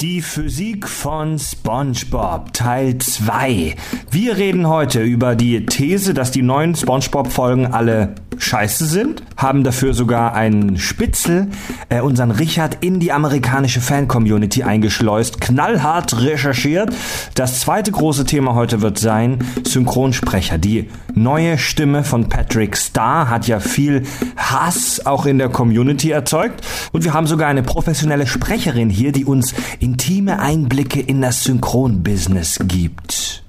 Die Physik von SpongeBob Teil 2. Wir reden heute über die These, dass die neuen SpongeBob-Folgen alle scheiße sind, haben dafür sogar einen Spitzel, äh, unseren Richard, in die amerikanische Fan-Community eingeschleust, knallhart recherchiert. Das zweite große Thema heute wird sein Synchronsprecher. Die neue Stimme von Patrick Starr hat ja viel Hass auch in der Community erzeugt. Und wir haben sogar eine professionelle Sprecherin hier, die uns intime Einblicke in das Synchronbusiness gibt.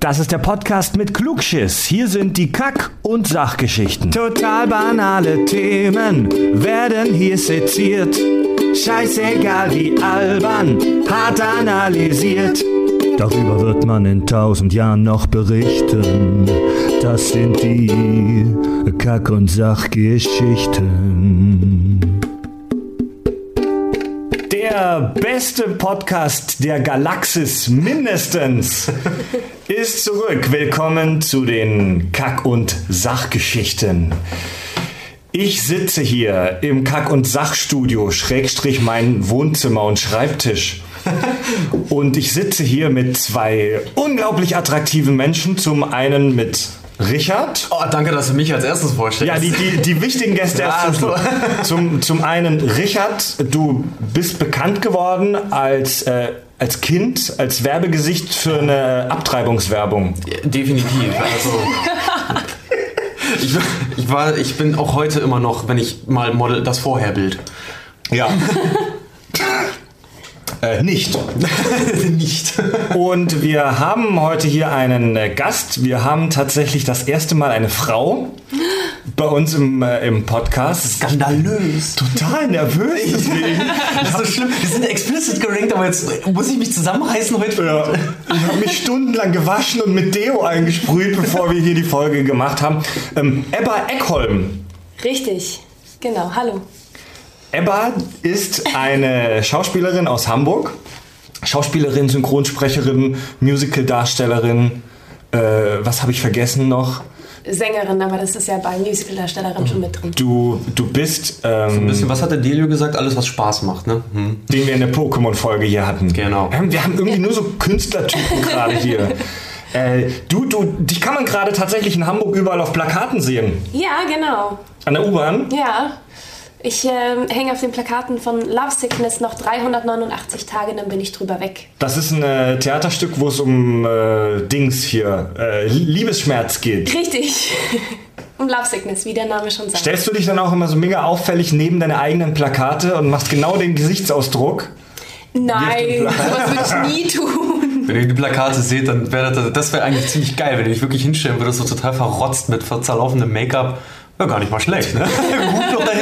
Das ist der Podcast mit Klugschiss. Hier sind die Kack- und Sachgeschichten. Total banale Themen werden hier seziert. Scheißegal wie albern, hart analysiert. Darüber wird man in tausend Jahren noch berichten. Das sind die Kack- und Sachgeschichten. Der beste Podcast der Galaxis mindestens ist zurück. Willkommen zu den Kack- und Sachgeschichten. Ich sitze hier im Kack- und Sachstudio, Schrägstrich mein Wohnzimmer und Schreibtisch. Und ich sitze hier mit zwei unglaublich attraktiven Menschen. Zum einen mit Richard. Oh, danke, dass du mich als erstes vorstellst. Ja, die, die, die wichtigen Gäste Ja, erst zum, so. Schluss. zum, zum einen Richard, du bist bekannt geworden als, äh, als Kind, als Werbegesicht für eine Abtreibungswerbung. Definitiv. Also, ich, ich, war, ich bin auch heute immer noch, wenn ich mal model, das Vorherbild. Ja. Äh, nicht. Nicht. Und wir haben heute hier einen äh, Gast. Wir haben tatsächlich das erste Mal eine Frau bei uns im, äh, im Podcast. Skandalös. Total nervös deswegen. Das ist so schlimm. Wir sind explicit gerankt, aber jetzt muss ich mich zusammenreißen heute. Ja, ich habe mich stundenlang gewaschen und mit Deo eingesprüht, bevor wir hier die Folge gemacht haben. Ähm, Ebba Eckholm. Richtig, genau. Hallo. Ebba ist eine Schauspielerin aus Hamburg. Schauspielerin, Synchronsprecherin, Musical-Darstellerin. Äh, was habe ich vergessen noch? Sängerin, aber das ist ja bei Musicaldarstellerin schon mit drin. Du, du bist, Ein ähm, bisschen, was hat der Delio gesagt? Alles, was Spaß macht, ne? Hm. den wir in der Pokémon-Folge hier hatten. Genau. Ähm, Wir haben irgendwie nur so Künstlertypen gerade hier. Äh, du, du, dich kann man gerade tatsächlich in Hamburg überall auf Plakaten sehen. Ja, genau. An der U-Bahn. Ja. Ich ähm, hänge auf den Plakaten von Love Sickness noch 389 Tage, dann bin ich drüber weg. Das ist ein äh, Theaterstück, wo es um äh, Dings hier, äh, Liebesschmerz geht. Richtig. um Love Sickness, wie der Name schon sagt. Stellst du dich dann auch immer so mega auffällig neben deine eigenen Plakate und machst genau den Gesichtsausdruck? Nein, sowas würde ich nie tun. Wenn ihr die Plakate seht, dann wäre das, das wäre eigentlich ziemlich geil, wenn ihr dich wirklich hinstellen würdet, so total verrotzt mit zerlaufendem Make-up. Ja, gar nicht mal schlecht, ne?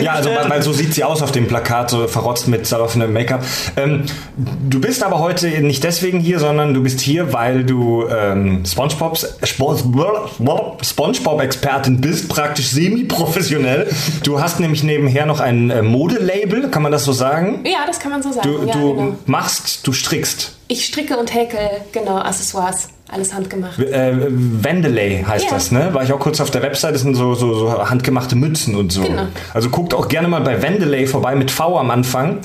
Ja, also weil, weil so sieht sie aus auf dem Plakat, so verrotzt mit zerlaufenem Make-up. Ähm, du bist aber heute nicht deswegen hier, sondern du bist hier, weil du ähm, SpongeBobs SpongeBob-Expertin bist, praktisch semi-professionell. Du hast nämlich nebenher noch ein äh, Modelabel, kann man das so sagen? Ja, das kann man so sagen. Du, ja, du genau. machst, du strickst. Ich stricke und häkel, genau, Accessoires. Alles handgemacht. Äh, Wendeley heißt Ja. das, ne? War ich auch kurz auf der Website, das sind so, so, so handgemachte Mützen und so. Genau. Also guckt auch gerne mal bei Wendeley vorbei mit V am Anfang.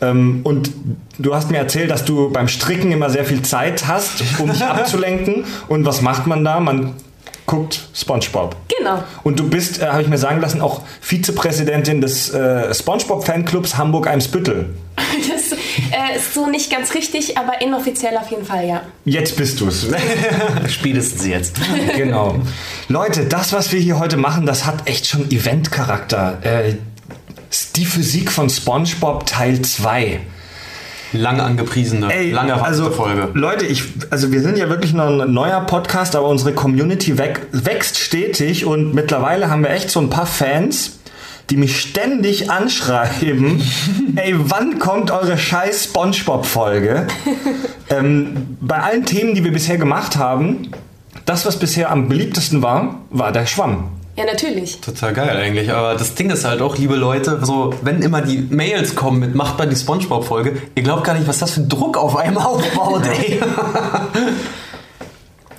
Ähm, und du hast mir erzählt, dass du beim Stricken immer sehr viel Zeit hast, um dich abzulenken. Und was macht man da? Man guckt SpongeBob. Genau. Und du bist, äh, habe ich mir sagen lassen, auch Vizepräsidentin des äh, SpongeBob-Fanclubs Hamburg-Eimsbüttel. Das äh, ist so nicht ganz richtig, aber inoffiziell auf jeden Fall, ja. Jetzt bist du's. Spätestens jetzt. Genau. Leute, das, was wir hier heute machen, das hat echt schon Eventcharakter. Äh, die Physik von SpongeBob Teil 2. Lange angepriesene, lange erwartete also, Folge. Leute, ich, also wir sind ja wirklich noch ein neuer Podcast, aber unsere Community wächst stetig und mittlerweile haben wir echt so ein paar Fans, die mich ständig anschreiben, ey, wann kommt eure scheiß SpongeBob-Folge? ähm, bei allen Themen, die wir bisher gemacht haben, das, was bisher am beliebtesten war, war der Schwamm. Ja, natürlich. Total geil eigentlich. Aber das Ding ist halt auch, liebe Leute, so, wenn immer die Mails kommen mit macht mal die Spongebob-Folge, ihr glaubt gar nicht, was das für ein Druck auf einem aufbaut, ey.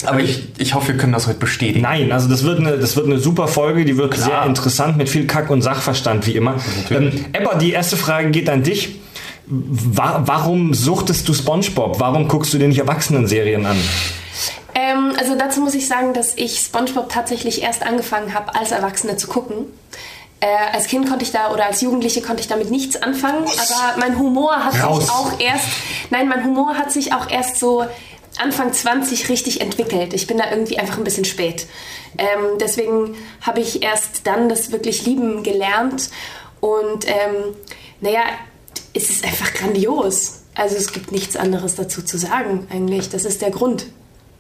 Aber ich, ich hoffe, wir können das heute bestätigen. Nein, also das wird eine, das wird eine super Folge, die wird Klar. sehr interessant mit viel Kack und Sachverstand wie immer. Ähm. Ebba, die erste Frage geht an dich. wa warum suchtest du SpongeBob? Warum guckst du dir nicht Erwachsenen-Serien an? Ähm, also dazu muss ich sagen, dass ich SpongeBob tatsächlich erst angefangen habe, als Erwachsene zu gucken. Äh, als Kind konnte ich da oder als Jugendliche konnte ich damit nichts anfangen, aber mein Humor hat Raus. sich auch erst, nein, mein Humor hat sich auch erst so Anfang 20 richtig entwickelt. Ich bin da irgendwie einfach ein bisschen spät. Ähm, deswegen habe ich erst dann das wirklich lieben gelernt und ähm, naja, es ist einfach grandios. Also es gibt nichts anderes dazu zu sagen eigentlich. Das ist der Grund.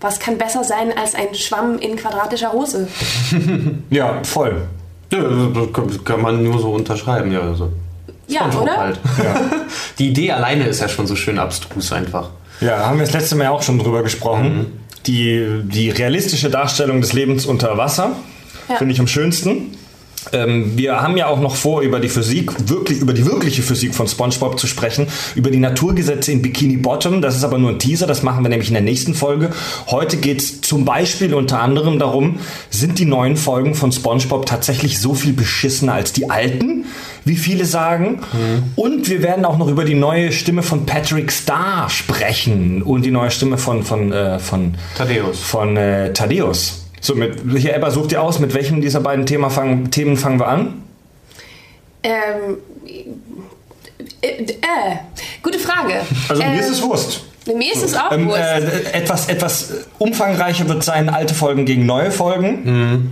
Was kann besser sein als ein Schwamm in quadratischer Hose? Ja, voll. Ja, das kann- man nur so unterschreiben, ja. Also. Ja, oder? Halt. Die Idee alleine ist ja schon so schön abstrus einfach. Ja, haben wir das letzte Mal auch schon drüber gesprochen. Die, die realistische Darstellung des Lebens unter Wasser Ja. finde ich am schönsten. Ähm, wir haben ja auch noch vor, über die Physik, wirklich, über die wirkliche Physik von SpongeBob zu sprechen, über die Naturgesetze in Bikini Bottom. Das ist aber nur ein Teaser, das machen wir nämlich in der nächsten Folge. Heute geht es zum Beispiel unter anderem darum, sind die neuen Folgen von SpongeBob tatsächlich so viel beschissener als die alten, wie viele sagen? Und wir werden auch noch über die neue Stimme von Patrick Starr sprechen und die neue Stimme von, von, äh, von Thaddeus. von äh, Thaddeus. So, mit, hier, Ebba, such dir aus, mit welchem dieser beiden Thema fangen, Themen fangen wir an? Ähm, äh, äh, gute Frage. Also mir Ähm, ist es Wurst. Mir ist es auch Ähm, Wurst. äh, etwas, etwas umfangreicher wird sein, alte Folgen gegen neue Folgen.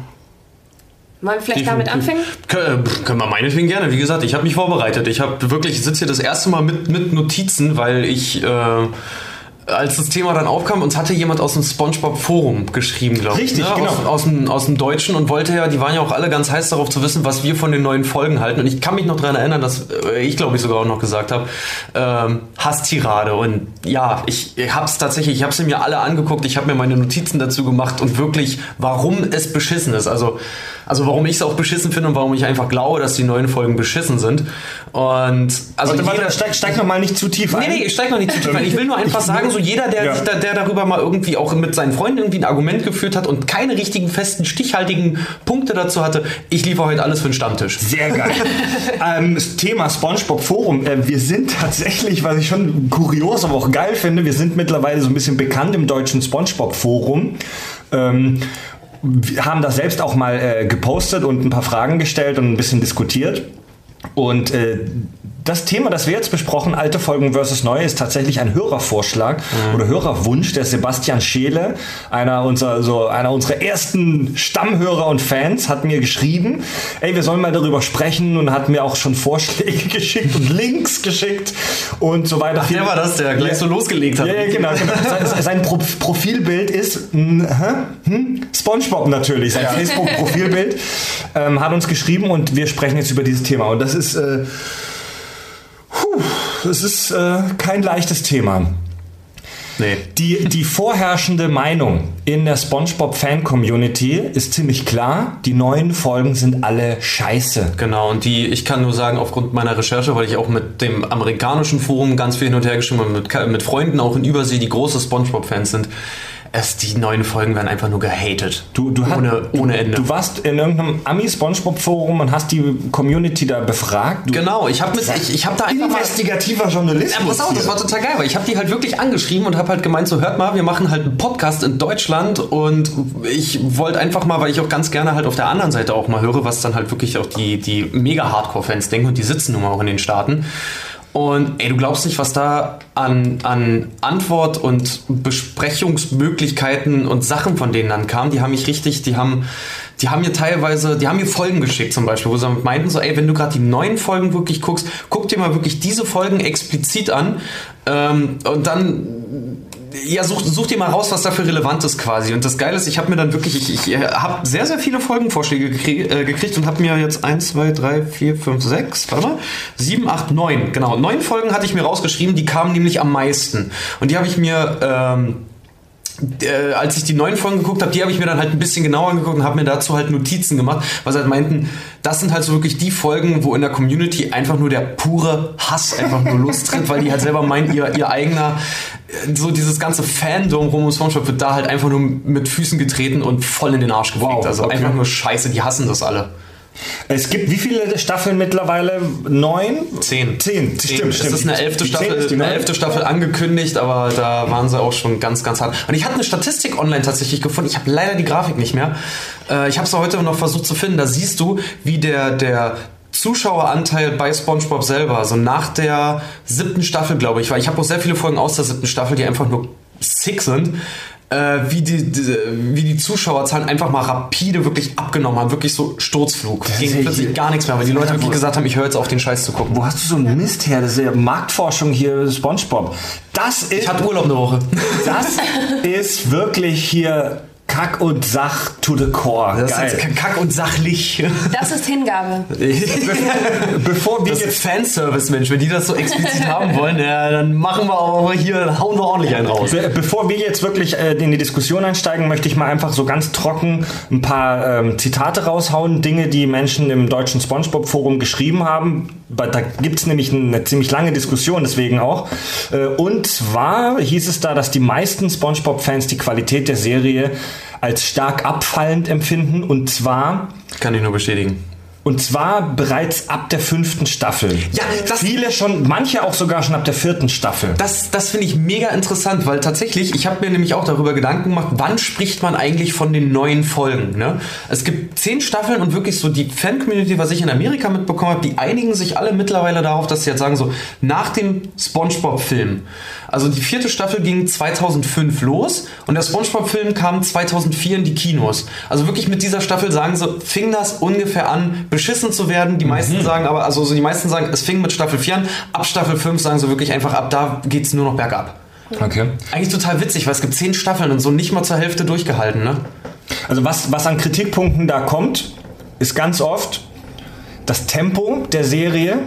Wollen wir vielleicht damit anfangen? Kö- pff, Können wir meinetwegen gerne. Wie gesagt, ich habe mich vorbereitet. Ich habe wirklich, ich sitze hier das erste Mal mit, mit Notizen, weil ich, äh, als das Thema dann aufkam, uns hatte jemand aus dem SpongeBob-Forum geschrieben, glaube ich. Richtig, ne? genau. Aus, aus, dem, aus dem Deutschen und wollte ja, die waren ja auch alle ganz heiß darauf zu wissen, was wir von den neuen Folgen halten. Und ich kann mich noch daran erinnern, dass äh, ich, glaube ich, sogar auch noch gesagt habe, ähm, Hasstirade. Und ja, ich, ich habe es tatsächlich, ich habe sie mir alle angeguckt, ich habe mir meine Notizen dazu gemacht und wirklich, warum es beschissen ist. Also, also warum ich es auch beschissen finde und warum ich einfach glaube, dass die neuen Folgen beschissen sind. Und also Warte, warte, jeder- steig, steig noch mal nicht zu tief ein. Nee, nee, ich steig noch nicht zu tief ein. Ich will nur einfach sagen, so jeder, der, Ja. sich da, der darüber mal irgendwie auch mit seinen Freunden irgendwie ein Argument geführt hat und keine richtigen, festen, stichhaltigen Punkte dazu hatte, ich liefere heute alles für den Stammtisch. Sehr geil. ähm, Thema SpongeBob Forum. Äh, wir sind tatsächlich, was ich schon kurios, aber auch geil finde, wir sind mittlerweile so ein bisschen bekannt im deutschen SpongeBob Forum. Ähm, wir haben das selbst auch mal äh, gepostet und ein paar Fragen gestellt und ein bisschen diskutiert. Und äh, das Thema, das wir jetzt besprochen, alte Folgen versus neue, ist tatsächlich ein Hörervorschlag oder Hörerwunsch. Der Sebastian Scheele, einer unserer, so einer unserer ersten Stammhörer und Fans, hat mir geschrieben, ey, wir sollen mal darüber sprechen und hat mir auch schon Vorschläge geschickt und Links geschickt und so weiter. Der war das, der gleich so losgelegt hat. Ja, ja, genau. genau. Sein, Pro Profilbild ist hm, hm? SpongeBob natürlich, sein Facebook-Profilbild. Ähm, hat uns geschrieben und wir sprechen jetzt über dieses Thema. Und das ist, äh, puh, das ist äh, kein leichtes Thema. Nee. Die, die vorherrschende Meinung in der SpongeBob-Fan-Community ist ziemlich klar. Die neuen Folgen sind alle scheiße. Genau, und die, ich kann nur sagen, aufgrund meiner Recherche, weil ich auch mit dem amerikanischen Forum ganz viel hin und her geschrieben habe, mit, mit Freunden auch in Übersee, die große Spongebob-Fans sind, es, die neuen Folgen werden einfach nur gehatet. Du, du, ohne, hat, ohne Ende. du warst in irgendeinem Ami-SpongeBob-Forum und hast die Community da befragt. Du, genau, ich habe ich, ich hab da einfach mal... Investigativer Journalismus. Ja, pass auf, das war total geil, weil ich habe die halt wirklich angeschrieben und habe halt gemeint, so hört mal, wir machen halt einen Podcast in Deutschland und ich wollte einfach mal, weil ich auch ganz gerne halt auf der anderen Seite auch mal höre, was dann halt wirklich auch die, die mega Hardcore-Fans denken und die sitzen nun mal auch in den Staaten. Und ey, du glaubst nicht, was da an, an Antwort und Besprechungsmöglichkeiten und Sachen von denen dann kam. Die haben mich richtig, die haben, die haben mir teilweise, die haben mir Folgen geschickt zum Beispiel, wo sie meinten so, ey, wenn du gerade die neuen Folgen wirklich guckst, guck dir mal wirklich diese Folgen explizit an ähm, und dann ja, such, such dir mal raus, was dafür relevant ist quasi. Und das Geile ist, ich habe mir dann wirklich, ich, ich habe sehr, sehr viele Folgenvorschläge gekrieg, äh, gekriegt und habe mir jetzt 1, 2, 3, 4, 5, 6, warte mal, 7, 8, 9, genau. Neun Folgen hatte ich mir rausgeschrieben, die kamen nämlich am meisten. Und die habe ich mir... Ähm, äh, als ich die neuen Folgen geguckt habe, die habe ich mir dann halt ein bisschen genauer angeguckt und habe mir dazu halt Notizen gemacht, weil sie halt meinten, das sind halt so wirklich die Folgen, wo in der Community einfach nur der pure Hass einfach nur lostritt, weil die halt selber meinen, ihr, ihr eigener, äh, so dieses ganze Fandom rum um SpongeBob wird da halt einfach nur mit Füßen getreten und voll in den Arsch gefickt. Wow, also okay. einfach nur scheiße, die hassen das alle. Es gibt wie viele Staffeln mittlerweile? Neun? Zehn. Zehn, Zehn. stimmt, Es stimmt. ist eine elfte Staffel, ist eine elfte Staffel angekündigt, aber da waren sie auch schon ganz, ganz hart. Und ich hatte eine Statistik online tatsächlich gefunden. Ich habe leider die Grafik nicht mehr. Äh, ich habe es heute noch versucht zu finden. Da siehst du, wie der, der Zuschaueranteil bei SpongeBob selber, so nach der siebten Staffel, glaube ich, weil ich habe auch sehr viele Folgen aus der siebten Staffel, die einfach nur sick sind. Äh, wie, die, die, wie die Zuschauerzahlen einfach mal rapide wirklich abgenommen haben. Wirklich so Sturzflug. Ging ist plötzlich gar nichts mehr, weil die Leute wirklich gesagt haben, ich höre jetzt auf, den Scheiß zu gucken. Wo hast du so einen Mist her? Das ist ja Marktforschung hier, SpongeBob. Das ist, Ich hatte Urlaub eine Woche. das ist wirklich hier Kack und Sach to the core. Das Geil. ist kack und sachlich. Das ist Hingabe. Bevor wir Das jetzt Fanservice, Mensch. Wenn die das so explizit haben wollen, ja, dann machen wir aber hier, hauen wir ordentlich einen raus. Be- Bevor wir jetzt wirklich äh, in die Diskussion einsteigen, möchte ich mal einfach so ganz trocken ein paar ähm, Zitate raushauen. Dinge, die Menschen im deutschen Spongebob-Forum geschrieben haben. Da gibt es nämlich eine ziemlich lange Diskussion, deswegen auch. Äh, und zwar hieß es da, dass die meisten Spongebob-Fans die Qualität der Serie als stark abfallend empfinden. Und zwar Kann ich nur bestätigen. und zwar bereits ab der fünften Staffel. Ja, das- Viele schon, manche auch sogar schon ab der vierten Staffel. Das, das finde ich mega interessant, weil tatsächlich, ich habe mir nämlich auch darüber Gedanken gemacht, wann spricht man eigentlich von den neuen Folgen. Ne? Es gibt zehn Staffeln und wirklich so die Fan-Community, was ich in Amerika mitbekommen habe, die einigen sich alle mittlerweile darauf, dass sie jetzt sagen, so nach dem Spongebob-Film. Also die vierte Staffel ging 2005 los und der Spongebob-Film kam 2004 in die Kinos. Also wirklich mit dieser Staffel sagen sie, fing das ungefähr an, beschissen zu werden. Die meisten sagen aber, also so die meisten sagen, es fing mit Staffel 4 an. Ab Staffel 5 sagen sie wirklich einfach, ab da geht's nur noch bergab. Okay. Eigentlich total witzig, weil es gibt zehn Staffeln und so nicht mal zur Hälfte durchgehalten, ne? Also was, was an Kritikpunkten da kommt, ist ganz oft, das Tempo der Serie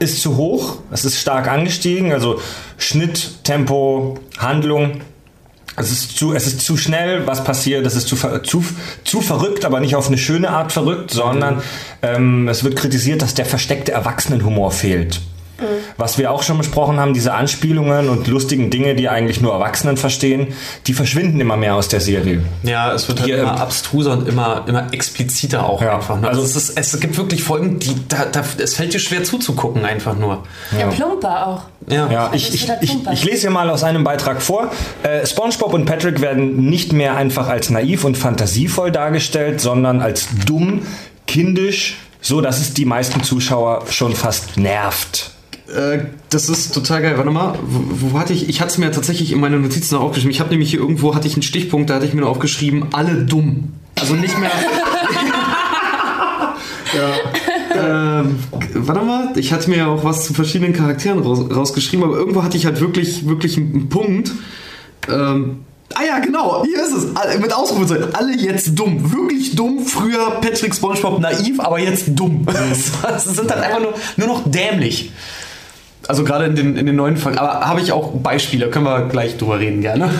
ist zu hoch, es ist stark angestiegen, also Schnitt, Tempo, Handlung. Es ist, zu, es ist zu schnell, was passiert, es ist zu, zu, zu verrückt, aber nicht auf eine schöne Art verrückt, sondern ähm, es wird kritisiert, dass der versteckte Erwachsenenhumor fehlt. Was wir auch schon besprochen haben, diese Anspielungen und lustigen Dinge, die eigentlich nur Erwachsenen verstehen, die verschwinden immer mehr aus der Serie. Ja, es wird halt Hier, immer ähm, abstruser und immer, immer expliziter auch Ja, einfach. Ne? also- Also es, ist, es gibt wirklich Folgen, die da, da, es fällt dir schwer zuzugucken einfach nur. Ja, plumper auch. Ja. Ja, ich, Das ich, ich, plumper. ich lese hier mal aus einem Beitrag vor. Äh, SpongeBob und Patrick werden nicht mehr einfach als naiv und fantasievoll dargestellt, sondern als dumm, kindisch, so dass es die meisten Zuschauer schon fast nervt. Äh, das ist total geil. Warte mal, wo, wo hatte ich? Ich hatte es mir tatsächlich in meine Notizen noch aufgeschrieben. Ich habe nämlich hier irgendwo hatte ich einen Stichpunkt, da hatte ich mir nur aufgeschrieben, alle dumm. Also nicht mehr. ja. Ähm, warte mal, ich hatte mir ja auch was zu verschiedenen Charakteren raus, rausgeschrieben, aber irgendwo hatte ich halt wirklich, wirklich einen, Punkt. Ähm, ah ja, genau, hier ist es. Alle- Mit Ausrufezeichen. Alle jetzt dumm. Wirklich dumm. Früher Patrick Spongebob naiv, aber jetzt dumm. Das sind halt einfach nur, nur noch dämlich. Also gerade in den, in den neuen Folgen. Aber habe ich auch Beispiele, können wir gleich drüber reden gerne.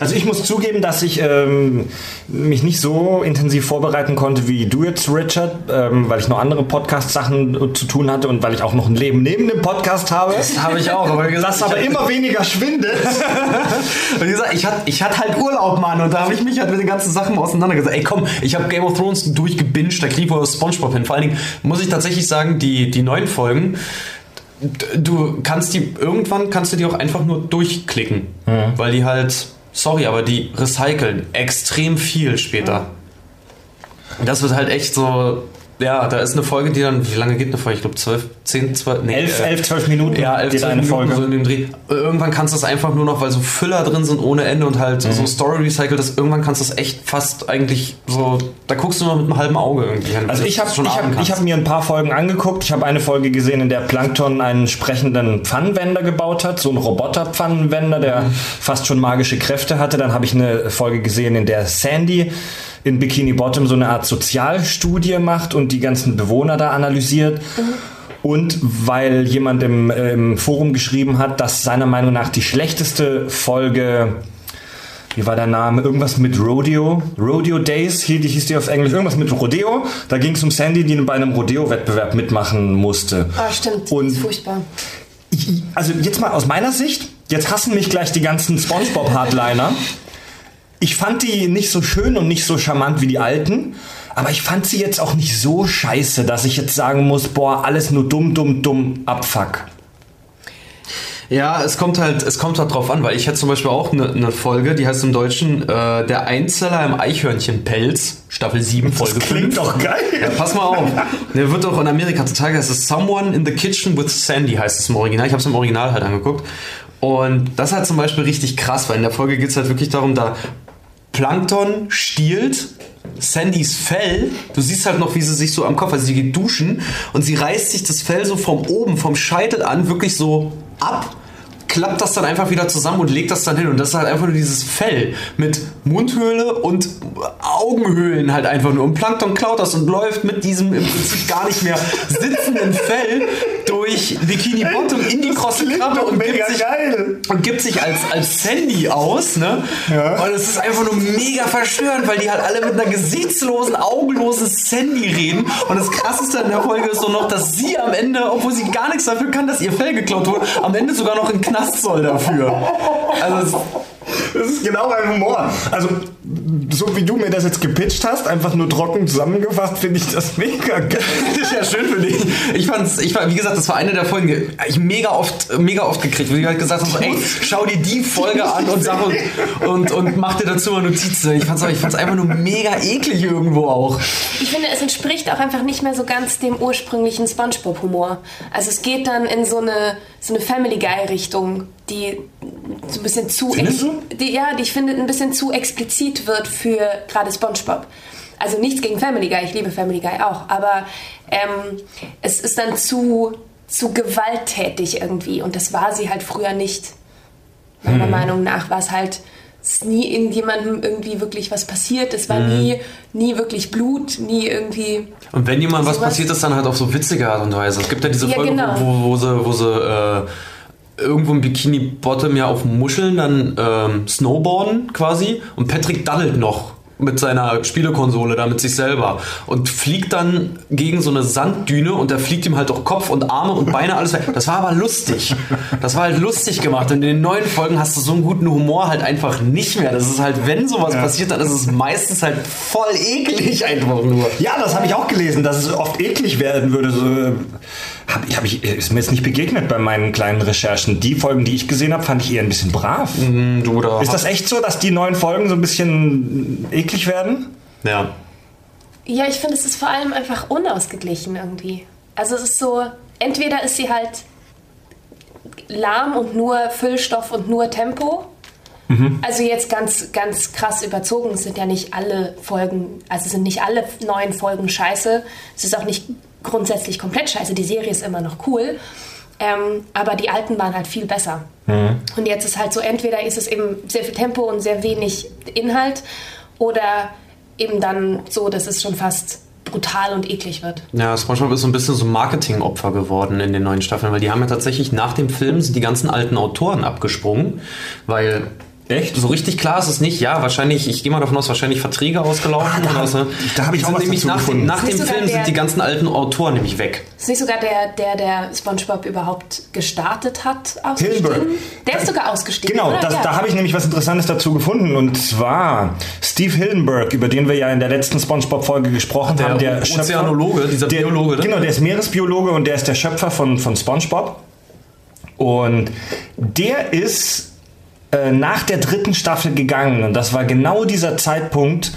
Also ich muss zugeben, dass ich ähm, mich nicht so intensiv vorbereiten konnte wie du jetzt, Richard, ähm, weil ich noch andere Podcast-Sachen zu tun hatte und weil ich auch noch ein Leben neben dem Podcast habe. Das habe ich auch, aber gesagt, Das aber immer weniger schwindet. Wie gesagt, ich hatte ich hatte halt Urlaub, Mann, und da habe ich mich halt mit den ganzen Sachen auseinandergesetzt. Ey, komm, ich habe Game of Thrones durchgebinged, da krieg ich wohl Spongebob hin. Vor allen Dingen muss ich tatsächlich sagen, die, die neuen Folgen, du kannst die, irgendwann kannst du die auch einfach nur durchklicken, weil die halt, sorry, aber die recyceln extrem viel später. Das wird halt echt so, ja, da ist eine Folge, die dann, wie lange geht eine Folge? Ich glaube 12, 10, 12, nee. 11, äh, 11, 12 Minuten ja, 11, geht 12 eine Minuten Folge. so in dem Dreh. Irgendwann kannst du es einfach nur noch, weil so Füller drin sind ohne Ende und halt Mhm. so Story recycelt ist, irgendwann kannst du es echt fast eigentlich so, da guckst du nur mit einem halben Auge irgendwie hin. Also ich habe hab, ich hab mir ein paar Folgen angeguckt. Ich habe eine Folge gesehen, in der Plankton einen sprechenden Pfannenwender gebaut hat, so ein Roboter-Pfannenwender, der fast schon magische Kräfte hatte. Dann habe ich eine Folge gesehen, in der Sandy in Bikini Bottom so eine Art Sozialstudie macht und die ganzen Bewohner da analysiert. Und weil jemand im, äh, im Forum geschrieben hat, dass seiner Meinung nach die schlechteste Folge wie war der Name? Irgendwas mit Rodeo. Rodeo Days hieß die, hieß die auf Englisch. Irgendwas mit Rodeo. Da ging es um Sandy, die bei einem Rodeo-Wettbewerb mitmachen musste. Ah, stimmt. Und- das ist furchtbar. Ich, also jetzt mal aus meiner Sicht, jetzt hassen mich gleich die ganzen Spongebob-Hardliner. ich fand die nicht so schön und nicht so charmant wie die alten. Aber ich fand sie jetzt auch nicht so scheiße, dass ich jetzt sagen muss, boah, alles nur dumm, dumm, dumm, abfuck. Ja, es kommt halt, es kommt halt drauf an, weil ich hätte zum Beispiel auch eine ne Folge, die heißt im Deutschen äh, Der Einzeller im Eichhörnchenpelz, Staffel 7, Folge das klingt 5. doch geil. Ja, pass mal auf. Der wird doch in Amerika total geil. Es ist Someone in the Kitchen with Sandy, heißt es im Original. Ich habe es im Original halt angeguckt. Und das ist halt zum Beispiel richtig krass, weil in der Folge geht es halt wirklich darum, da Plankton stiehlt Sandys Fell. Du siehst halt noch, wie sie sich so am Kopf, also sie geht duschen und sie reißt sich das Fell so vom oben, vom Scheitel an, wirklich so ab klappt das dann einfach wieder zusammen und legt das dann hin. Und das ist halt einfach nur dieses Fell mit Mundhöhle und Augenhöhlen halt einfach nur. Und Plankton klaut das und läuft mit diesem im Prinzip gar nicht mehr sitzenden Fell durch Bikini Bottom in die krosse Krabbe und gibt, sich, und gibt sich als, als Sandy aus. Ne? Ja. Und es ist einfach nur mega verstörend, weil die halt alle mit einer gesichtslosen, augenlosen Sandy reden. Und das krasseste an der Folge ist so noch, dass sie am Ende, obwohl sie gar nichts dafür kann, dass ihr Fell geklaut wurde, am Ende sogar noch in Knast Knast soll dafür. Also das ist genau mein Humor. Also, so wie du mir das jetzt gepitcht hast, einfach nur trocken zusammengefasst, finde ich das mega geil. Das ist ja schön für dich. Ich fand's, ich war, wie gesagt, das war eine der Folgen, die ich mega oft, mega oft gekriegt, wo ich halt gesagt habe, so, ey, schau dir die Folge an und sag und, und, und mach dir dazu mal Notizen. Ich fand's, ich fand's einfach nur mega eklig irgendwo auch. Ich finde, es entspricht auch einfach nicht mehr so ganz dem ursprünglichen Spongebob-Humor. Also es geht dann in so eine, so eine Family Guy-Richtung, die so ein bisschen zu die, ja, die ich finde ein bisschen zu explizit wird für gerade SpongeBob. Also nichts gegen Family Guy, ich liebe Family Guy auch, aber ähm, es ist dann zu, zu gewalttätig irgendwie und das war sie halt früher nicht. Meiner hm. Meinung nach war es halt ist nie irgendjemandem irgendwie wirklich was passiert. Es war mhm. nie, nie wirklich Blut, nie irgendwie. Und wenn jemand was passiert ist, dann halt auf so witzige Art und Weise. Es gibt ja diese Folge, ja, genau. wo, wo, sie, wo sie äh, irgendwo im Bikini Bottom ja auf Muscheln dann ähm, snowboarden quasi und Patrick daddelt noch mit seiner Spielekonsole da mit sich selber und fliegt dann gegen so eine Sanddüne und da fliegt ihm halt auch Kopf und Arme und Beine alles weg. Das war aber lustig. Das war halt lustig gemacht. Und in den neuen Folgen hast du so einen guten Humor halt einfach nicht mehr. Das ist halt, wenn sowas ja. passiert, dann ist es meistens halt voll eklig einfach nur. Ja, das habe ich auch gelesen, dass es oft eklig werden würde. So hab, hab ich, ist mir jetzt nicht begegnet bei meinen kleinen Recherchen. Die Folgen, die ich gesehen habe, fand ich eher ein bisschen brav. Mhm, du, da ist das echt so, dass die neuen Folgen so ein bisschen eklig werden? Ja. Ja, ich finde, es ist vor allem einfach unausgeglichen irgendwie. Also es ist so, entweder ist sie halt lahm und nur Füllstoff und nur Tempo. Mhm. Also jetzt ganz, ganz krass überzogen sind ja nicht alle Folgen, also sind nicht alle neuen Folgen scheiße. Es ist auch nicht grundsätzlich komplett scheiße. Die Serie ist immer noch cool. Ähm, aber die alten waren halt viel besser. Mhm. Und jetzt ist halt so, entweder ist es eben sehr viel Tempo und sehr wenig Inhalt oder eben dann so, dass es schon fast brutal und eklig wird. Ja, SpongeBob ist so ein bisschen so ein Marketingopfer geworden in den neuen Staffeln, weil die haben ja tatsächlich nach dem Film sind die ganzen alten Autoren abgesprungen, weil Echt? So richtig klar ist es nicht. Ja, wahrscheinlich, ich gehe mal davon aus, wahrscheinlich Verträge ausgelaufen. Ah, da, oder so. da habe ich auch was nämlich nach, gefunden. nach dem Film sind die ganzen alten Autoren nämlich weg. Ist nicht sogar der, der, der SpongeBob überhaupt gestartet hat, ausgestiegen? Hillenberg. Der ist sogar ausgestiegen. Genau, das, ja. da habe ich nämlich was Interessantes dazu gefunden. Und zwar Steve Hillenberg, über den wir ja in der letzten SpongeBob-Folge gesprochen der haben. Der Ozeanologe, Schöpfer, dieser der, Biologe. Ne? Genau, der ist Meeresbiologe und der ist der Schöpfer von, von SpongeBob. Und der ist äh, nach der dritten Staffel gegangen und das war genau dieser Zeitpunkt,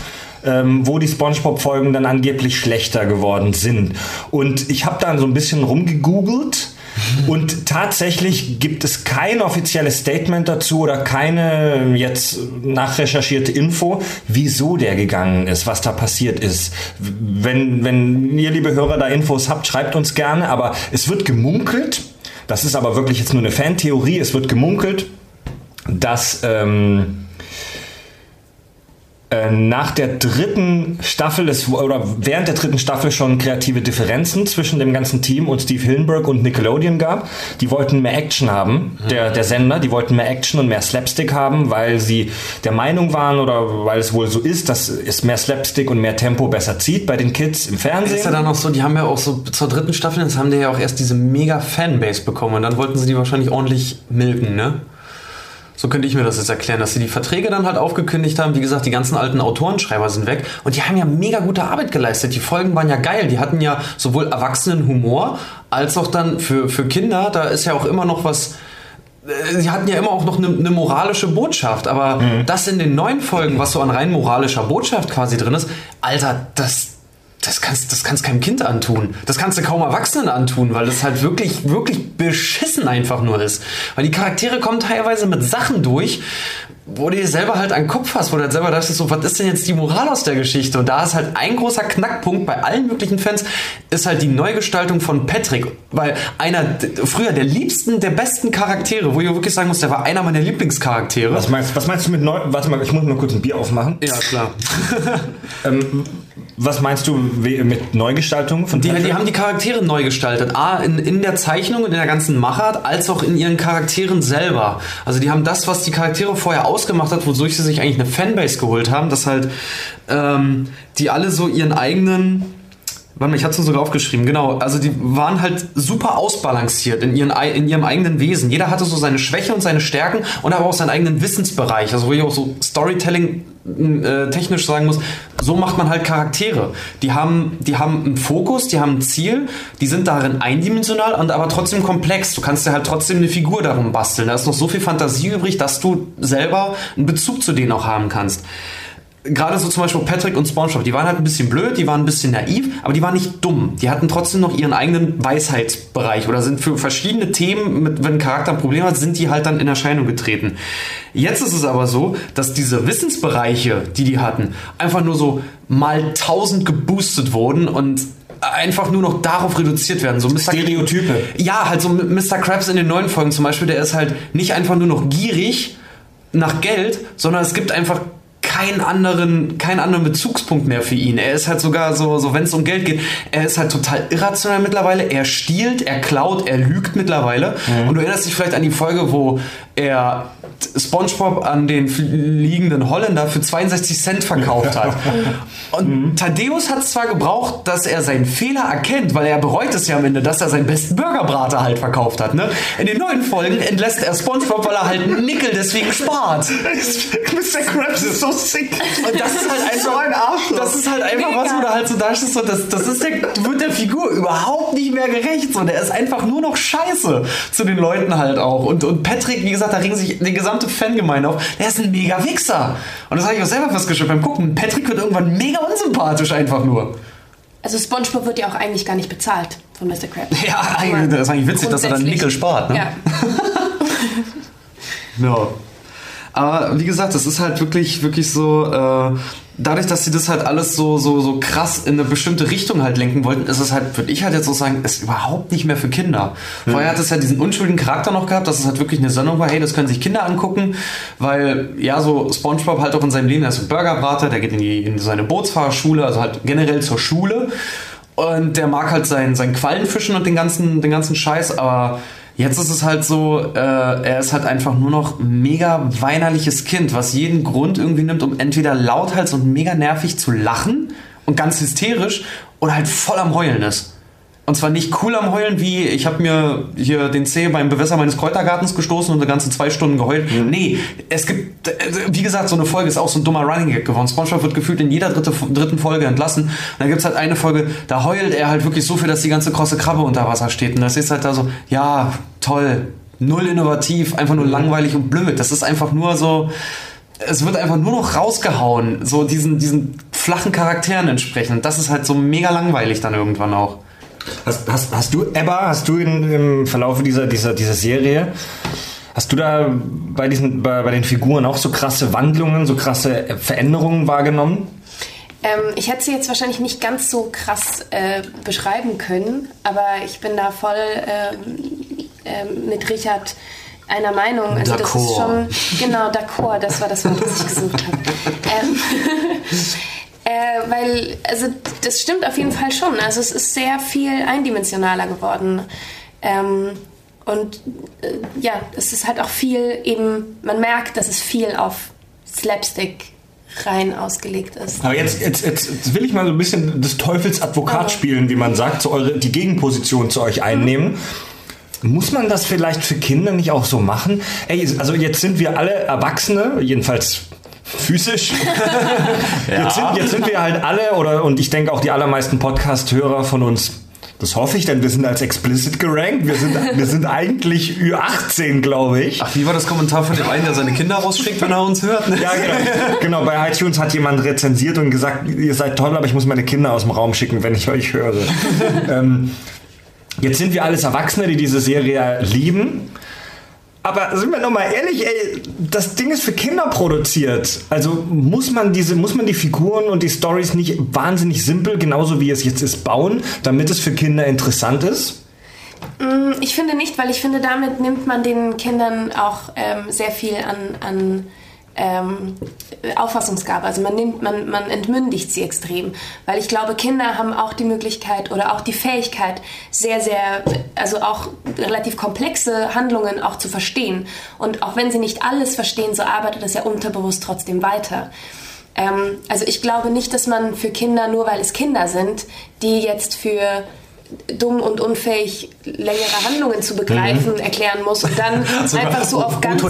ähm, wo die SpongeBob-Folgen dann angeblich schlechter geworden sind. Und ich habe dann so ein bisschen rumgegoogelt. Und tatsächlich gibt es kein offizielles Statement dazu oder keine jetzt nachrecherchierte Info, wieso der gegangen ist, was da passiert ist. Wenn, wenn ihr, liebe Hörer, da Infos habt, schreibt uns gerne. Aber es wird gemunkelt, das ist aber wirklich jetzt nur eine Fantheorie, es wird gemunkelt, dass ähm, äh, nach der dritten Staffel es, oder während der dritten Staffel schon kreative Differenzen zwischen dem ganzen Team und Steve Hillenburg und Nickelodeon gab. Die wollten mehr Action haben, der, der Sender, die wollten mehr Action und mehr Slapstick haben, weil sie der Meinung waren oder weil es wohl so ist, dass es mehr Slapstick und mehr Tempo besser zieht bei den Kids im Fernsehen. Ist ja dann auch so, die haben ja auch so zur dritten Staffel, jetzt haben die ja auch erst diese mega Fanbase bekommen und dann wollten sie die wahrscheinlich ordentlich milken, ne? So könnte ich mir das jetzt erklären, dass sie die Verträge dann halt aufgekündigt haben. Wie gesagt, die ganzen alten Autorenschreiber sind weg und die haben ja mega gute Arbeit geleistet. Die Folgen waren ja geil. Die hatten ja sowohl Erwachsenenhumor als auch dann für, für Kinder. Da ist ja auch immer noch was äh, sie hatten ja immer auch noch eine, eine moralische Botschaft, aber mhm. das in den neuen Folgen, was so an rein moralischer Botschaft quasi drin ist, Alter, das, das kannst, das kannst keinem Kind antun. Das kannst du kaum Erwachsenen antun, weil das halt wirklich, wirklich beschissen einfach nur ist. Weil die Charaktere kommen teilweise mit Sachen durch, wo du dir selber halt einen Kopf hast, wo du halt selber dachtest, so, was ist denn jetzt die Moral aus der Geschichte? Und da ist halt ein großer Knackpunkt bei allen möglichen Fans, ist halt die Neugestaltung von Patrick. Weil einer, früher der liebsten, der besten Charaktere, wo ich wirklich sagen muss, der war einer meiner Lieblingscharaktere. Was meinst, was meinst du mit neu, warte mal, ich muss mal kurz ein Bier aufmachen. Ja, klar. ähm, was meinst du mit Neugestaltung von die, die haben die Charaktere neu gestaltet. A, in, in der Zeichnung und in der ganzen Machart, als auch in ihren Charakteren selber. Also die haben das, was die Charaktere vorher ausgemacht hat, wodurch sie sich eigentlich eine Fanbase geholt haben, dass halt ähm, die alle so ihren eigenen Warte mal, ich hatte es sogar aufgeschrieben, genau. Also die waren halt super ausbalanciert in, ihren, in ihrem eigenen Wesen. Jeder hatte so seine Schwäche und seine Stärken und aber auch seinen eigenen Wissensbereich. Also wo ich auch so Storytelling äh, technisch sagen muss, so macht man halt Charaktere. Die haben, die haben einen Fokus, die haben ein Ziel, die sind darin eindimensional und aber trotzdem komplex. Du kannst dir halt trotzdem eine Figur darum basteln. Da ist noch so viel Fantasie übrig, dass du selber einen Bezug zu denen auch haben kannst gerade so zum Beispiel Patrick und SpongeBob, die waren halt ein bisschen blöd, die waren ein bisschen naiv, aber die waren nicht dumm. Die hatten trotzdem noch ihren eigenen Weisheitsbereich oder sind für verschiedene Themen, mit, wenn ein Charakter ein Problem hat, sind die halt dann in Erscheinung getreten. Jetzt ist es aber so, dass diese Wissensbereiche, die die hatten, einfach nur so mal tausend geboostet wurden und einfach nur noch darauf reduziert werden. So Mr. Stereotype. Ja, halt so Mr. Krabs in den neuen Folgen zum Beispiel, der ist halt nicht einfach nur noch gierig nach Geld, sondern es gibt einfach keinen anderen, keinen anderen Bezugspunkt mehr für ihn. Er ist halt sogar so, so wenn es um Geld geht, er ist halt total irrational mittlerweile. Er stiehlt, er klaut, er lügt mittlerweile. Mhm. Und du erinnerst dich vielleicht an die Folge, wo er SpongeBob an den fliegenden Holländer für 62 Cent verkauft hat. Und mhm. Thaddeus hat es zwar gebraucht, dass er seinen Fehler erkennt, weil er bereut es ja am Ende, dass er seinen besten Burgerbrater halt verkauft hat. Ne? In den neuen Folgen entlässt er SpongeBob, weil er halt einen Nickel deswegen spart. Mr. Krabs ist so sick. Und das ist halt einfach, so ein Arschloch. Das ist halt einfach was, wo du halt so da stehst und das, das ist der, wird der Figur überhaupt nicht mehr gerecht. So, der ist einfach nur noch scheiße zu den Leuten halt auch. Und, und Patrick, wie gesagt, da ringen sich die gesamte Fangemeinde auf. Der ist ein mega Wichser. Und das habe ich auch selber festgestellt beim Gucken. Patrick wird irgendwann mega unsympathisch einfach nur. Also SpongeBob wird ja auch eigentlich gar nicht bezahlt von Mr. Krabs. Ja, eigentlich, das ist eigentlich witzig, dass er dann Nickel spart. Ne? Ja. no. Aber wie gesagt, das ist halt wirklich, wirklich so. Äh, dadurch, dass sie das halt alles so, so, so krass in eine bestimmte Richtung halt lenken wollten, ist es halt, würde ich halt jetzt so sagen, ist überhaupt nicht mehr für Kinder. Mhm. Vorher hat es ja diesen unschuldigen Charakter noch gehabt, dass es halt wirklich eine Sendung war, hey, das können sich Kinder angucken, weil ja, so Spongebob halt auch in seinem Leben, er ist ein Burgerbrater, der geht in, die, in seine Bootsfahrerschule, also halt generell zur Schule und der mag halt sein, sein Quallenfischen und den ganzen, den ganzen Scheiß, aber Jetzt ist es halt so, äh, er ist halt einfach nur noch mega weinerliches Kind, was jeden Grund irgendwie nimmt, um entweder lauthals und mega nervig zu lachen und ganz hysterisch oder halt voll am Heulen ist. Und zwar nicht cool am Heulen, wie ich habe mir hier den Zeh beim Bewässer meines Kräutergartens gestoßen und eine ganze zwei Stunden geheult. Mhm. Nee, es gibt, äh, wie gesagt, so eine Folge ist auch so ein dummer Running Gag geworden. Spongebob wird gefühlt in jeder dritte, dritten Folge entlassen. Und dann gibt es halt eine Folge, da heult er halt wirklich so viel, dass die ganze krosse Krabbe unter Wasser steht. Und das ist halt da so, ja, toll, null innovativ, einfach nur langweilig und blöd. Das ist einfach nur so, es wird einfach nur noch rausgehauen, so diesen, diesen flachen Charakteren entsprechend. Das ist halt so mega langweilig dann irgendwann auch. Hast, hast, hast du, Ebba, hast du in, im Verlauf dieser, dieser, dieser Serie, hast du da bei, diesen, bei, bei den Figuren auch so krasse Wandlungen, so krasse Veränderungen wahrgenommen? Ähm, ich hätte sie jetzt wahrscheinlich nicht ganz so krass äh, beschreiben können, aber ich bin da voll äh, äh, mit Richard einer Meinung. Also das ist schon genau d'accord, das war das Wort, das ich gesucht habe. ähm, äh, weil, also das stimmt auf jeden Fall schon. Also es ist sehr viel eindimensionaler geworden. Ähm, und äh, ja, es ist halt auch viel eben, man merkt, dass es viel auf Slapstick rein ausgelegt ist. Aber jetzt, jetzt, jetzt will ich mal so ein bisschen des Teufels Advokat oh. spielen, wie man sagt, zu eure, die Gegenposition zu euch einnehmen. Muss man das vielleicht für Kinder nicht auch so machen? Ey, also jetzt sind wir alle Erwachsene, jedenfalls physisch. ja. jetzt, sind, jetzt sind wir halt alle, oder und ich denke auch die allermeisten Podcast-Hörer von uns das hoffe ich, denn wir sind als explicit gerankt. Wir sind, wir sind eigentlich Ü18, glaube ich. Ach, wie war das Kommentar von dem einen, der seine Kinder rausschickt, wenn er uns hört? Ne? Ja, genau. genau. Bei iTunes hat jemand rezensiert und gesagt, ihr seid toll, aber ich muss meine Kinder aus dem Raum schicken, wenn ich euch höre. ähm, jetzt sind wir alles Erwachsene, die diese Serie lieben. Aber sind wir noch mal ehrlich, ey, das Ding ist für Kinder produziert. Also muss man diese, muss man die Figuren und die Stories nicht wahnsinnig simpel, genauso wie es jetzt ist, bauen, damit es für Kinder interessant ist? Mm, ich finde nicht, weil ich finde, damit nimmt man den Kindern auch ähm, sehr viel an, an ähm, Auffassungsgabe. Also man nimmt, man, man entmündigt sie extrem. Weil ich glaube, Kinder haben auch die Möglichkeit oder auch die Fähigkeit, sehr, sehr, also auch relativ komplexe Handlungen auch zu verstehen. Und auch wenn sie nicht alles verstehen, so arbeitet das ja unterbewusst trotzdem weiter. Ähm, also ich glaube nicht, dass man für Kinder, nur weil es Kinder sind, die jetzt für dumm und unfähig längere Handlungen zu begreifen mhm. erklären muss und dann so einfach so auf ganz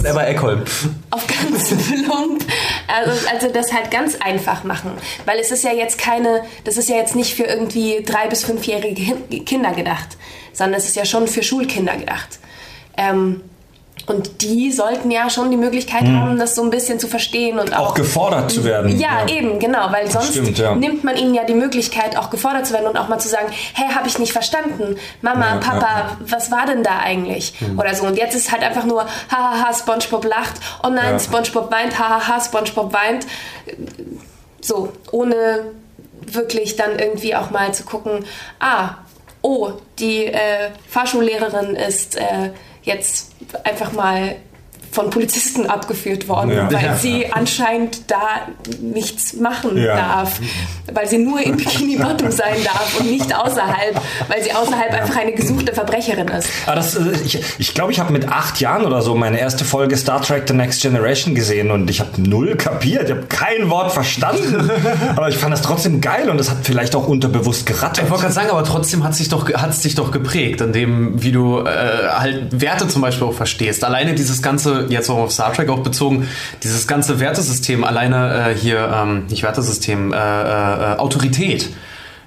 auf ganz plump also, also das halt ganz einfach machen. Weil es ist ja jetzt keine das ist ja jetzt nicht für irgendwie drei bis fünfjährige Kinder gedacht sondern es ist ja schon für Schulkinder gedacht. Ähm, und die sollten ja schon die Möglichkeit mhm. haben, das so ein bisschen zu verstehen und auch, auch gefordert zu werden. Ja, ja, eben, genau, weil sonst Stimmt, ja. nimmt man ihnen ja die Möglichkeit, auch gefordert zu werden und auch mal zu sagen, hey, habe ich nicht verstanden, Mama, ja, Papa, was war denn da eigentlich? Mhm. Oder so. Und jetzt ist halt einfach nur, hahaha, SpongeBob lacht, oh nein, SpongeBob weint, hahaha, SpongeBob weint. So, ohne wirklich dann irgendwie auch mal zu gucken, ah, oh, die äh, Fahrschullehrerin ist äh, jetzt einfach mal von Polizisten abgeführt worden, ja. weil ja. sie anscheinend da nichts machen ja. darf, weil sie nur in Bikini Bottom sein darf und nicht außerhalb, weil sie außerhalb einfach eine gesuchte Verbrecherin ist. Aber das, äh, ich glaube, ich, glaub, ich habe mit acht Jahren oder so meine erste Folge Star Trek The Next Generation gesehen und ich habe null kapiert, ich habe kein Wort verstanden, aber ich fand das trotzdem geil und das hat vielleicht auch unterbewusst gerattert. Ich wollte gerade sagen, aber trotzdem hat es dich doch, geprägt, in dem, wie du äh, halt Werte zum Beispiel auch verstehst. Alleine dieses ganze jetzt auch auf Star Trek auch bezogen, dieses ganze Wertesystem, alleine äh, hier, ähm, nicht Wertesystem, äh, äh, Autorität.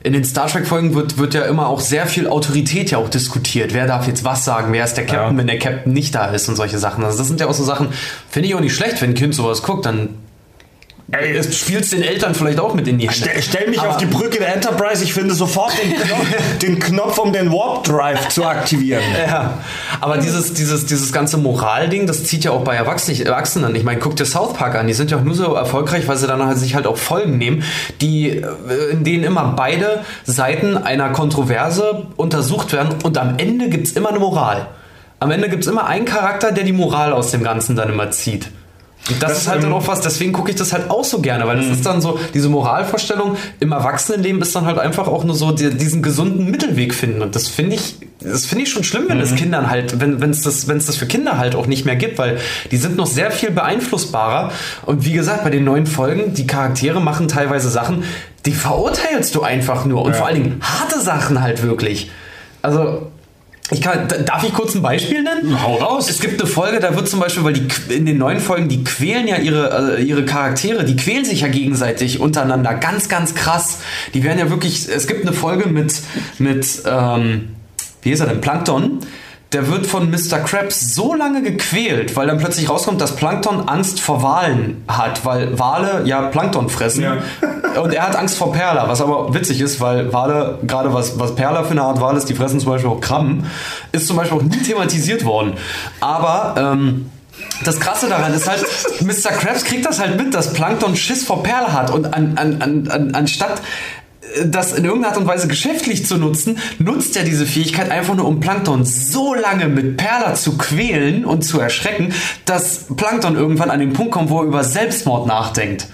In den Star Trek-Folgen wird, wird ja immer auch sehr viel Autorität ja auch diskutiert. Wer darf jetzt was sagen? Wer ist der Captain, ja. wenn der Captain nicht da ist und solche Sachen. Also das sind ja auch so Sachen, finde ich auch nicht schlecht, wenn ein Kind sowas guckt, dann Ey, es spielt den Eltern vielleicht auch mit in die Hände. Stell, stell mich aber auf die Brücke der Enterprise, ich finde sofort den Knopf, den Knopf um den Warp Drive zu aktivieren. Ja, aber dieses, dieses, dieses ganze Moralding, das zieht ja auch bei Erwachsenen. Ich meine, guck dir South Park an, die sind ja auch nur so erfolgreich, weil sie dann halt sich halt auch Folgen nehmen, die, äh, in denen immer beide Seiten einer Kontroverse untersucht werden und am Ende gibt es immer eine Moral. Am Ende gibt es immer einen Charakter, der die Moral aus dem Ganzen dann immer zieht. Und das, das ist halt ähm, dann auch was, deswegen gucke ich das halt auch so gerne, weil das mhm. ist dann so, diese Moralvorstellung im Erwachsenenleben ist dann halt einfach auch nur so die, diesen gesunden Mittelweg finden. Und das finde ich, das finde ich schon schlimm, wenn mhm. es Kindern halt, wenn es das, wenn es das für Kinder halt auch nicht mehr gibt, weil die sind noch sehr viel beeinflussbarer. Und wie gesagt, bei den neuen Folgen, die Charaktere machen teilweise Sachen, die verurteilst du einfach nur. Und ja. vor allen Dingen harte Sachen halt wirklich. Also, ich kann, darf ich kurz ein Beispiel nennen? Hau raus. Es gibt eine Folge, da wird zum Beispiel, weil die in den neuen Folgen, die quälen ja ihre, äh, ihre Charaktere, die quälen sich ja gegenseitig untereinander. Ganz, ganz krass. Die werden ja wirklich, es gibt eine Folge mit, mit ähm, wie ist er denn, Plankton der wird von Mr. Krabs so lange gequält, weil dann plötzlich rauskommt, dass Plankton Angst vor Walen hat, weil Wale ja Plankton fressen. Ja. Und er hat Angst vor Perla, was aber witzig ist, weil Wale, gerade was, was Perla für eine Art Wal ist, die fressen zum Beispiel auch Krabben, ist zum Beispiel auch nie thematisiert worden. Aber ähm, das Krasse daran ist halt, Mr. Krabs kriegt das halt mit, dass Plankton Schiss vor Perla hat und an, an, an, anstatt das in irgendeiner Art und Weise geschäftlich zu nutzen, nutzt er diese Fähigkeit einfach nur, um Plankton so lange mit Perla zu quälen und zu erschrecken, dass Plankton irgendwann an den Punkt kommt, wo er über Selbstmord nachdenkt.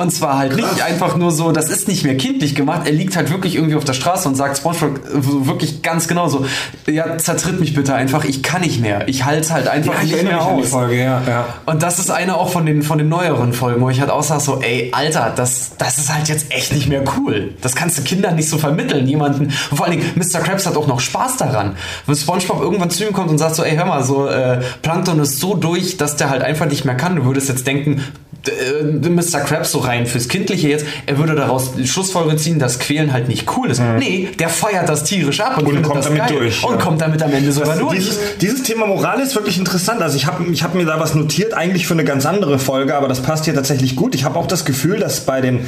Und zwar halt nicht einfach nur so, das ist nicht mehr kindlich gemacht. Er liegt halt wirklich irgendwie auf der Straße und sagt SpongeBob wirklich ganz genau so, ja, zertritt mich bitte einfach, ich kann nicht mehr. Ich halte halt einfach Ja, ich nicht mehr aus. Folge, ja, ja. Und das ist eine auch von den, von den neueren Folgen, wo ich halt auch sage so, ey, Alter, das, das ist halt jetzt echt nicht mehr cool. Das kannst du Kindern nicht so vermitteln. Jemanden, und vor allen Dingen, Mr. Krabs hat auch noch Spaß daran. Wenn Spongebob irgendwann zu ihm kommt und sagt so, ey, hör mal, so, äh, Plankton ist so durch, dass der halt einfach nicht mehr kann. Du würdest jetzt denken, äh, Mr. Krabs so rein fürs Kindliche jetzt, er würde daraus Schlussfolgerung ziehen, dass Quälen halt nicht cool ist. Nee, der feiert das tierisch ab und, Und kommt damit geil. durch, Und ja. kommt damit am Ende sogar durch. dieses, dieses Thema Moral ist wirklich interessant. Also ich habe ich hab mir da was notiert, eigentlich für eine ganz andere Folge, aber das passt hier tatsächlich gut. Ich habe auch das Gefühl, dass bei den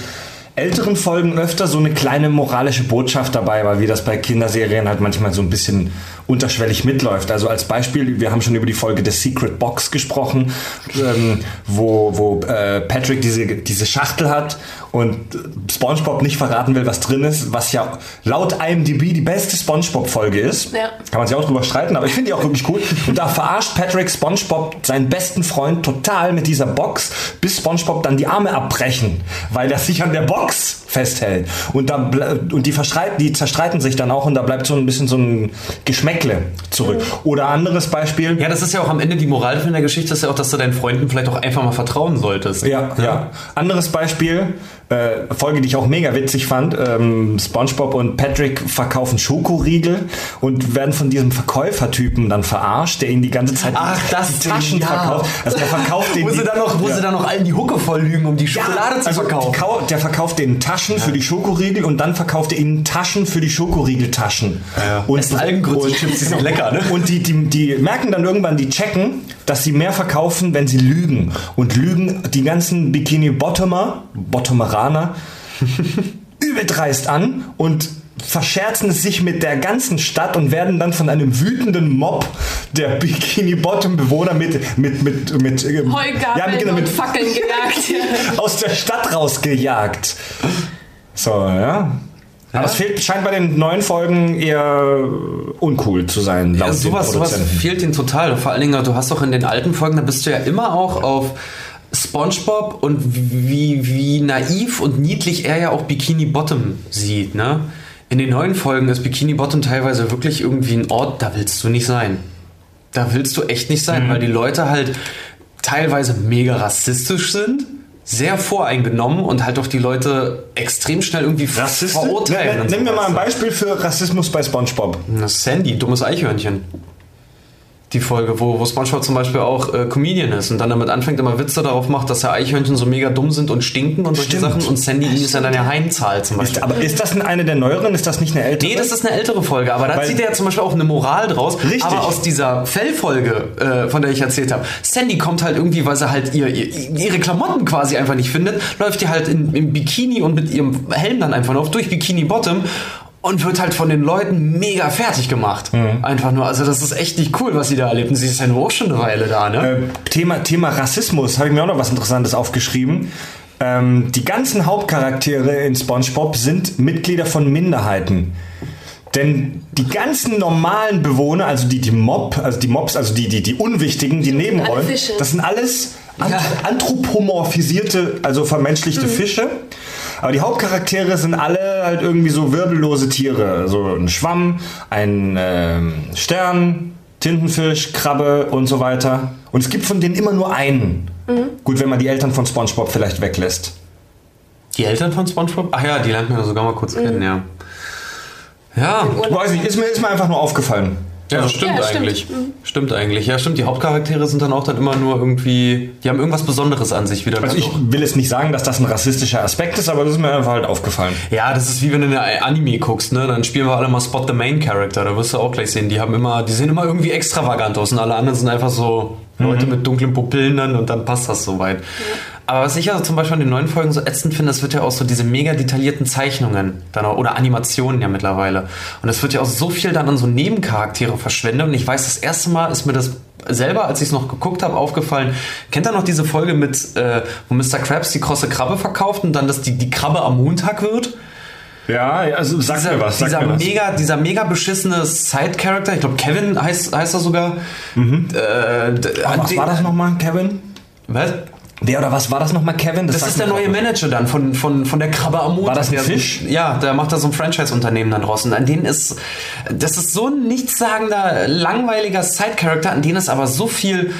älteren Folgen öfter so eine kleine moralische Botschaft dabei war, wie das bei Kinderserien halt manchmal so ein bisschen unterschwellig mitläuft. Also als Beispiel, wir haben schon über die Folge The Secret Box gesprochen, ähm, wo, wo äh, Patrick diese, diese Schachtel hat und SpongeBob nicht verraten will, was drin ist, was ja laut IMDb die beste SpongeBob-Folge ist. Ja. Kann man sich auch drüber streiten, aber ich finde die auch wirklich cool. Und da verarscht Patrick SpongeBob seinen besten Freund total mit dieser Box, bis SpongeBob dann die Arme abbrechen, weil er sich an der Box festhält. Und, da, und die, die zerstreiten sich dann auch und da bleibt so ein bisschen so ein Geschmäckle zurück. Oder anderes Beispiel. Ja, das ist ja auch am Ende die Moral von der Geschichte, ist ja auch, dass du deinen Freunden vielleicht auch einfach mal vertrauen solltest. Ja, ja. Anderes Beispiel, äh, Folge, die ich auch mega witzig fand. Ähm, SpongeBob und Patrick verkaufen Schokoriegel und werden von diesem Verkäufertypen dann verarscht, der ihnen die ganze Zeit Ach, das die Taschen ja. verkauft. Also der verkauft denen Wo sie dann noch, wo ja. sie dann noch allen die Hucke voll lügen, um die Schokolade zu also verkaufen. Die der verkauft denen Taschen für die Schokoriegel und dann verkauft er ihnen Taschen für die Schokoriegeltaschen. ja. Und, Algengrütze-Chips, die sind lecker, ne? Und die, die, die merken dann irgendwann, die checken, dass sie mehr verkaufen, wenn sie lügen. Und lügen die ganzen Bikini-Bottomer, Bottomeraner, übel dreist an und verscherzen es sich mit der ganzen Stadt und werden dann von einem wütenden Mob der Bikini-Bottom-Bewohner mit, mit, mit, mit, ähm, ja, mit, genau, und mit Fackeln gejagt. aus der Stadt rausgejagt. So, ja. Aber es fehlt, scheint bei den neuen Folgen eher uncool zu sein, laut Ja, sowas, den sowas fehlt ihnen total. Vor allen Dingen, du hast doch in den alten Folgen, da bist du ja immer auch auf SpongeBob und wie, wie naiv und niedlich er ja auch Bikini Bottom sieht, ne? In den neuen Folgen ist Bikini Bottom teilweise wirklich irgendwie ein Ort, da willst du nicht sein. Da willst du echt nicht Mhm. sein, weil die Leute halt teilweise mega rassistisch sind, sehr voreingenommen und halt auch die Leute extrem schnell irgendwie Rassistisch? verurteilen. Nehmen wir mal ein Beispiel für Rassismus bei SpongeBob. Na, Sandy, dummes Eichhörnchen. Die Folge, wo, wo SpongeBob zum Beispiel auch äh, Comedian ist und dann damit anfängt, immer Witze darauf macht, dass ja Eichhörnchen so mega dumm sind und stinken und solche Stimmt. Sachen und Sandy ihm ist ja dann ja heimzahlt zum Beispiel. Ist, aber ist das eine der neueren? Ist das nicht eine ältere? Nee, das ist eine ältere Folge, aber da zieht er ja zum Beispiel auch eine Moral draus. Richtig. Aber aus dieser Fellfolge, äh, von der ich erzählt habe, Sandy kommt halt irgendwie, weil sie halt ihr, ihr, ihre Klamotten quasi einfach nicht findet, läuft die halt in, im Bikini und mit ihrem Helm dann einfach noch durch Bikini Bottom und wird halt von den Leuten mega fertig gemacht. Mhm. Einfach nur, also das ist echt nicht cool, was sie da erlebt. Und sie ist ja nur auch schon eine Weile da, ne? Äh, Thema, Thema Rassismus, habe ich mir auch noch was Interessantes aufgeschrieben. Ähm, die ganzen Hauptcharaktere in SpongeBob sind Mitglieder von Minderheiten. Denn die ganzen normalen Bewohner, also die, die Mob, also die Mobs, also die, die, die Unwichtigen, die Nebenrollen, das sind alles anthropomorphisierte, also vermenschlichte Fische. Aber die Hauptcharaktere sind alle halt irgendwie so wirbellose Tiere. So ein Schwamm, ein ähm, Stern, Tintenfisch, Krabbe und so weiter. Und es gibt von denen immer nur einen. Gut, wenn man die Eltern von SpongeBob vielleicht weglässt. Die Eltern von SpongeBob? Ach ja, die lernt man sogar mal kurz kennen, ja. Ja. Weiß nicht, ist mir, ist mir einfach nur aufgefallen. Ja, das stimmt Ja, stimmt. eigentlich. Stimmt. eigentlich. Ja, stimmt. Die Hauptcharaktere sind dann auch dann immer nur irgendwie, die haben irgendwas Besonderes an sich wieder. Also ich will jetzt nicht sagen, dass das ein rassistischer Aspekt ist, aber das ist mir einfach halt aufgefallen. ja, das ist wie wenn du eine Anime guckst, ne? Dann spielen wir alle mal Spot the Main Character. Da wirst du auch gleich sehen. Die haben immer, die sehen immer irgendwie extravagant aus und alle anderen sind einfach so Leute mit dunklen Pupillen dann und dann passt das soweit. Aber was ich also zum Beispiel an den neuen Folgen so ätzend finde, es wird ja auch so diese mega detaillierten Zeichnungen dann auch, oder Animationen ja mittlerweile. Und es wird ja auch so viel dann an so Nebencharaktere verschwendet. Und ich weiß, das erste Mal ist mir das selber, als ich es noch geguckt habe, aufgefallen. Kennt ihr noch diese Folge mit, äh, wo Mr. Krabs die krosse Krabbe verkauft und dann, dass die, die Krabbe am Montag wird? Ja, also sag dieser, mir was, sag dieser mir was. mega, dieser mega beschissene Side-Character, ich glaube Kevin heißt, heißt er sogar. Äh, Ach, an was war das nochmal, Kevin? Was? Wer oder was war das nochmal, Kevin? Das, sagt ist der neue Manager dann von, von, von der Krabbe am Montag. War das ein Der- Fisch? Ja, der macht da so ein Franchise-Unternehmen dann draußen. An denen ist, das ist so ein nichtssagender, langweiliger Side-Character, an denen ist aber so viel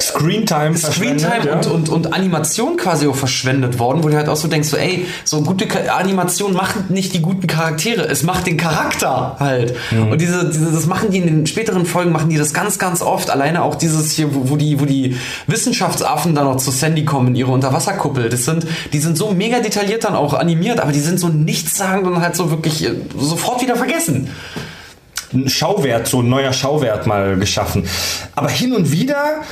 Screentime Screentime ja. und, und, und Animation quasi auch verschwendet worden, wo du halt auch so denkst, so, ey, so gute Ka- Animation macht nicht die guten Charaktere, es macht den Charakter halt. Mhm. Und diese, diese, das machen die in den späteren Folgen, machen die das ganz, ganz oft. Alleine auch dieses hier, wo, wo, die, wo die Wissenschaftsaffen dann noch zu Sandy kommen in ihre Unterwasserkuppel. Das sind, die sind so mega detailliert dann auch animiert, aber die sind so nichtssagend und halt so wirklich äh, sofort wieder vergessen. ein Schauwert, so ein neuer Schauwert mal geschaffen. Aber hin und wieder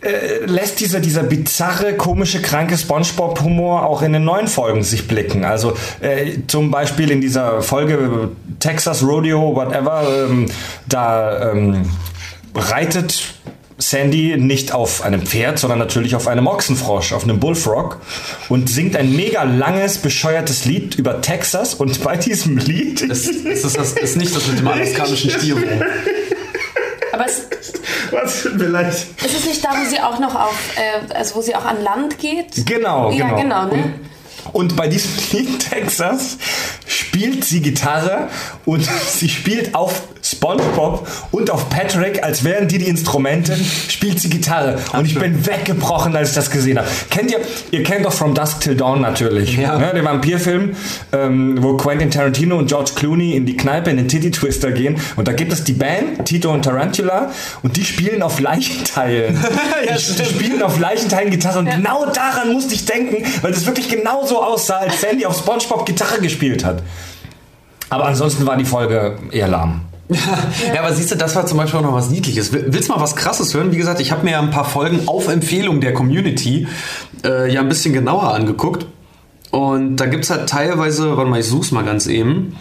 äh, lässt dieser, dieser bizarre, komische, kranke Spongebob-Humor auch in den neuen Folgen sich blicken. Also äh, zum Beispiel in dieser Folge Texas Rodeo, whatever, ähm, da ähm, reitet Sandy nicht auf einem Pferd, sondern natürlich auf einem Ochsenfrosch, auf einem Bullfrog und singt ein mega langes, bescheuertes Lied über Texas und bei diesem Lied Das, das, ist, das ist nicht das mit dem alaskanischen Stierwurm. Aber es, Was vielleicht es ist nicht da, wo sie auch noch auf, äh, also wo sie auch an Land geht. Genau, Ja, genau. genau, ne? Und bei diesem Lied Texas spielt sie Gitarre und sie spielt auf SpongeBob und auf Patrick, als wären die die Instrumente, spielt sie Gitarre. Und ich bin weggebrochen, als ich das gesehen habe. Kennt ihr, ihr kennt doch From Dusk Till Dawn natürlich, Ja. ne, den Vampirfilm, ähm, wo Quentin Tarantino und George Clooney in die Kneipe in den Titty Twister gehen. Und da gibt es die Band, Tito und Tarantula, und die spielen auf Leichenteilen. Ja, die, die spielen auf Leichenteilen Gitarre. Und genau daran musste ich denken, weil das wirklich genauso aussah, als Sandy auf SpongeBob Gitarre gespielt hat. Aber ansonsten war die Folge eher lahm. Ja, aber siehst du, das war zum Beispiel auch noch was Niedliches. Will- Willst du mal was Krasses hören? Wie gesagt, ich habe mir ja ein paar Folgen auf Empfehlung der Community äh, ja ein bisschen genauer angeguckt. Und da gibt es halt teilweise, warte mal, ich such's mal ganz eben.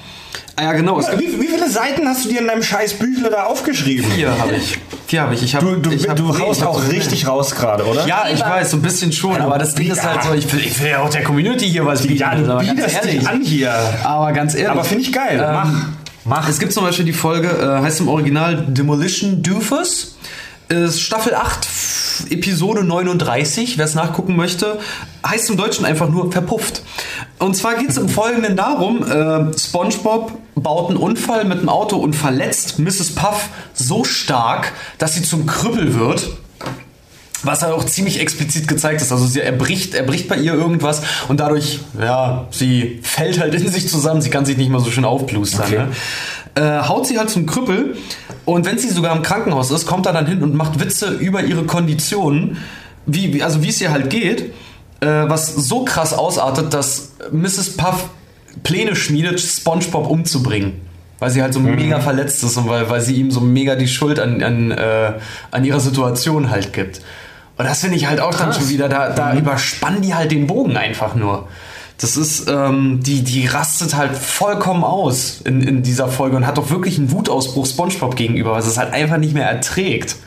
Ah ja, genau, gibt Wie, wie viele Seiten hast du dir in deinem scheiß Büchle da aufgeschrieben? vier habe ich. Vier habe ich. ich hab, Du, du, ich hab, du nee, haust ich hab auch so- richtig raus gerade, oder? Ja, ich weiß, so ein bisschen schon, aber das Ding ist halt so, ich will, ich will ja auch der Community hier was bieten. Ja, du aber ganz bietest ehrlich. dich an hier. Aber ganz ehrlich. Aber finde ich geil. Ähm, Mach. Mach. Es gibt zum Beispiel die Folge, äh, heißt im Original Demolition Doofus. Ist Staffel 8, f- Episode 39, wer es nachgucken möchte, heißt im Deutschen einfach nur verpufft. Und zwar geht es im Folgenden darum, äh, SpongeBob baut einen Unfall mit dem Auto und verletzt Mrs. Puff so stark, dass sie zum Krüppel wird. Was halt auch ziemlich explizit gezeigt ist. Also sie erbricht, erbricht bei ihr irgendwas und dadurch, ja, sie fällt halt in sich zusammen, sie kann sich nicht mehr so schön aufplustern. Okay. Ne? Äh, haut sie halt zum Krüppel und wenn sie sogar im Krankenhaus ist, kommt er dann hin und macht Witze über ihre Konditionen, wie, also wie es ihr halt geht, äh, was so krass ausartet, dass Mrs. Puff Pläne schmiedet, SpongeBob umzubringen. Weil sie halt so mega verletzt ist und weil, weil sie ihm so mega die Schuld an, an, äh, an ihrer Situation halt gibt. Und das finde ich halt auch dann schon wieder, da, da überspannen die halt den Bogen einfach nur. Das ist, ähm, die, die rastet halt vollkommen aus in, in dieser Folge und hat doch wirklich einen Wutausbruch SpongeBob gegenüber, was es halt einfach nicht mehr erträgt.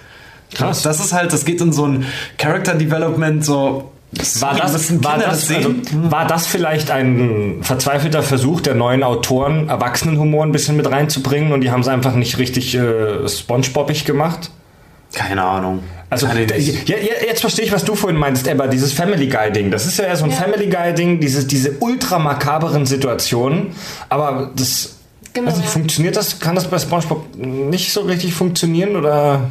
Krass. Das ist halt, das geht in so ein Character Development so. War das, war, das, also, war das vielleicht ein verzweifelter Versuch der neuen Autoren, Erwachsenenhumor ein bisschen mit reinzubringen und die haben es einfach nicht richtig äh, spongebobbig gemacht? Keine Ahnung. Also jetzt verstehe ich, was du vorhin meinst, aber dieses Family Guy Ding, das ist ja eher so ein Ja. Family Guy Ding, diese, diese ultra makaberen Situationen, aber das Genau, nicht, ja. funktioniert das, kann das bei SpongeBob nicht so richtig funktionieren oder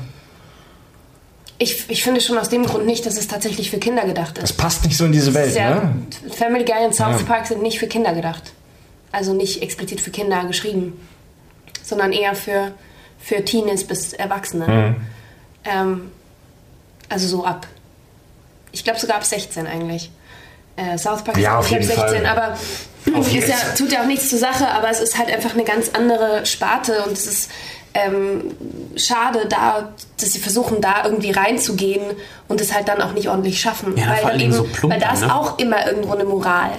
Ich, ich finde schon aus dem Grund nicht, dass es tatsächlich für Kinder gedacht es ist. passt nicht so in diese Welt, ja, ne? Family Guy und South Ja. Park sind nicht für Kinder gedacht. Also nicht explizit für Kinder geschrieben, sondern eher für, für Teenies bis Erwachsene. Mhm. Ähm, also so ab. Ich glaube sogar ab 16 eigentlich. Äh, South Park Ja, ist ab jeden 16, Fall. aber Auf ist ja, tut ja auch nichts zur Sache, aber es ist halt einfach eine ganz andere Sparte und es ist ähm, schade, da, dass sie versuchen, da irgendwie reinzugehen und es halt dann auch nicht ordentlich schaffen. Ja, weil, dann eben, so plump weil da ist ne? auch immer irgendwo eine Moral.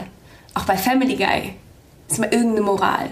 Auch bei Family Guy ist immer irgendeine Moral.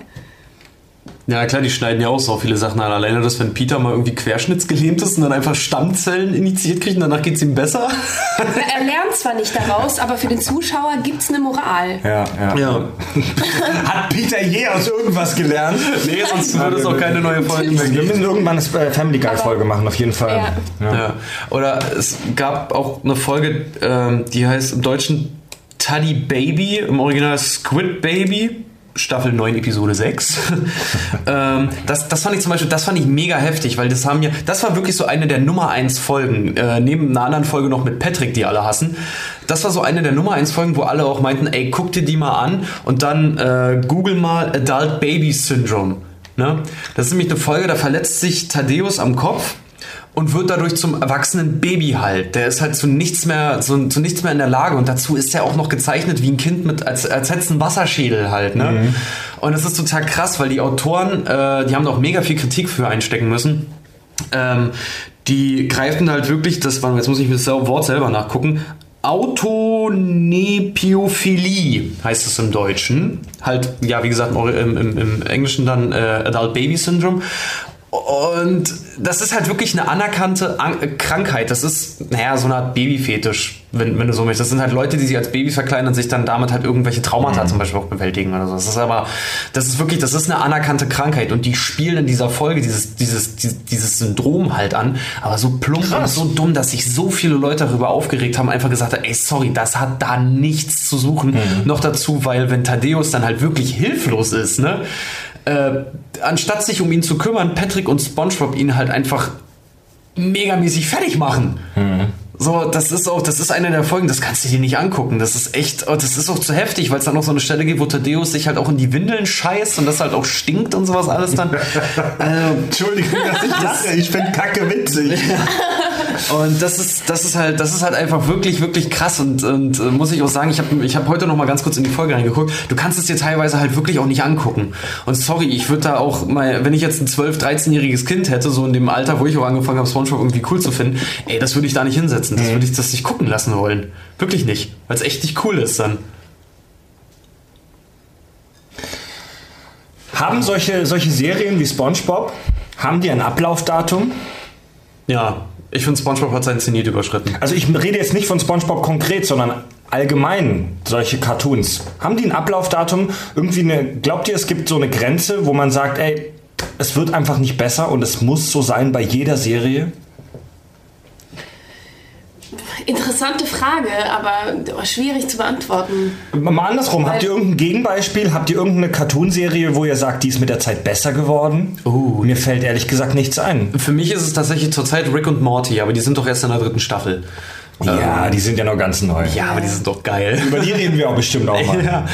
Ja, klar, die schneiden ja auch so viele Sachen an. Alleine das, wenn Peter mal irgendwie querschnittsgelähmt ist und dann einfach Stammzellen initiiert kriegt und danach geht es ihm besser. er lernt zwar nicht daraus, aber für den Zuschauer gibt es eine Moral. Ja, ja. ja. Hat Peter je aus irgendwas gelernt? Nee, sonst würde es auch keine neue Folge mehr geben. Wir müssen irgendwann eine äh, Family Guy-Folge machen, auf jeden Fall. Ja. ja. Oder es gab auch eine Folge, ähm, die heißt im Deutschen Tuddy Baby, im Original Squid Baby Staffel 9, Episode 6. ähm, das, das fand ich zum Beispiel, das fand ich mega heftig, weil das haben ja, das war wirklich so eine der Nummer 1 Folgen, äh, neben einer anderen Folge noch mit Patrick, die alle hassen. Das war so eine der Nummer 1 Folgen, wo alle auch meinten, ey, guck dir die mal an und dann äh, google mal Adult Baby Syndrome. Ne? Das ist nämlich eine Folge, da verletzt sich Thaddeus am Kopf und wird dadurch zum erwachsenen Baby halt. Der ist halt zu nichts mehr, zu, zu nichts mehr in der Lage. Und dazu ist er auch noch gezeichnet wie ein Kind mit, als, als hätte es einen Wasserschädel halt. Ne? Mhm. Und es ist total krass, weil die Autoren, äh, die haben da auch mega viel Kritik für einstecken müssen. Ähm, die greifen halt wirklich, das war, jetzt muss ich mir das Wort selber nachgucken, Autonepophilie heißt es im Deutschen. Halt, ja, wie gesagt, im, im, im Englischen dann äh, Adult Baby Syndrome. Und das ist halt wirklich eine anerkannte An Krankheit. Das ist, naja, so eine Art Babyfetisch, wenn, wenn du so möchtest. Das sind halt Leute, die sich als Babys verkleiden und sich dann damit halt irgendwelche Traumata mhm. zum Beispiel auch bewältigen oder so. Das ist aber, das ist wirklich, das ist eine anerkannte Krankheit und die spielen in dieser Folge dieses, dieses, dieses, Syndrom halt an, aber so plump Krass. und so dumm, dass sich so viele Leute darüber aufgeregt haben, einfach gesagt haben, ey, sorry, das hat da nichts zu suchen. Mhm. Noch dazu, weil wenn Thaddeus dann halt wirklich hilflos ist, ne? Äh, anstatt sich um ihn zu kümmern, Patrick und SpongeBob ihn halt einfach megamäßig fertig machen. Mhm. So, das ist auch, das ist eine der Folgen, das kannst du dir nicht angucken. Das ist echt, oh, das ist auch zu heftig, weil es dann noch so eine Stelle gibt, wo Thaddeus sich halt auch in die Windeln scheißt und das halt auch stinkt und sowas alles dann. ähm, Entschuldigung, dass ich lache, ich finde Kacke witzig. Und das ist, das ist halt, das ist halt einfach wirklich, wirklich krass. Und, und äh, muss ich auch sagen, ich habe ich hab heute noch mal ganz kurz in die Folge reingeguckt. Du kannst es dir teilweise halt wirklich auch nicht angucken. Und sorry, ich würde da auch mal, wenn ich jetzt ein 12-, 13-jähriges Kind hätte, so in dem Alter, wo ich auch angefangen habe, Spongebob irgendwie cool zu finden, ey, das würde ich da nicht hinsetzen. Das mhm. würde ich das nicht gucken lassen wollen. Wirklich nicht. Weil es echt nicht cool ist dann. Haben solche, solche Serien wie SpongeBob, haben die ein Ablaufdatum? Ja, ich finde, SpongeBob hat seinen Zenit überschritten. Also ich rede jetzt nicht von SpongeBob konkret, sondern allgemein solche Cartoons. Haben die ein Ablaufdatum? Irgendwie eine, glaubt ihr, es gibt so eine Grenze, wo man sagt, ey, es wird einfach nicht besser und es muss so sein bei jeder Serie? Interessante Frage, aber schwierig zu beantworten. Mal andersrum, Weil habt ihr irgendein Gegenbeispiel? Habt ihr irgendeine Cartoonserie, wo ihr sagt, die ist mit der Zeit besser geworden? Uh, Mir fällt ehrlich gesagt nichts ein. Für mich ist es tatsächlich zurzeit Rick und Morty, aber die sind doch erst in der dritten Staffel. Ja, ähm, die sind ja noch ganz neu. Ja, aber die sind doch geil. Über die reden wir auch bestimmt auch mal. ja.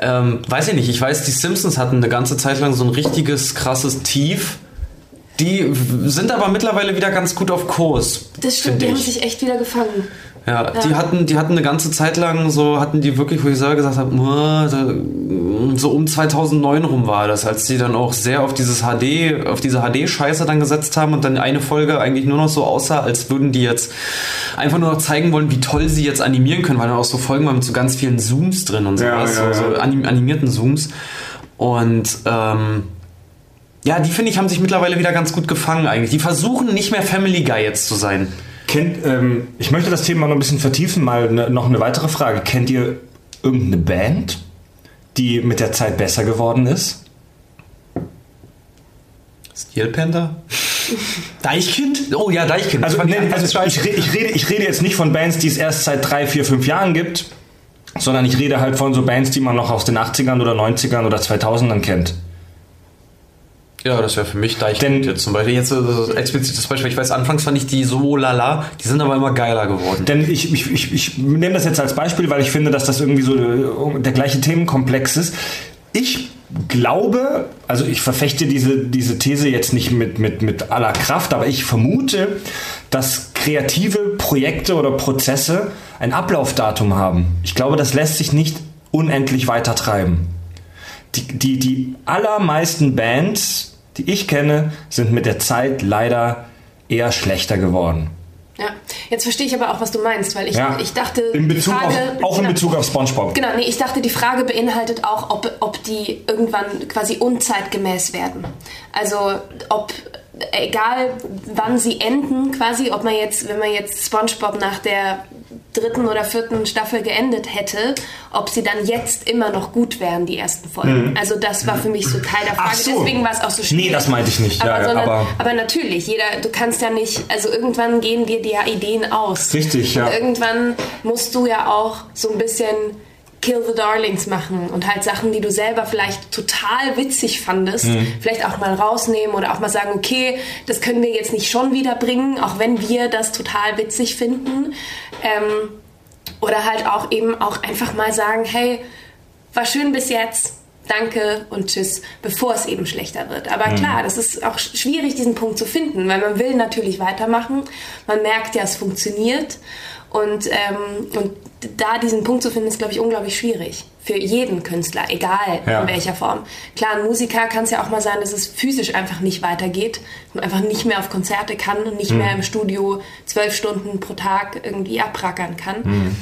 ähm, weiß ich nicht. Ich weiß, die Simpsons hatten eine ganze Zeit lang so ein richtiges krasses Tief die sind aber mittlerweile wieder ganz gut auf Kurs. Das stimmt, die ich. haben sich echt wieder gefangen. Ja, ja, die hatten, die hatten eine ganze Zeit lang so, hatten die wirklich, wo ich selber gesagt habe, so um 2009 rum war das, als die dann auch sehr auf dieses HD, auf diese HD-Scheiße dann gesetzt haben und dann eine Folge eigentlich nur noch so aussah, als würden die jetzt einfach nur noch zeigen wollen, wie toll sie jetzt animieren können, weil dann auch so Folgen waren mit so ganz vielen Zooms drin und sowas, ja, ja, so, so animierten Zooms. Und ähm, ja, die finde ich haben sich mittlerweile wieder ganz gut gefangen eigentlich. Die versuchen nicht mehr Family Guy jetzt zu sein. Kennt, ähm, ich möchte das Thema noch ein bisschen vertiefen. Mal ne, noch eine weitere Frage. Kennt ihr irgendeine Band, die mit der Zeit besser geworden ist? Steel Panther? Deichkind? Oh ja, Deichkind. Also, nee, also ich, ich, rede, ich rede jetzt nicht von Bands, die es erst seit drei, vier, fünf Jahren gibt, sondern ich rede halt von so Bands, die man noch aus den 80ern oder 90ern oder 2000ern kennt. Ja, das wäre für mich Deichkind jetzt zum Beispiel. Jetzt also explizites Beispiel. Ich weiß, anfangs fand ich die so lala, die sind aber immer geiler geworden. Denn ich, ich, ich, ich nehme das jetzt als Beispiel, weil ich finde, dass das irgendwie so äh, der gleiche Themenkomplex ist. Ich glaube, also ich verfechte diese, diese These jetzt nicht mit, mit, mit aller Kraft, aber ich vermute, dass kreative Projekte oder Prozesse ein Ablaufdatum haben. Ich glaube, das lässt sich nicht unendlich weiter treiben. Die, die, die allermeisten Bands, die ich kenne, sind mit der Zeit leider eher schlechter geworden. Ja, jetzt verstehe ich aber auch, was du meinst, weil ich, Ja. ich dachte, in die Bezug Frage, auf, auch in genau, Bezug auf SpongeBob. Genau, nee, ich dachte, die Frage beinhaltet auch, ob, ob die irgendwann quasi unzeitgemäß werden. Also ob egal wann sie enden, quasi, ob man jetzt, wenn man jetzt SpongeBob nach der dritten oder vierten Staffel geendet hätte, ob sie dann jetzt immer noch gut wären, die ersten Folgen. Also das war für mich so Teil der Mhm. Frage. so. Deswegen war es auch so schwierig. Nee, das meinte ich nicht, Aber, ja, sondern, aber- aber natürlich, jeder, du kannst ja nicht, also irgendwann gehen dir die ja Ideen aus. Richtig, ja. Und irgendwann musst du ja auch so ein bisschen Kill the Darlings machen und halt Sachen, die du selber vielleicht total witzig fandest, Mhm. vielleicht auch mal rausnehmen oder auch mal sagen, okay, das können wir jetzt nicht schon wieder bringen, auch wenn wir das total witzig finden. Ähm, oder halt auch eben auch einfach mal sagen, hey, war schön bis jetzt, danke und tschüss, bevor es eben schlechter wird. Aber Mhm. klar, das ist auch sch- schwierig, diesen Punkt zu finden, weil man will natürlich weitermachen. Man merkt ja, es funktioniert. Und, ähm, und da diesen Punkt zu finden, ist, glaube ich, unglaublich schwierig. Für jeden Künstler, egal Ja. in welcher Form. Klar, ein Musiker kann es ja auch mal sein, dass es physisch einfach nicht weitergeht. Man einfach nicht mehr auf Konzerte kann und nicht mehr im Studio zwölf Stunden pro Tag irgendwie abrackern kann.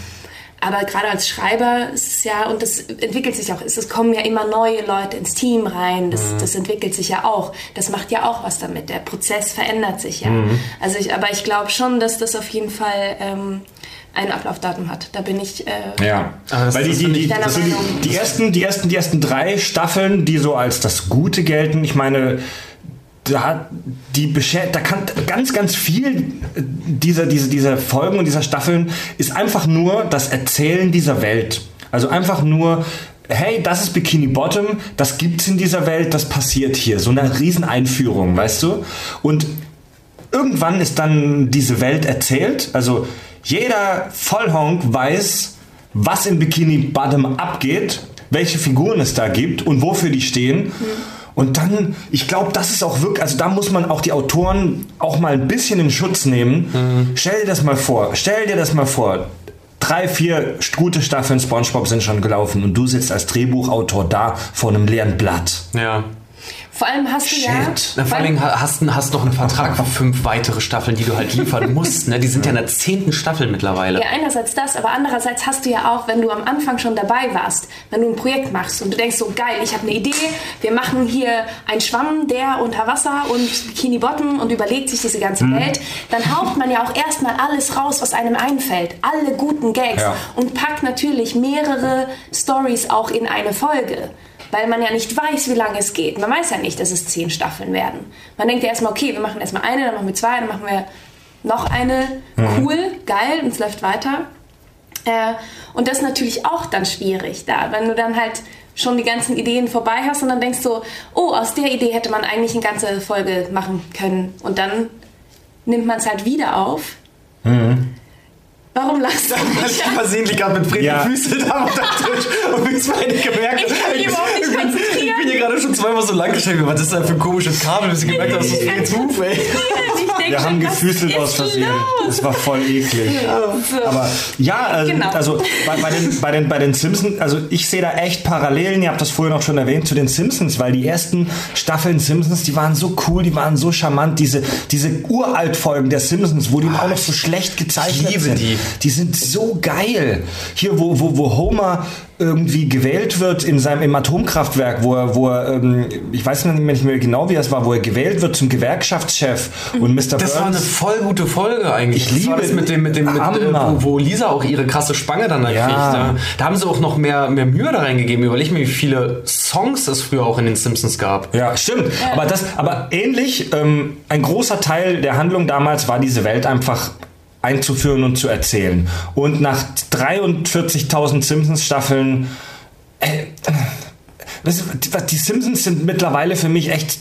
Aber gerade als Schreiber ist es ja, und das entwickelt sich auch, es kommen ja immer neue Leute ins Team rein, das, das entwickelt sich ja auch. Das macht ja auch was damit. Der Prozess verändert sich ja. Also ich, aber ich glaube schon, dass das auf jeden Fall ähm, ein Ablaufdatum hat. Da bin ich. Äh, Ja, weil die, das die, die, die, Meinung. die, ersten, die, ersten, die ersten drei Staffeln, die so als das Gute gelten, ich meine, da, die beschä- da kann ganz, ganz viel dieser, dieser, dieser Folgen und dieser Staffeln ist einfach nur das Erzählen dieser Welt. Also einfach nur, hey, das ist Bikini Bottom, das gibt's in dieser Welt, das passiert hier. So eine Rieseneinführung, weißt du? Und irgendwann ist dann diese Welt erzählt. Also jeder Vollhonk weiß, was in Bikini Bottom abgeht, welche Figuren es da gibt und wofür die stehen. Und dann, ich glaube, das ist auch wirklich, also da muss man auch die Autoren auch mal ein bisschen in Schutz nehmen. Stell dir das mal vor, stell dir das mal vor. Drei, vier gute Staffeln SpongeBob sind schon gelaufen und du sitzt als Drehbuchautor da vor einem leeren Blatt. Ja. Vor allem hast du ja. Shit. Na, vor allen Dingen hast du hast noch einen Vertrag für fünf weitere Staffeln, die du halt liefern musst. Ne? Die sind ja in der zehnten Staffel mittlerweile. Ja, einerseits das, aber andererseits hast du ja auch, wenn du am Anfang schon dabei warst, wenn du ein Projekt machst und du denkst so, geil, ich habe eine Idee, wir machen hier einen Schwamm, der unter Wasser und Bikini Bottom und überlegt sich diese ganze Welt, dann haucht man ja auch erstmal alles raus, was einem einfällt. Alle guten Gags Ja. und packt natürlich mehrere Stories auch in eine Folge. Weil man ja nicht weiß, wie lange es geht. Man weiß ja nicht, dass es zehn Staffeln werden. Man denkt ja erstmal, okay, wir machen erstmal eine, dann machen wir zwei, dann machen wir noch eine. Cool, geil, und es läuft weiter. Äh, und das ist natürlich auch dann schwierig da, wenn du dann halt schon die ganzen Ideen vorbei hast und dann denkst du, oh, aus der Idee hätte man eigentlich eine ganze Folge machen können. Und dann nimmt man es halt wieder auf. Warum lachst du? Ich versehentlich gerade mit Fred Ja. die Füße da unter Tisch und wir zwei nicht gemerkt. Ich kann mich überhaupt nicht konzentrieren. ich bin hier gerade schon zweimal so lang gestellt. Was ist da für ein komisches Kabel, bis ich gemerkt habe, dass das Freds Ruf, ey. Wir schon, haben gefüßelt aus Versehen. Das war voll eklig. So. Aber ja, also, Genau. also bei, bei, den, bei, den, bei den Simpsons, also ich sehe da echt Parallelen, ihr habt das vorhin auch schon erwähnt, zu den Simpsons, weil die ersten Staffeln Simpsons, die waren so cool, die waren so charmant, diese, diese Uraltfolgen der Simpsons, wo die auch noch so schlecht gezeichnet sind. die. Die sind so geil. Hier, wo, wo, wo Homer irgendwie gewählt wird in seinem im Atomkraftwerk, wo er, wo er ähm, ich weiß nicht mehr genau, wie das war, wo er gewählt wird zum Gewerkschaftschef und Mr. Das war eine Burns voll gute Folge eigentlich. Ich das liebe- das mit dem, mit dem, mit, äh, wo Lisa auch ihre krasse Spange dann da Ja. kriegt. Da, da haben sie auch noch mehr, mehr Mühe da reingegeben. Überleg mir, wie viele Songs es früher auch in den Simpsons gab. Ja, stimmt. Aber das, aber ähnlich, ähm, ein großer Teil der Handlung damals war diese Welt einfach einzuführen und zu erzählen. Und nach 43.000 Simpsons-Staffeln, äh, die- Simpsons sind mittlerweile für mich echt,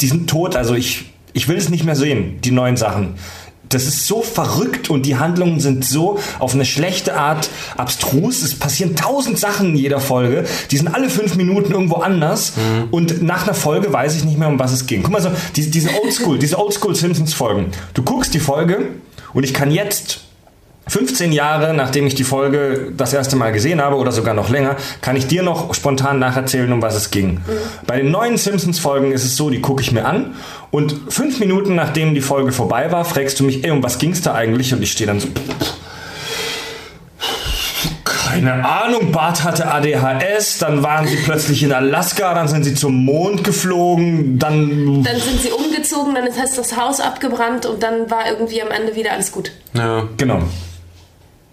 die- sind tot. Also ich, ich will es nicht mehr sehen, die neuen Sachen. Das ist so verrückt und die Handlungen sind so auf eine schlechte Art abstrus. Es passieren tausend Sachen in jeder Folge. Die sind alle fünf Minuten irgendwo anders. Und nach einer Folge weiß ich nicht mehr, um was es ging. Guck mal, so, diese, diese Oldschool, diese Oldschool Simpsons Folgen. Du guckst die Folge und ich kann jetzt 15 Jahre, nachdem ich die Folge das erste Mal gesehen habe oder sogar noch länger, kann ich dir noch spontan nacherzählen, um was es ging. Mhm. Bei den neuen Simpsons-Folgen ist es so, die gucke ich mir an und fünf Minuten nachdem die Folge vorbei war, fragst du mich, ey, um was ging es da eigentlich? Und ich stehe dann so, keine Ahnung, Bart hatte ADHS, dann waren sie plötzlich in Alaska, dann sind sie zum Mond geflogen, dann. Dann sind sie umgezogen, dann ist das Haus abgebrannt und dann war irgendwie am Ende wieder alles gut. Ja, genau.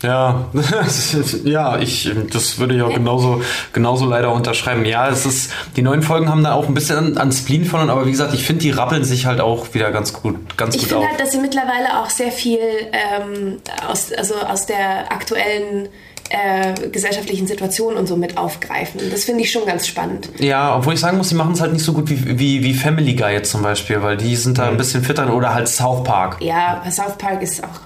Ja, ja, ich, das würde ich auch genauso, genauso leider unterschreiben. Ja, es ist, die neuen Folgen haben da auch ein bisschen an, an Spleen von, aber wie gesagt, ich finde, die rappeln sich halt auch wieder ganz gut, ganz ich gut Ich finde halt, dass sie mittlerweile auch sehr viel ähm, aus, also aus der aktuellen äh, gesellschaftlichen Situation und so mit aufgreifen. Das finde ich schon ganz spannend. Ja, obwohl ich sagen muss, sie machen es halt nicht so gut wie, wie, wie Family Guy jetzt zum Beispiel, weil die sind da ein bisschen fitter oder halt South Park. Ja, South Park ist auch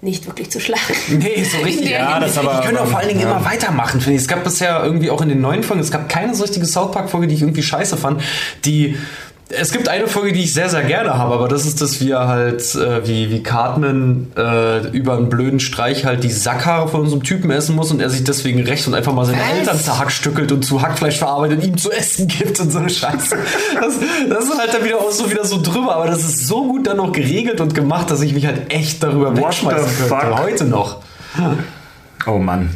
nicht wirklich zu schlagen. Nee, so richtig. ja, das aber, die können auch vor allen Dingen ja. immer weitermachen, finde ich. Es gab bisher irgendwie auch in den neuen Folgen, es gab keine so richtige South Park-Folge, die ich irgendwie scheiße fand, die es gibt eine Folge, die ich sehr, sehr gerne habe, aber das ist das, wie er halt, äh, wie, wie Cartman äh, über einen blöden Streich halt die Sackhaare von unserem Typen essen muss und er sich deswegen rächt und einfach mal seine Was? Eltern zerhackstückelt und zu Hackfleisch verarbeitet und ihm zu essen gibt und so eine Scheiße. Das, das ist halt dann wieder auch so wieder so drüber, aber das ist so gut dann noch geregelt und gemacht, dass ich mich halt echt darüber wegschmeißen könnte. Heute noch. Oh Mann.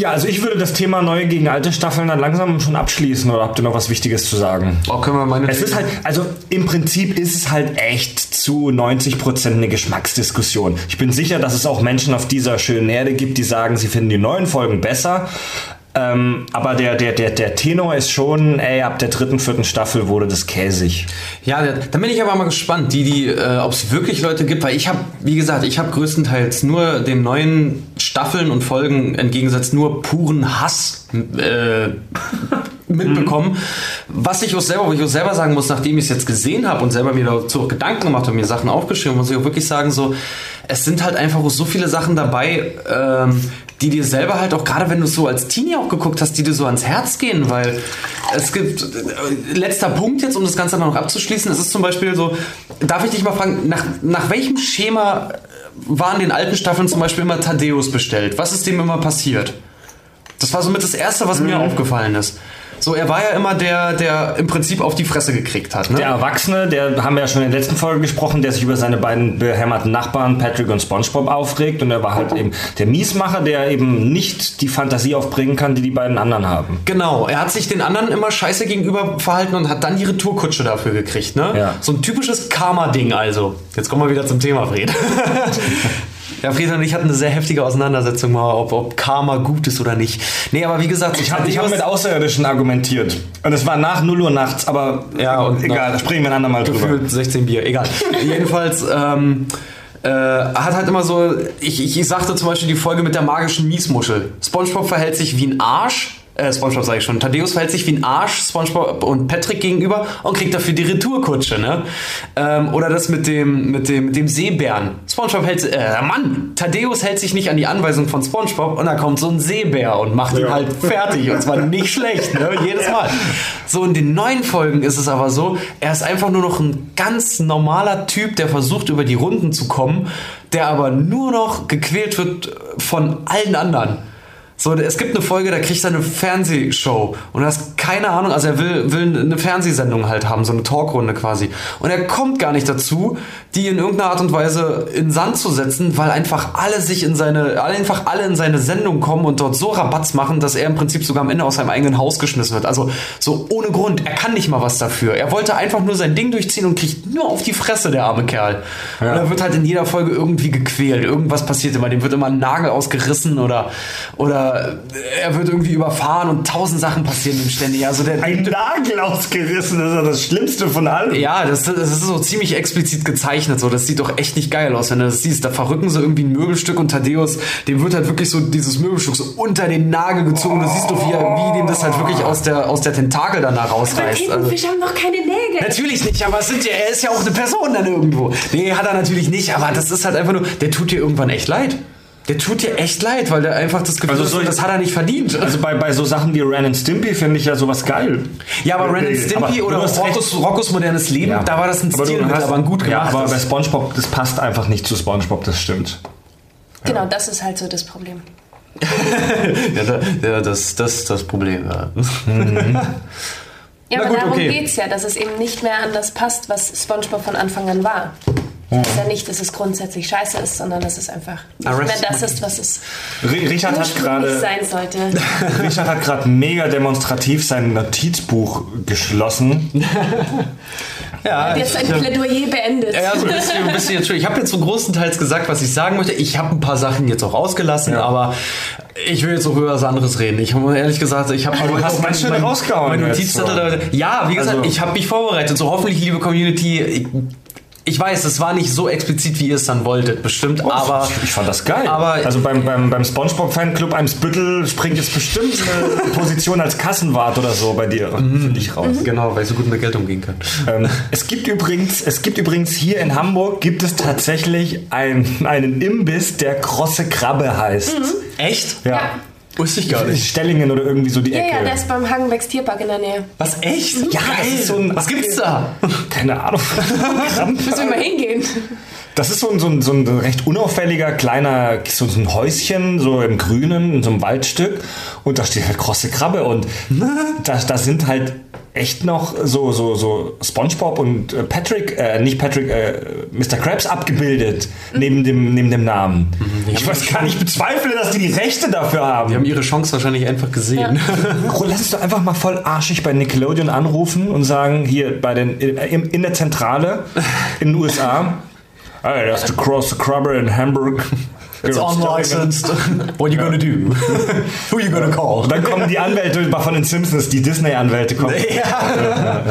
Ja, also ich würde das Thema neue gegen alte Staffeln dann langsam schon abschließen oder habt ihr noch was Wichtiges zu sagen? Oh, können wir meine es ist halt, also im Prinzip ist es halt echt zu 90 Prozent eine Geschmacksdiskussion. Ich bin sicher, dass es auch Menschen auf dieser schönen Erde gibt, die sagen, sie finden die neuen Folgen besser. Ähm, aber der, der, der, der Tenor ist schon, ey, ab der dritten, vierten Staffel wurde das käsig. Ja, da bin ich aber mal gespannt, die, die, äh, ob es wirklich Leute gibt, weil ich habe, wie gesagt, ich habe größtenteils nur den neuen Staffeln und Folgen entgegengesetzt nur puren Hass äh, mitbekommen. Was ich auch selber, wo ich auch selber sagen muss, nachdem ich es jetzt gesehen habe und selber mir dazu Gedanken gemacht habe, mir Sachen aufgeschrieben, muss ich auch wirklich sagen, so, es sind halt einfach so viele Sachen dabei, ähm, die dir selber halt auch, gerade wenn du so als Teenie auch geguckt hast, die dir so ans Herz gehen, weil es gibt, äh, letzter Punkt jetzt, um das Ganze noch abzuschließen, es ist zum Beispiel so, darf ich dich mal fragen, nach, nach welchem Schema waren in den alten Staffeln zum Beispiel immer Thaddeus bestellt? Was ist dem immer passiert? Das war somit das Erste, was mhm. mir aufgefallen ist. So, er war ja immer der, der im Prinzip auf die Fresse gekriegt hat. Ne? Der Erwachsene, der haben wir ja schon in der letzten Folge gesprochen, der sich über seine beiden behämmerten Nachbarn Patrick und SpongeBob aufregt und er war halt eben der Miesmacher, der eben nicht die Fantasie aufbringen kann, die die beiden anderen haben. Genau, er hat sich den anderen immer scheiße gegenüber verhalten und hat dann die Retourkutsche dafür gekriegt. Ne? Ja. So ein typisches Karma-Ding also. Jetzt kommen wir wieder zum Thema, Fred. Ja, Frieda und ich hatten eine sehr heftige Auseinandersetzung mal, ob, ob Karma gut ist oder nicht. Nee, aber wie gesagt, ich habe ich hab mit Außerirdischen argumentiert. Und es war nach 0 Uhr nachts, aber ja, und egal, da sprechen wir ein andermal drüber. Gefühlt 16 Bier, egal. Jedenfalls, ähm, äh, hat halt immer so, ich, ich sagte zum Beispiel die Folge mit der magischen Miesmuschel. SpongeBob verhält sich wie ein Arsch äh, SpongeBob sage ich schon, Thaddeus verhält sich wie ein Arsch SpongeBob und Patrick gegenüber und kriegt dafür die Retourkutsche, ne? Ähm, oder das mit dem, mit dem, mit dem Seebären. SpongeBob hält, äh, Mann, Thaddeus hält sich nicht an die Anweisung von SpongeBob und da kommt so ein Seebär und macht ja. ihn halt fertig und zwar nicht schlecht, ne? Jedes Mal. So in den neuen Folgen ist es aber so, er ist einfach nur noch ein ganz normaler Typ, der versucht über die Runden zu kommen, der aber nur noch gequält wird von allen anderen. So, es gibt eine Folge, da kriegt er eine Fernsehshow und du hast keine Ahnung, also er will, will eine Fernsehsendung halt haben, so eine Talkrunde quasi. Und er kommt gar nicht dazu, die in irgendeiner Art und Weise in Sand zu setzen, weil einfach alle sich in seine, einfach alle in seine Sendung kommen und dort so Rabatz machen, dass er im Prinzip sogar am Ende aus seinem eigenen Haus geschmissen wird. Also so ohne Grund. Er kann nicht mal was dafür. Er wollte einfach nur sein Ding durchziehen und kriegt nur auf die Fresse, der arme Kerl. Ja. Und er wird halt in jeder Folge irgendwie gequält. Irgendwas passiert immer. Dem wird immer ein Nagel ausgerissen oder, oder er wird irgendwie überfahren und tausend Sachen passieren ihm ständig. Also der, ein Nagel ausgerissen, das ist ja das Schlimmste von allem. Ja, das, das ist so ziemlich explizit gezeichnet. So. Das sieht doch echt nicht geil aus, wenn du das siehst. Da verrücken sie irgendwie ein Möbelstück und Thaddeus, dem wird halt wirklich so dieses Möbelstück so unter den Nagel gezogen. Oh. Du siehst doch, wie, wie dem das halt wirklich aus der, aus der Tentakel danach rausreißt. Aber also, haben noch keine Nägel. Natürlich nicht, aber es sind ja, er ist ja auch eine Person dann irgendwo. Nee, hat er natürlich nicht, aber das ist halt einfach nur, der tut dir irgendwann echt leid. Der tut dir echt leid, weil der einfach das Gefühl Also hat, so- das hat er nicht verdient. Also bei, bei so Sachen wie Ren and Stimpy finde ich ja sowas geil. ja, aber Ren and Stimpy Aber oder. Roccos, Roccos modernes Leben, Ja. da war das ein Aber Stilmittel, hast- aber ein gut Ja, gemacht. aber bei SpongeBob, das passt einfach nicht zu SpongeBob, das stimmt. Genau, das ist halt so das Problem. ja, da, ja, das, das ist das Problem. Ja. Ja, Na aber gut, darum okay. geht's ja, dass es eben nicht mehr an das passt, was SpongeBob von Anfang an war. Das ist ja nicht, dass es grundsätzlich scheiße ist, sondern dass es einfach nicht Arrest mehr das ist, was es Richard hat gerade sein sollte. Richard hat gerade mega demonstrativ sein Notizbuch geschlossen. Ja, Jetzt ein Plädoyer beendet. Ja, so ein bisschen, ein bisschen. Ich habe jetzt so großenteils gesagt, was ich sagen möchte. Ich habe ein paar Sachen jetzt auch ausgelassen, aber ich will jetzt auch über was anderes reden. Ich habe ehrlich gesagt, ich habe du hast ganz schön rausgehauen Mein jetzt, Notizzettel. da- Ja, wie gesagt, Also- ich habe mich vorbereitet. So hoffentlich, liebe Community. Ich, ich weiß, es war nicht so explizit, wie ihr es dann wolltet, bestimmt, aber. ich, ich fand das geil. aber- also beim, beim, beim SpongeBob-Fanclub Eimsbüttel springt jetzt bestimmt eine Position als Kassenwart oder so bei dir für dich raus. Genau, weil ich so gut mit Geld umgehen kann. Ähm, es gibt übrigens, es gibt übrigens hier in Hamburg gibt es tatsächlich ein, einen Imbiss, der krosse Krabbe heißt. Echt? Ja. Ja. Wusste ich gar nicht. Stellingen oder irgendwie so die Ja, Ecke. ja, der ist beim Hagenbecks Tierpark in der Nähe. Was, echt? Ja, das ist so ein- Was gibt's da? Keine Ahnung. Müssen wir mal hingehen. Das ist so ein, so ein, so ein recht unauffälliger kleiner, so ein Häuschen, so im Grünen, in so einem Waldstück. Und da steht halt krosse Krabbe. Und da, da sind halt echt noch so, so, so SpongeBob und äh, Patrick, äh, nicht Patrick, äh, Mr. Krabs abgebildet neben dem, neben dem Namen. Ich weiß gar nicht, ich bezweifle, dass die die Rechte dafür haben. Die haben ihre Chance wahrscheinlich einfach gesehen. Gro- Lass uns doch einfach mal voll arschig bei Nickelodeon anrufen und sagen, hier bei den, in, in der Zentrale in den USA, hey, that's the cross the crabber in Hamburg. It's unlicensed. What you gonna do? Who you gonna call? Und dann kommen die Anwälte von den Simpsons, die Disney-Anwälte kommen. Ja.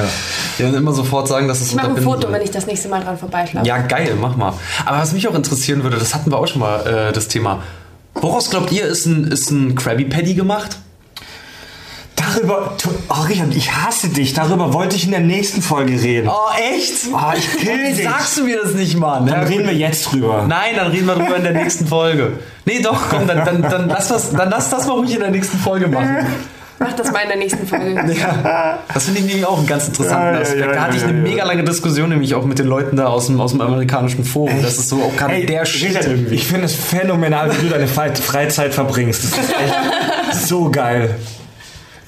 Die dann immer sofort sagen, dass es Ich mache ein Foto, soll. wenn ich das nächste Mal dran vorbeischlafe. Ja, geil, mach mal. Aber was mich auch interessieren würde, das hatten wir auch schon mal, äh, das Thema. Woraus glaubt ihr, ist ein, ist ein Krabby Patty gemacht? Darüber, oh Richard, ich hasse dich. Darüber wollte ich in der nächsten Folge reden. Oh, echt? Oh, ich kill dich. sagst du mir das nicht, Mann? Dann Ja, reden wir jetzt drüber. Nein, dann reden wir drüber in der nächsten Folge. Nee, doch, komm, dann, dann, dann, lass, was, dann lass das mal ruhig in der nächsten Folge machen. Mach das mal in der nächsten Folge. Das finde ich nämlich auch einen ganz interessanten Ja, ja, Aspekt. ja, da hatte ja, ich eine ja. mega lange Diskussion, nämlich auch mit den Leuten da aus dem, aus dem amerikanischen Forum. Das ist so auch gerade der Shit Richard, irgendwie. ich finde es phänomenal, wie du deine Fre- Freizeit verbringst. Das ist echt so geil.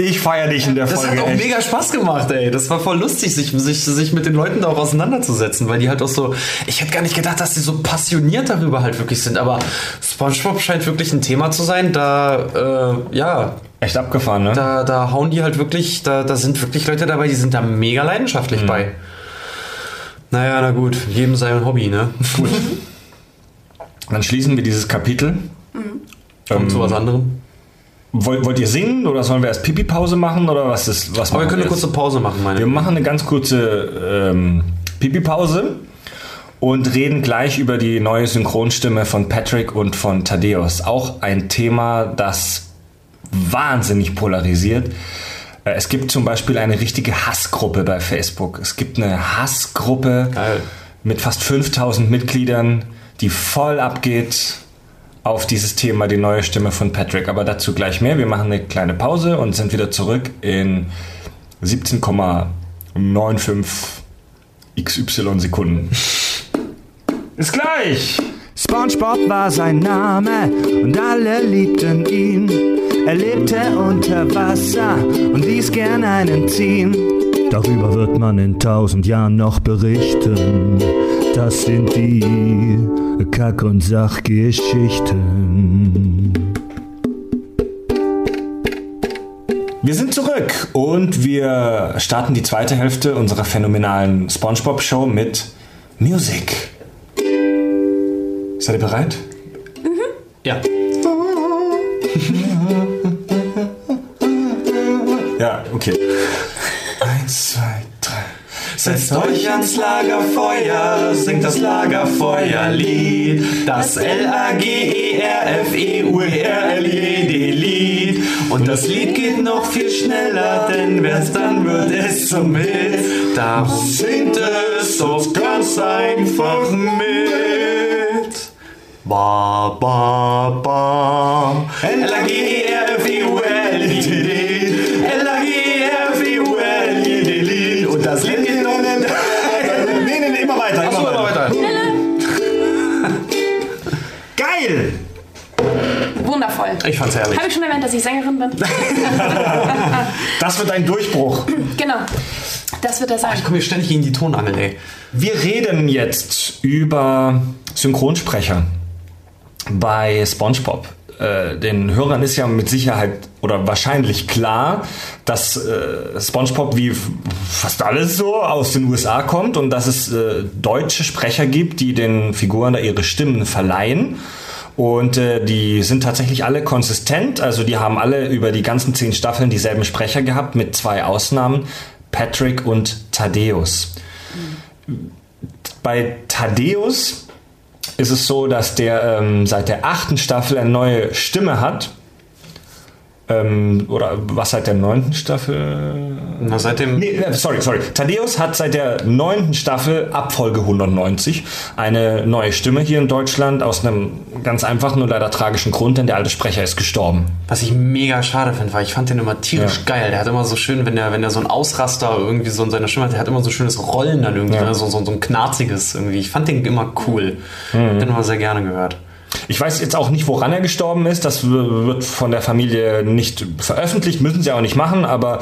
Ich feiere dich in der Das Folge. hat auch echt. mega Spaß gemacht, ey. Das war voll lustig, sich, sich, sich mit den Leuten da auch auseinanderzusetzen, weil die halt auch so. Ich hätte gar nicht gedacht, dass die so passioniert darüber halt wirklich sind, aber SpongeBob scheint wirklich ein Thema zu sein. Da, äh, ja, Echt abgefahren, ne? da, da hauen die halt wirklich, da, da sind wirklich Leute dabei, die sind da mega leidenschaftlich bei. Naja, na gut, jedem sein Hobby, ne? Gut. Dann schließen wir dieses Kapitel. Kommt Ähm, zu was anderem. Wollt, wollt ihr singen oder sollen wir erst Pipi-Pause machen oder was ist was Aber wir können eine kurze Pause machen, meine Wir machen eine ganz kurze ähm, Pipi-Pause und reden gleich über die neue Synchronstimme von Patrick und von Thaddeus. Auch ein Thema, das wahnsinnig polarisiert. Äh, Es gibt zum Beispiel eine richtige Hassgruppe bei Facebook. Es gibt eine Hassgruppe Geil. mit fast 5000 Mitgliedern, die voll abgeht auf dieses Thema, die neue Stimme von Patrick. Aber dazu gleich mehr. Wir machen eine kleine Pause und sind wieder zurück in 17,95 XY Sekunden. Bis gleich! SpongeBob war sein Name und alle liebten ihn. Er lebte unter Wasser und ließ gern einen ziehen. Darüber wird man in tausend Jahren noch berichten. Das sind die Kack- und Sachgeschichten. Wir sind zurück und wir starten die zweite Hälfte unserer phänomenalen SpongeBob-Show mit Musik. Seid ihr bereit? Ja. Ja, okay. Setzt euch ans Lagerfeuer, singt das Lagerfeuerlied. Das L-A-G-E-R-F-E-U-E-R-L-I-E-D-Lied. Und das Lied geht noch viel schneller, denn wär's dann wird es zum Hit. Darum singt es doch ganz einfach mit. Ba, ba, ba. L-A-G-E-R-F-E-U-L-I-D-D. Wundervoll. Ich fand's herrlich. Habe ich schon erwähnt, dass ich Sängerin bin? Das wird ein Durchbruch. genau. Das wird er sein. Ich komme hier ständig in die Tonangel, ey. Wir reden jetzt über Synchronsprecher bei SpongeBob. Äh, den Hörern ist ja mit Sicherheit oder wahrscheinlich klar, dass äh, SpongeBob wie fast alles so aus den USA kommt und dass es äh, deutsche Sprecher gibt, die den Figuren da ihre Stimmen verleihen. Und äh, die sind tatsächlich alle konsistent, also die haben alle über die ganzen zehn Staffeln dieselben Sprecher gehabt, mit zwei Ausnahmen, Patrick und Thaddeus. Bei Thaddeus ist es so, dass der ähm, seit der achten Staffel eine neue Stimme hat. Ähm, oder was seit der neunten Staffel? Na, seitdem. Nee, äh, sorry, sorry. Thaddeus hat seit der neunten Staffel, Abfolge 190, eine neue Stimme hier in Deutschland aus einem ganz einfachen und leider tragischen Grund, denn der alte Sprecher ist gestorben. Was ich mega schade finde, weil ich fand den immer tierisch Ja. geil. Der hat immer so schön, wenn der, wenn der so ein Ausraster irgendwie so in seiner Stimme hat, der hat immer so schönes Rollen dann irgendwie, Ja. ne? so, so, so ein knarziges irgendwie. Ich fand den immer cool. Mhm. Den immer sehr gerne gehört. Ich weiß jetzt auch nicht, woran er gestorben ist. Das wird von der Familie nicht veröffentlicht, müssen sie auch nicht machen, aber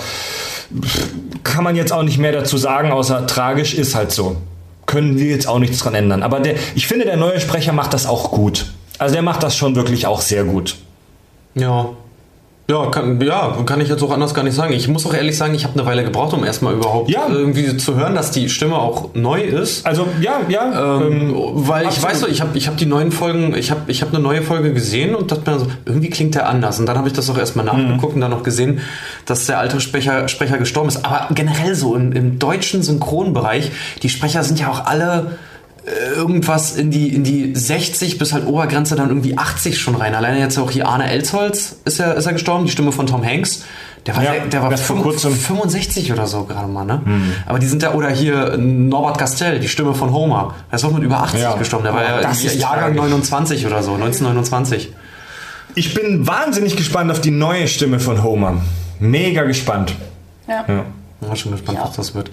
kann man jetzt auch nicht mehr dazu sagen, außer tragisch ist halt so. Können wir jetzt auch nichts dran ändern. Aber der, ich finde, der neue Sprecher macht das auch gut. Also der macht das schon wirklich auch sehr gut. Ja. Ja kann, ja, kann ich jetzt auch anders gar nicht sagen. Ich muss auch ehrlich sagen, ich habe eine Weile gebraucht, um erstmal überhaupt Ja. irgendwie zu hören, dass die Stimme auch neu ist. Also ja, ja. Ähm, weil ich absolut. weiß so, ich habe ich hab die neuen Folgen, ich habe ich hab eine neue Folge gesehen und dachte mir so, irgendwie klingt der anders. Und dann habe ich das auch erstmal nachgeguckt und dann noch gesehen, dass der alte Sprecher, Sprecher gestorben ist. Aber generell so im, im deutschen Synchronbereich, die Sprecher sind ja auch alle irgendwas in die, in die 60 bis halt Obergrenze dann irgendwie 80 schon rein. Alleine jetzt auch hier Arne Elsholz ist er, ist er gestorben, die Stimme von Tom Hanks. Der war, Ja, der, war vor kurzem. 65 oder so gerade mal, ne? Aber die sind ja, oder hier Norbert Gastel, die Stimme von Homer. Der ist auch mit über 80 Ja. gestorben. Der war ja das ist Jahrgang tragisch. 29 oder so, 1929. Ich bin wahnsinnig gespannt auf die neue Stimme von Homer. Mega gespannt. Ja. Ja. Ja, schon gespannt, was das wird.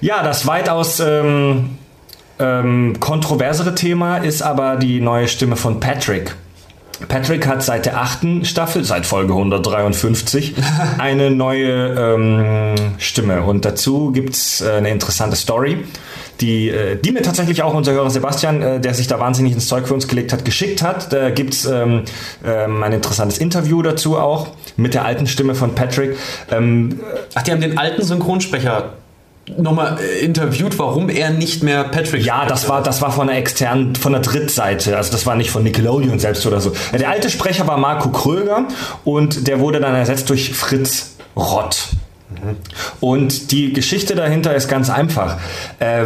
Ja, das weitaus ähm, ähm, kontroversere Thema ist aber die neue Stimme von Patrick. Patrick hat seit der achten Staffel, seit Folge 153, eine neue ähm, Stimme. Und dazu gibt's äh, eine interessante Story, die, äh, die mir tatsächlich auch unser Hörer Sebastian, äh, der sich da wahnsinnig ins Zeug für uns gelegt hat, geschickt hat. Da gibt's ähm, ähm, ein interessantes Interview dazu auch mit der alten Stimme von Patrick. Ähm, Ach, die haben den alten Synchronsprecher nochmal äh, interviewt, warum er nicht mehr Patrick Ja, das war, das war von der externen, von der Drittseite. Also das war nicht von Nickelodeon selbst oder so. Der alte Sprecher war Marco Kröger und der wurde dann ersetzt durch Fritz Rott. Und die Geschichte dahinter ist ganz einfach. Äh,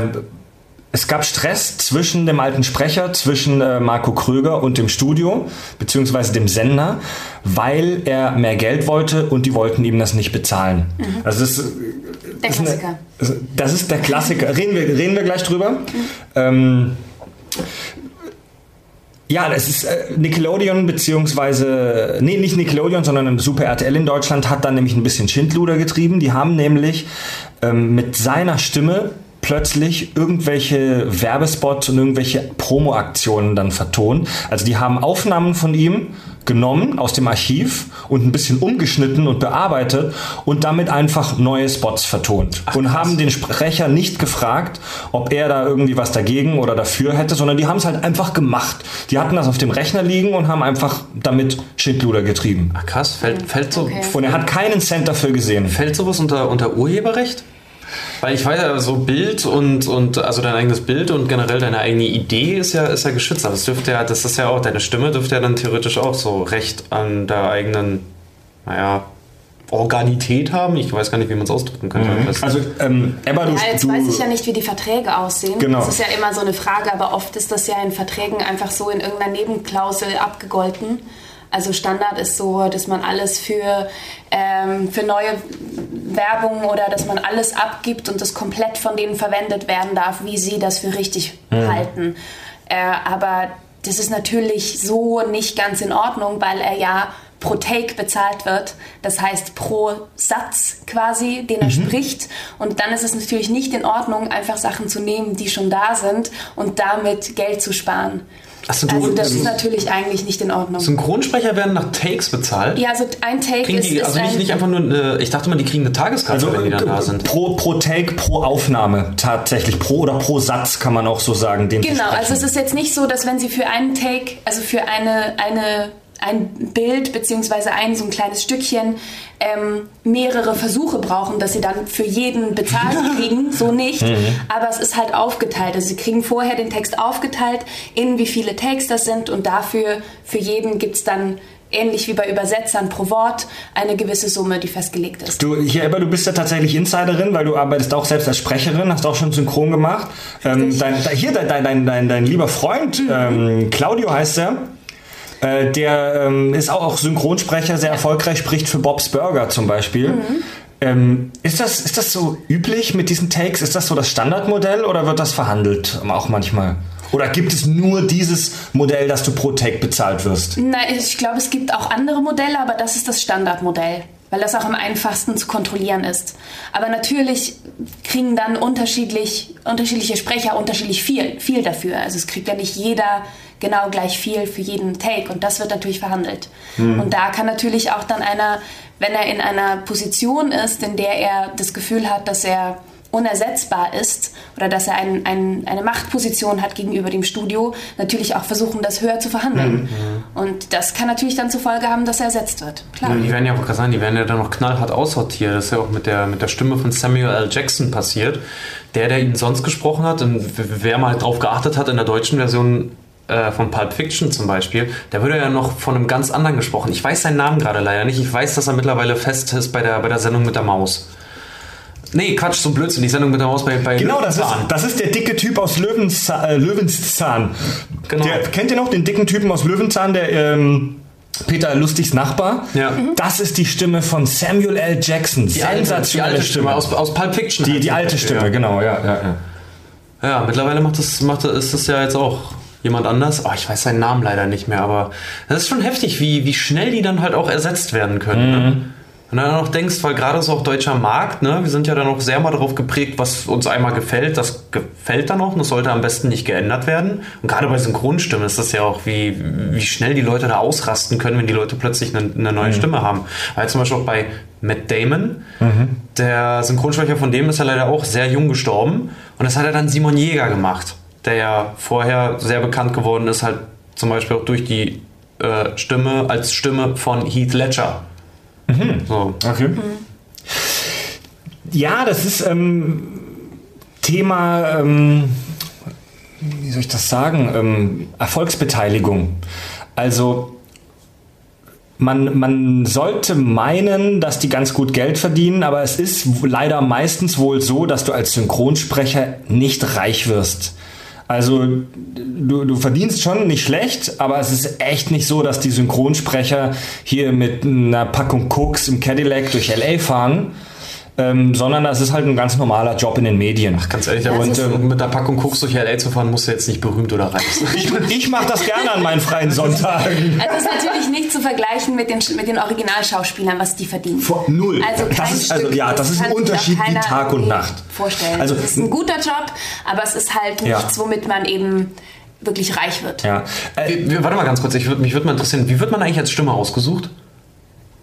es gab Stress zwischen dem alten Sprecher, zwischen äh, Marco Kröger und dem Studio, beziehungsweise dem Sender, weil er mehr Geld wollte und die wollten ihm das nicht bezahlen. Also das ist, Der ist eine- Klassiker. das ist der Klassiker. Reden wir, reden wir gleich drüber. Ähm, ja, das ist äh, Nickelodeon, beziehungsweise, nee, nicht Nickelodeon, sondern Super RTL in Deutschland hat dann nämlich ein bisschen Schindluder getrieben. Die haben nämlich ähm, mit seiner Stimme plötzlich irgendwelche Werbespots und irgendwelche Promo-Aktionen dann vertont. Also die haben Aufnahmen von ihm genommen aus dem Archiv und ein bisschen umgeschnitten und bearbeitet und damit einfach neue Spots vertont. und haben den Sprecher nicht gefragt, ob er da irgendwie was dagegen oder dafür hätte, sondern die haben es halt einfach gemacht. Die hatten das auf dem Rechner liegen und haben einfach damit Schindluder getrieben. Ach, krass, fällt, fällt, so, Okay. Und er hat keinen Cent dafür gesehen. fällt sowas unter, unter Urheberrecht? Weil ich weiß ja, so Bild und, und also dein eigenes Bild und generell deine eigene Idee ist ja, ist ja geschützt. Aber das dürfte ja, das ist ja auch, deine Stimme dürfte ja dann theoretisch auch so Recht an der eigenen, naja, Organität haben. Ich weiß gar nicht, wie man es ausdrücken könnte. Das- Also, ähm, Ebba, du, Ja, jetzt du weiß ich ja nicht, wie die Verträge aussehen. Genau. Das ist ja immer so eine Frage, aber oft ist das ja in Verträgen einfach so in irgendeiner Nebenklausel abgegolten. Also Standard ist so, dass man alles für, ähm, für neue Werbung oder dass man alles abgibt und das komplett von denen verwendet werden darf, wie sie das für richtig Mhm. halten. Äh, aber das ist natürlich so nicht ganz in Ordnung, weil er ja pro Take bezahlt wird. Das heißt pro Satz quasi, den er Mhm. spricht. Und dann ist es natürlich nicht in Ordnung, einfach Sachen zu nehmen, die schon da sind und damit Geld zu sparen. Ach so, Also das ähm, ist natürlich eigentlich nicht in Ordnung. Synchronsprecher werden nach Takes bezahlt. Ja, also ein Take Kriegen ist, die, ist also nicht, ein, nicht einfach nur, eine, ich dachte mal, die kriegen eine Tageskarte, Also wenn die dann da äh, sind. pro, pro Take, pro Aufnahme tatsächlich. Pro oder pro Satz kann man auch so sagen. Den sie Genau, also es ist jetzt nicht so, dass wenn Sie für einen Take, also für eine, eine, ein Bild beziehungsweise ein so ein kleines Stückchen ähm, mehrere Versuche brauchen, dass Sie dann für jeden bezahlt kriegen, so nicht. Aber es ist halt aufgeteilt. Also Sie kriegen vorher den Text aufgeteilt, in wie viele Takes das sind und dafür für jeden gibt es dann ähnlich wie bei Übersetzern pro Wort eine gewisse Summe, die festgelegt ist. Du, hier, Ebba, du bist ja tatsächlich Insiderin, weil du arbeitest auch selbst als Sprecherin, hast auch schon synchron gemacht. Ähm, dein, hier, dein, dein, dein, dein, lieber Freund, ähm, Claudio heißt er, äh, der ähm, ist auch, auch Synchronsprecher, sehr erfolgreich, spricht für Bob's Burger zum Beispiel. Ähm, ist, das, ist das so üblich mit diesen Takes? Ist das so das Standardmodell oder wird das verhandelt auch manchmal? Oder gibt es nur dieses Modell, dass du pro Take bezahlt wirst? Nein, ich glaube, es gibt auch andere Modelle, aber das ist das Standardmodell, weil das auch am einfachsten zu kontrollieren ist. Aber natürlich kriegen dann unterschiedlich, unterschiedliche Sprecher unterschiedlich viel, viel dafür. Also es kriegt ja nicht jeder genau gleich viel für jeden Take und das wird natürlich verhandelt. Und da kann natürlich auch dann einer, wenn er in einer Position ist, in der er das Gefühl hat, dass er unersetzbar ist oder dass er ein, ein, eine Machtposition hat gegenüber dem Studio, natürlich auch versuchen, das höher zu verhandeln. Und das kann natürlich dann zur Folge haben, dass er ersetzt wird. Klar. Ja, die werden ja, gerade sagen, die werden ja dann noch knallhart aussortiert. Das ist ja auch mit der, mit der Stimme von Samuel L. Jackson passiert. Der, der ihn sonst gesprochen hat, und wer mal drauf geachtet hat in der deutschen Version äh, von Pulp Fiction zum Beispiel, der würde ja noch von einem ganz anderen gesprochen. Ich weiß seinen Namen gerade leider nicht. Ich weiß, dass er mittlerweile fest ist bei der, bei der Sendung mit der Maus. Nee, Quatsch, so Blödsinn. Die Sendung mit der Maus bei, bei Genau, das ist, das ist der dicke Typ aus Löwenzahn. Äh, Löwenzahn. Genau. Der, kennt ihr noch den dicken Typen aus Löwenzahn, der ähm, Peter Lustigs Nachbar? Ja. Das ist die Stimme von Samuel L. Jackson. die Sensationelle alte Stimme aus, aus Pulp Fiction. Die, die alte Stimme, ja. genau, ja, ja, ja. Ja, mittlerweile macht das, macht ist das ja jetzt auch jemand anders. Oh, ich weiß seinen Namen leider nicht mehr, aber das ist schon heftig, wie, wie schnell die dann halt auch ersetzt werden können. Ne? Wenn du dann auch denkst, weil gerade so auch deutscher Markt, ne, wir sind ja dann auch sehr mal darauf geprägt, was uns einmal gefällt, das gefällt dann auch und das sollte am besten nicht geändert werden. Und gerade bei Synchronstimmen ist das ja auch, wie, wie schnell die Leute da ausrasten können, wenn die Leute plötzlich eine, eine neue Stimme haben. Weil zum Beispiel auch bei Matt Damon, der Synchronsprecher von dem ist ja leider auch sehr jung gestorben und das hat er dann Simon Jäger gemacht, der ja vorher sehr bekannt geworden ist, halt zum Beispiel auch durch die äh, Stimme als Stimme von Heath Ledger. So. Okay. Ja, das ist ähm, Thema, ähm, wie soll ich das sagen, ähm, Erfolgsbeteiligung. Also man, man sollte meinen, dass die ganz gut Geld verdienen, aber es ist leider meistens wohl so, dass du als Synchronsprecher nicht reich wirst. Also du, du verdienst schon nicht schlecht, aber es ist echt nicht so, dass die Synchronsprecher hier mit einer Packung Koks im Cadillac durch LA fahren, ähm, sondern das ist halt ein ganz normaler Job in den Medien. Ganz ehrlich, aber Ja, und, ähm, mit der Packung Koks durch LA zu fahren, musst du jetzt nicht berühmt oder reich sein. Ich, ich mache das gerne an meinen freien Sonntagen. Also es ist natürlich nicht zu vergleichen mit den, mit den Originalschauspielern, was die verdienen. Vor null. Also kein das ist, also, ja, das ist ein Unterschied wie Tag und Nacht. Vorstellen. Also, Also es ist ein guter Job, aber es ist halt Ja. nichts, womit man eben wirklich reich wird. Ja. Äh, Warte mal ganz kurz, ich würd, mich würde mal interessieren, wie wird man eigentlich als Stimme ausgesucht?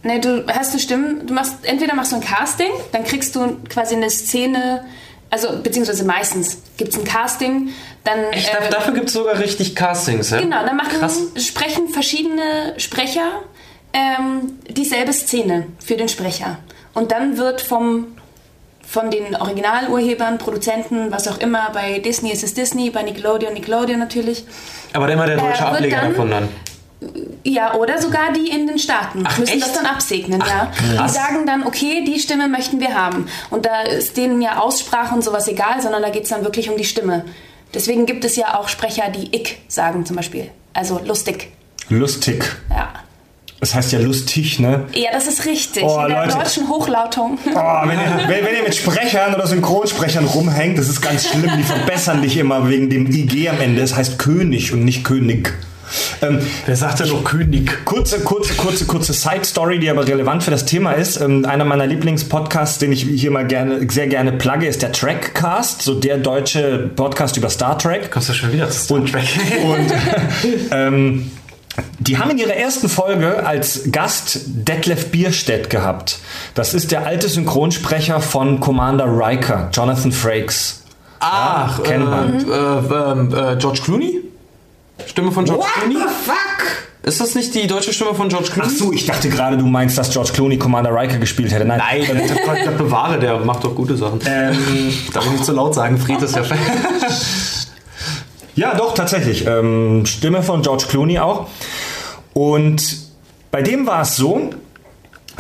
Ne, du hast du Stimmen, du machst, entweder machst du ein Casting, dann kriegst du quasi eine Szene, also beziehungsweise meistens gibt es ein Casting, dann Echt, äh, dafür gibt es sogar richtig Castings, ja? Genau, dann machen, Krass. sprechen verschiedene Sprecher ähm, dieselbe Szene für den Sprecher. Und dann wird vom, von den Originalurhebern, Produzenten, was auch immer, bei Disney ist es Disney, bei Nickelodeon, Nickelodeon natürlich. Aber immer der deutsche Äh, Ableger davon dann. Ja, oder sogar die in den Staaten Ach, müssen echt? das dann absegnen, ja. krass. Die sagen dann, okay, die Stimme möchten wir haben. Und da ist denen ja Aussprache und sowas egal, sondern da geht es dann wirklich um die Stimme. Deswegen gibt es ja auch Sprecher, die ich sagen zum Beispiel. Also lustig. lustig. Ja. Das heißt ja lustig, ne? Ja, das ist richtig. Oh, In der Leute. deutschen Hochlautung. Oh, wenn, ihr, wenn, wenn ihr mit Sprechern oder Synchronsprechern rumhängt, das ist ganz schlimm. Die verbessern dich immer wegen dem IG am Ende. Es heißt König und nicht König. Ähm, Wer sagt denn noch König? Kurze, kurze, kurze, kurze Side-Story, die aber relevant für das Thema ist. Ähm, einer meiner Lieblingspodcasts, den ich hier mal gerne, sehr gerne plugge, ist der Trackcast, so der deutsche Podcast über Star Trek. Kommst du schon wieder zu Star Und, Trek? und ähm, die haben in ihrer ersten Folge als Gast Detlef Bierstedt gehabt. Das ist der alte Synchronsprecher von Commander Riker, Jonathan Frakes. Ach, kennt man. Äh, äh, äh, George Clooney? Stimme von George Clooney? fuck? Ist das nicht die deutsche Stimme von George Clooney? Ach so, ich dachte gerade, du meinst, dass George Clooney Commander Riker gespielt hätte. Nein, Nein, der, der bewahre, der macht doch gute Sachen. Ähm, Darf ich nicht zu laut sagen, Fried ist ja. Ja, doch, tatsächlich. Ähm, Stimme von George Clooney auch. Und bei dem war es so,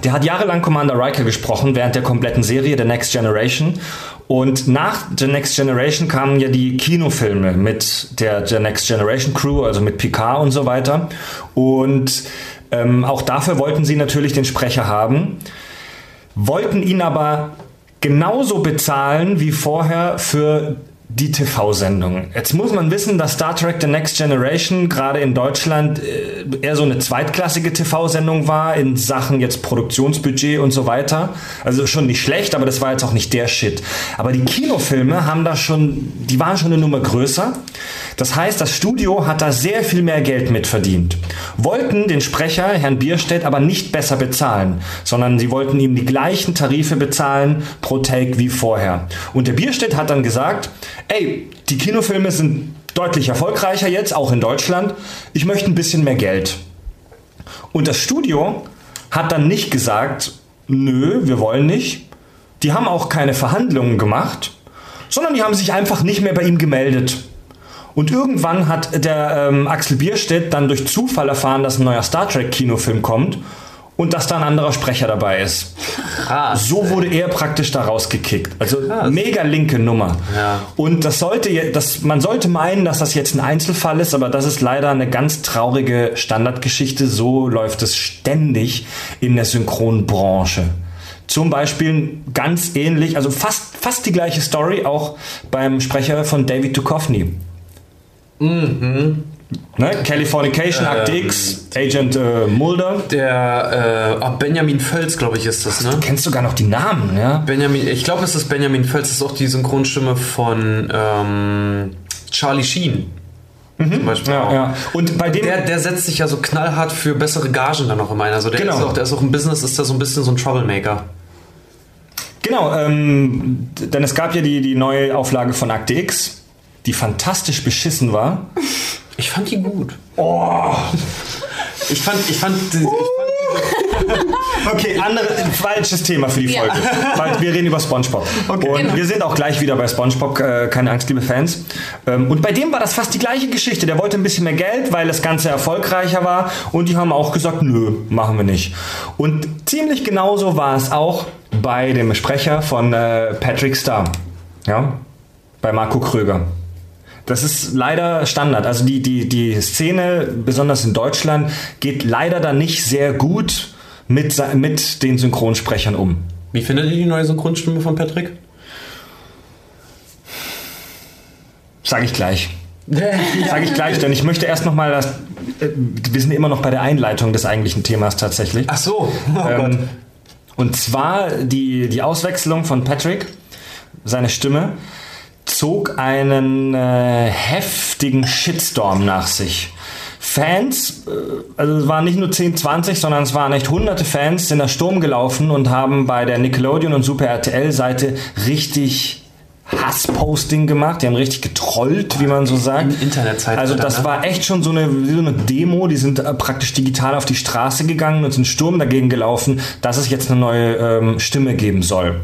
der hat jahrelang Commander Riker gesprochen während der kompletten Serie The Next Generation. Und nach The Next Generation kamen ja die Kinofilme mit der The Next Generation Crew, also mit Picard und so weiter. Und ähm, auch dafür wollten sie natürlich den Sprecher haben, wollten ihn aber genauso bezahlen wie vorher für die TV-Sendung. Jetzt muss man wissen, dass Star Trek The Next Generation gerade in Deutschland äh, eher so eine zweitklassige TV-Sendung war in Sachen jetzt Produktionsbudget und so weiter. Also schon nicht schlecht, aber das war jetzt auch nicht der Shit. Aber die Kinofilme haben da schon, die waren schon eine Nummer größer. Das heißt, das Studio hat da sehr viel mehr Geld mitverdient. Wollten den Sprecher, Herrn Bierstedt, aber nicht besser bezahlen, sondern sie wollten ihm die gleichen Tarife bezahlen pro Take wie vorher. Und der Bierstedt hat dann gesagt, ey, die Kinofilme sind deutlich erfolgreicher jetzt, auch in Deutschland. Ich möchte ein bisschen mehr Geld. Und das Studio hat dann nicht gesagt, nö, wir wollen nicht. Die haben auch keine Verhandlungen gemacht, sondern die haben sich einfach nicht mehr bei ihm gemeldet. Und irgendwann hat der ähm, Axel Bierstedt dann durch Zufall erfahren, dass ein neuer Star Trek Kinofilm kommt und dass da ein anderer Sprecher dabei ist. Krass. So wurde er praktisch da rausgekickt. Also Krass. mega linke Nummer. Ja. Und das sollte, das, man sollte meinen, dass das jetzt ein Einzelfall ist, aber das ist leider eine ganz traurige Standardgeschichte. So läuft es ständig in der Synchronbranche. Zum Beispiel ganz ähnlich, also fast, fast die gleiche Story auch beim Sprecher von David Duchovny. Ne? Californication, Act Ähm, X, Agent äh, Mulder. Der äh, ah, Benjamin Völz, glaube ich, ist das, ne? Du kennst sogar noch die Namen, ja? Benjamin, ich glaube, es ist Benjamin Völz, das ist auch die Synchronstimme von ähm, Charlie Sheen. Zum Beispiel Ja, ja. Und bei dem. Der, der setzt sich ja so knallhart für bessere Gagen dann auch immer ein. Also der, Genau. ist auch, der ist auch im Business, ist da so ein bisschen so ein Troublemaker. Genau, ähm, denn es gab ja die, die neue Auflage von Akte X, die fantastisch beschissen war. Ich fand die gut. Oh. Ich fand, ich fand, ich fand Okay, andere, falsches Thema für die Ja. Folge. Weil wir reden über Spongebob. Und Genau. wir sind auch gleich wieder bei Spongebob, äh, keine Angst, liebe Fans. Ähm, und bei dem war das fast die gleiche Geschichte. Der wollte ein bisschen mehr Geld, weil das Ganze erfolgreicher war. Und die haben auch gesagt, nö, machen wir nicht. Und ziemlich genauso war es auch bei dem Sprecher von äh, Patrick Star. Ja, bei Marco Kröger. Das ist leider Standard. Also die, die, die Szene, besonders in Deutschland, geht leider da nicht sehr gut mit, mit den Synchronsprechern um. Wie findet ihr die neue Synchronstimme von Patrick? Sage ich gleich. Sage ich gleich, denn ich möchte erst nochmal das. äh, Wir sind immer noch bei der Einleitung des eigentlichen Themas tatsächlich. Ach so. Oh. Ähm, und zwar die, die Auswechslung von Patrick, seine Stimme, zog einen äh, heftigen Shitstorm nach sich. Fans, äh, also es waren nicht nur 10, 20, sondern es waren echt hunderte Fans, sind da Sturm gelaufen und haben bei der Nickelodeon und Super RTL Seite richtig Hassposting gemacht. Die haben richtig getrollt, wie man so sagt. Im Internetzeitalter, Also das ne? war echt schon so eine, so eine Demo. Die sind äh, praktisch digital auf die Straße gegangen und sind Sturm dagegen gelaufen, dass es jetzt eine neue ähm, Stimme geben soll.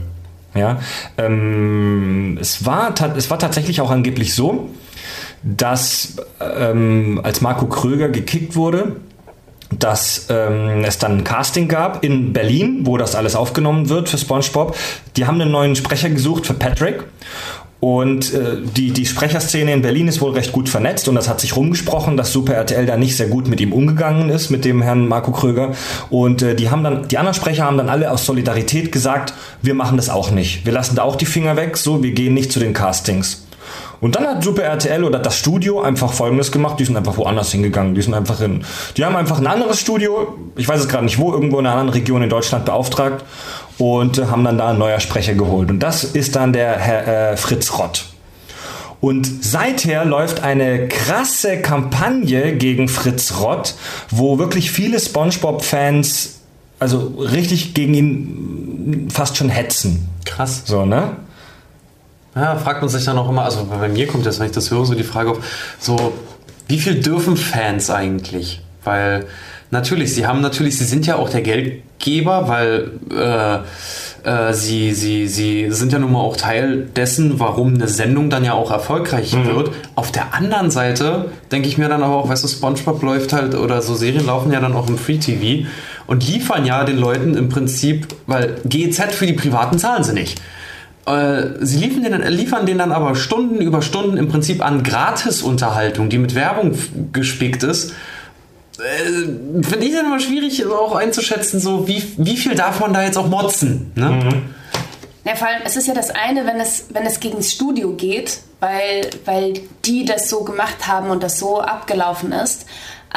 Ja, ähm, es, war es war tatsächlich auch angeblich so, dass ähm, als Marco Kröger gekickt wurde, dass ähm, es dann ein Casting gab in Berlin, wo das alles aufgenommen wird für SpongeBob. Die haben einen neuen Sprecher gesucht für Patrick. Und äh, die, die Sprecherszene in Berlin ist wohl recht gut vernetzt und das hat sich rumgesprochen, dass Super RTL da nicht sehr gut mit ihm umgegangen ist, mit dem Herrn Marco Kröger. Und äh, die haben dann, die anderen Sprecher haben dann alle aus Solidarität gesagt, wir machen das auch nicht. Wir lassen da auch die Finger weg, so, wir gehen nicht zu den Castings. Und dann hat Super RTL oder das Studio einfach folgendes gemacht, die sind einfach woanders hingegangen. Die sind einfach in. Die haben einfach ein anderes Studio, ich weiß es gerade nicht wo, irgendwo in einer anderen Region in Deutschland beauftragt und äh, haben dann da einen neuer Sprecher geholt. Und das ist dann der Herr äh, Fritz Rott. Und seither läuft eine krasse Kampagne gegen Fritz Rott, wo wirklich viele SpongeBob-Fans also richtig gegen ihn fast schon hetzen. Krass. So, ne? Ja, fragt man sich dann auch immer, also bei mir kommt jetzt, wenn ich das höre, so die Frage auf, so, wie viel dürfen Fans eigentlich? Weil natürlich, sie haben natürlich, sie sind ja auch der Geldgeber, weil äh, äh, sie, sie, sie sind ja nun mal auch Teil dessen, warum eine Sendung dann ja auch erfolgreich Mhm. wird. Auf der anderen Seite denke ich mir dann aber auch, weißt du, SpongeBob läuft halt oder so Serien laufen ja dann auch im Free TV und liefern ja den Leuten im Prinzip, weil GEZ für die Privaten zahlen sie nicht. Äh, Sie liefern den, dann- liefern den dann aber Stunden über Stunden im Prinzip an Gratisunterhaltung, die mit Werbung gespickt ist. Äh, Finde ich dann immer schwierig auch einzuschätzen, so wie, wie viel darf man da jetzt auch motzen. Ne? Ja, vor allem, es ist ja das eine, wenn es, wenn es gegen das Studio geht, weil, weil die das so gemacht haben und das so abgelaufen ist.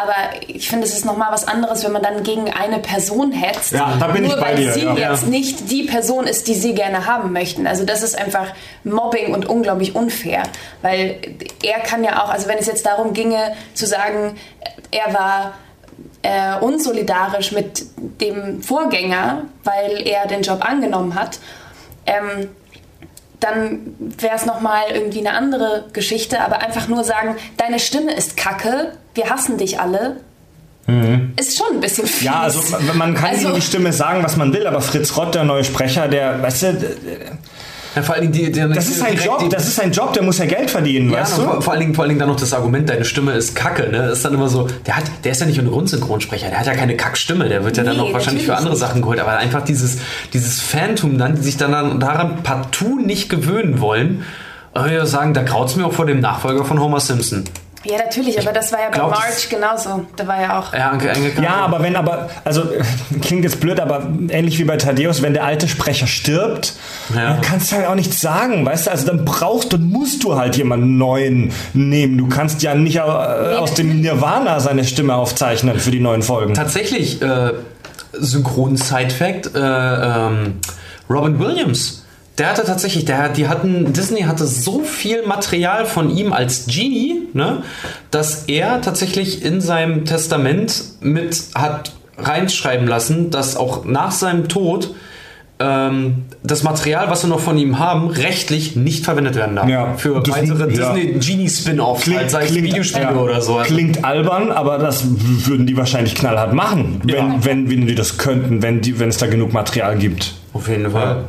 Aber ich finde, es ist nochmal was anderes, wenn man dann gegen eine Person hetzt. Ja, da bin nur ich bei weil dir, sie ja. jetzt nicht die Person ist, die sie gerne haben möchten. Also das ist einfach Mobbing und unglaublich unfair. Weil er kann ja auch, also wenn es jetzt darum ginge, zu sagen, er war äh, unsolidarisch mit dem Vorgänger, weil er den Job angenommen hat, ähm, dann wäre es nochmal irgendwie eine andere Geschichte, aber einfach nur sagen, deine Stimme ist kacke, wir hassen dich alle, ist schon ein bisschen fies. Mhm. Ja, also man- man kann Also- gegen die Stimme sagen, was man will, aber Fritz Rott, der neue Sprecher, der, weißt du, Ja, vor allen Dingen die, die, das ist sein Job, die- das ist sein Job, der muss ja Geld verdienen, Ja, weißt du? vor, vor, allen Dingen, vor allen Dingen dann noch das Argument, deine Stimme ist kacke. Ne? Ist dann immer so, der, hat, der ist ja nicht ein Grundsynchronsprecher, der hat ja keine Kackstimme, der wird ja dann Nee, noch wahrscheinlich für andere. Sachen geholt. Aber einfach dieses, dieses Phantom dann, die sich dann, dann daran partout nicht gewöhnen wollen. Würde sagen, da graut es mir auch vor dem Nachfolger von Homer Simpson. Ja, natürlich, aber das war ja bei glaub, Marge genauso. Da war ja auch. Ja, Anke, Ja, aber wenn aber, also klingt jetzt blöd, aber ähnlich wie bei Thaddeus, wenn der alte Sprecher stirbt, Ja. dann kannst du halt auch nichts sagen, weißt du? Also dann brauchst und musst du halt jemanden neuen nehmen. Du kannst ja nicht äh, aus dem Nirvana seine Stimme aufzeichnen für die neuen Folgen. tatsächlich äh, Synchron-Side-Fact, äh, ähm, Robin Williams. Der hatte tatsächlich, der, die hatten, Disney hatte so viel Material von ihm als Genie, ne, dass er tatsächlich in seinem Testament mit hat reinschreiben lassen, dass auch nach seinem Tod ähm, das Material, was wir noch von ihm haben, rechtlich nicht verwendet werden darf. Ja, Für weitere ja. Disney Genie-Spin-Offs, halt, sei es Videospiele ja, oder so. Also, Klingt albern, aber das würden die wahrscheinlich knallhart machen, wenn, wenn, wenn die das könnten, wenn, die, wenn es da genug Material gibt. auf jeden Fall.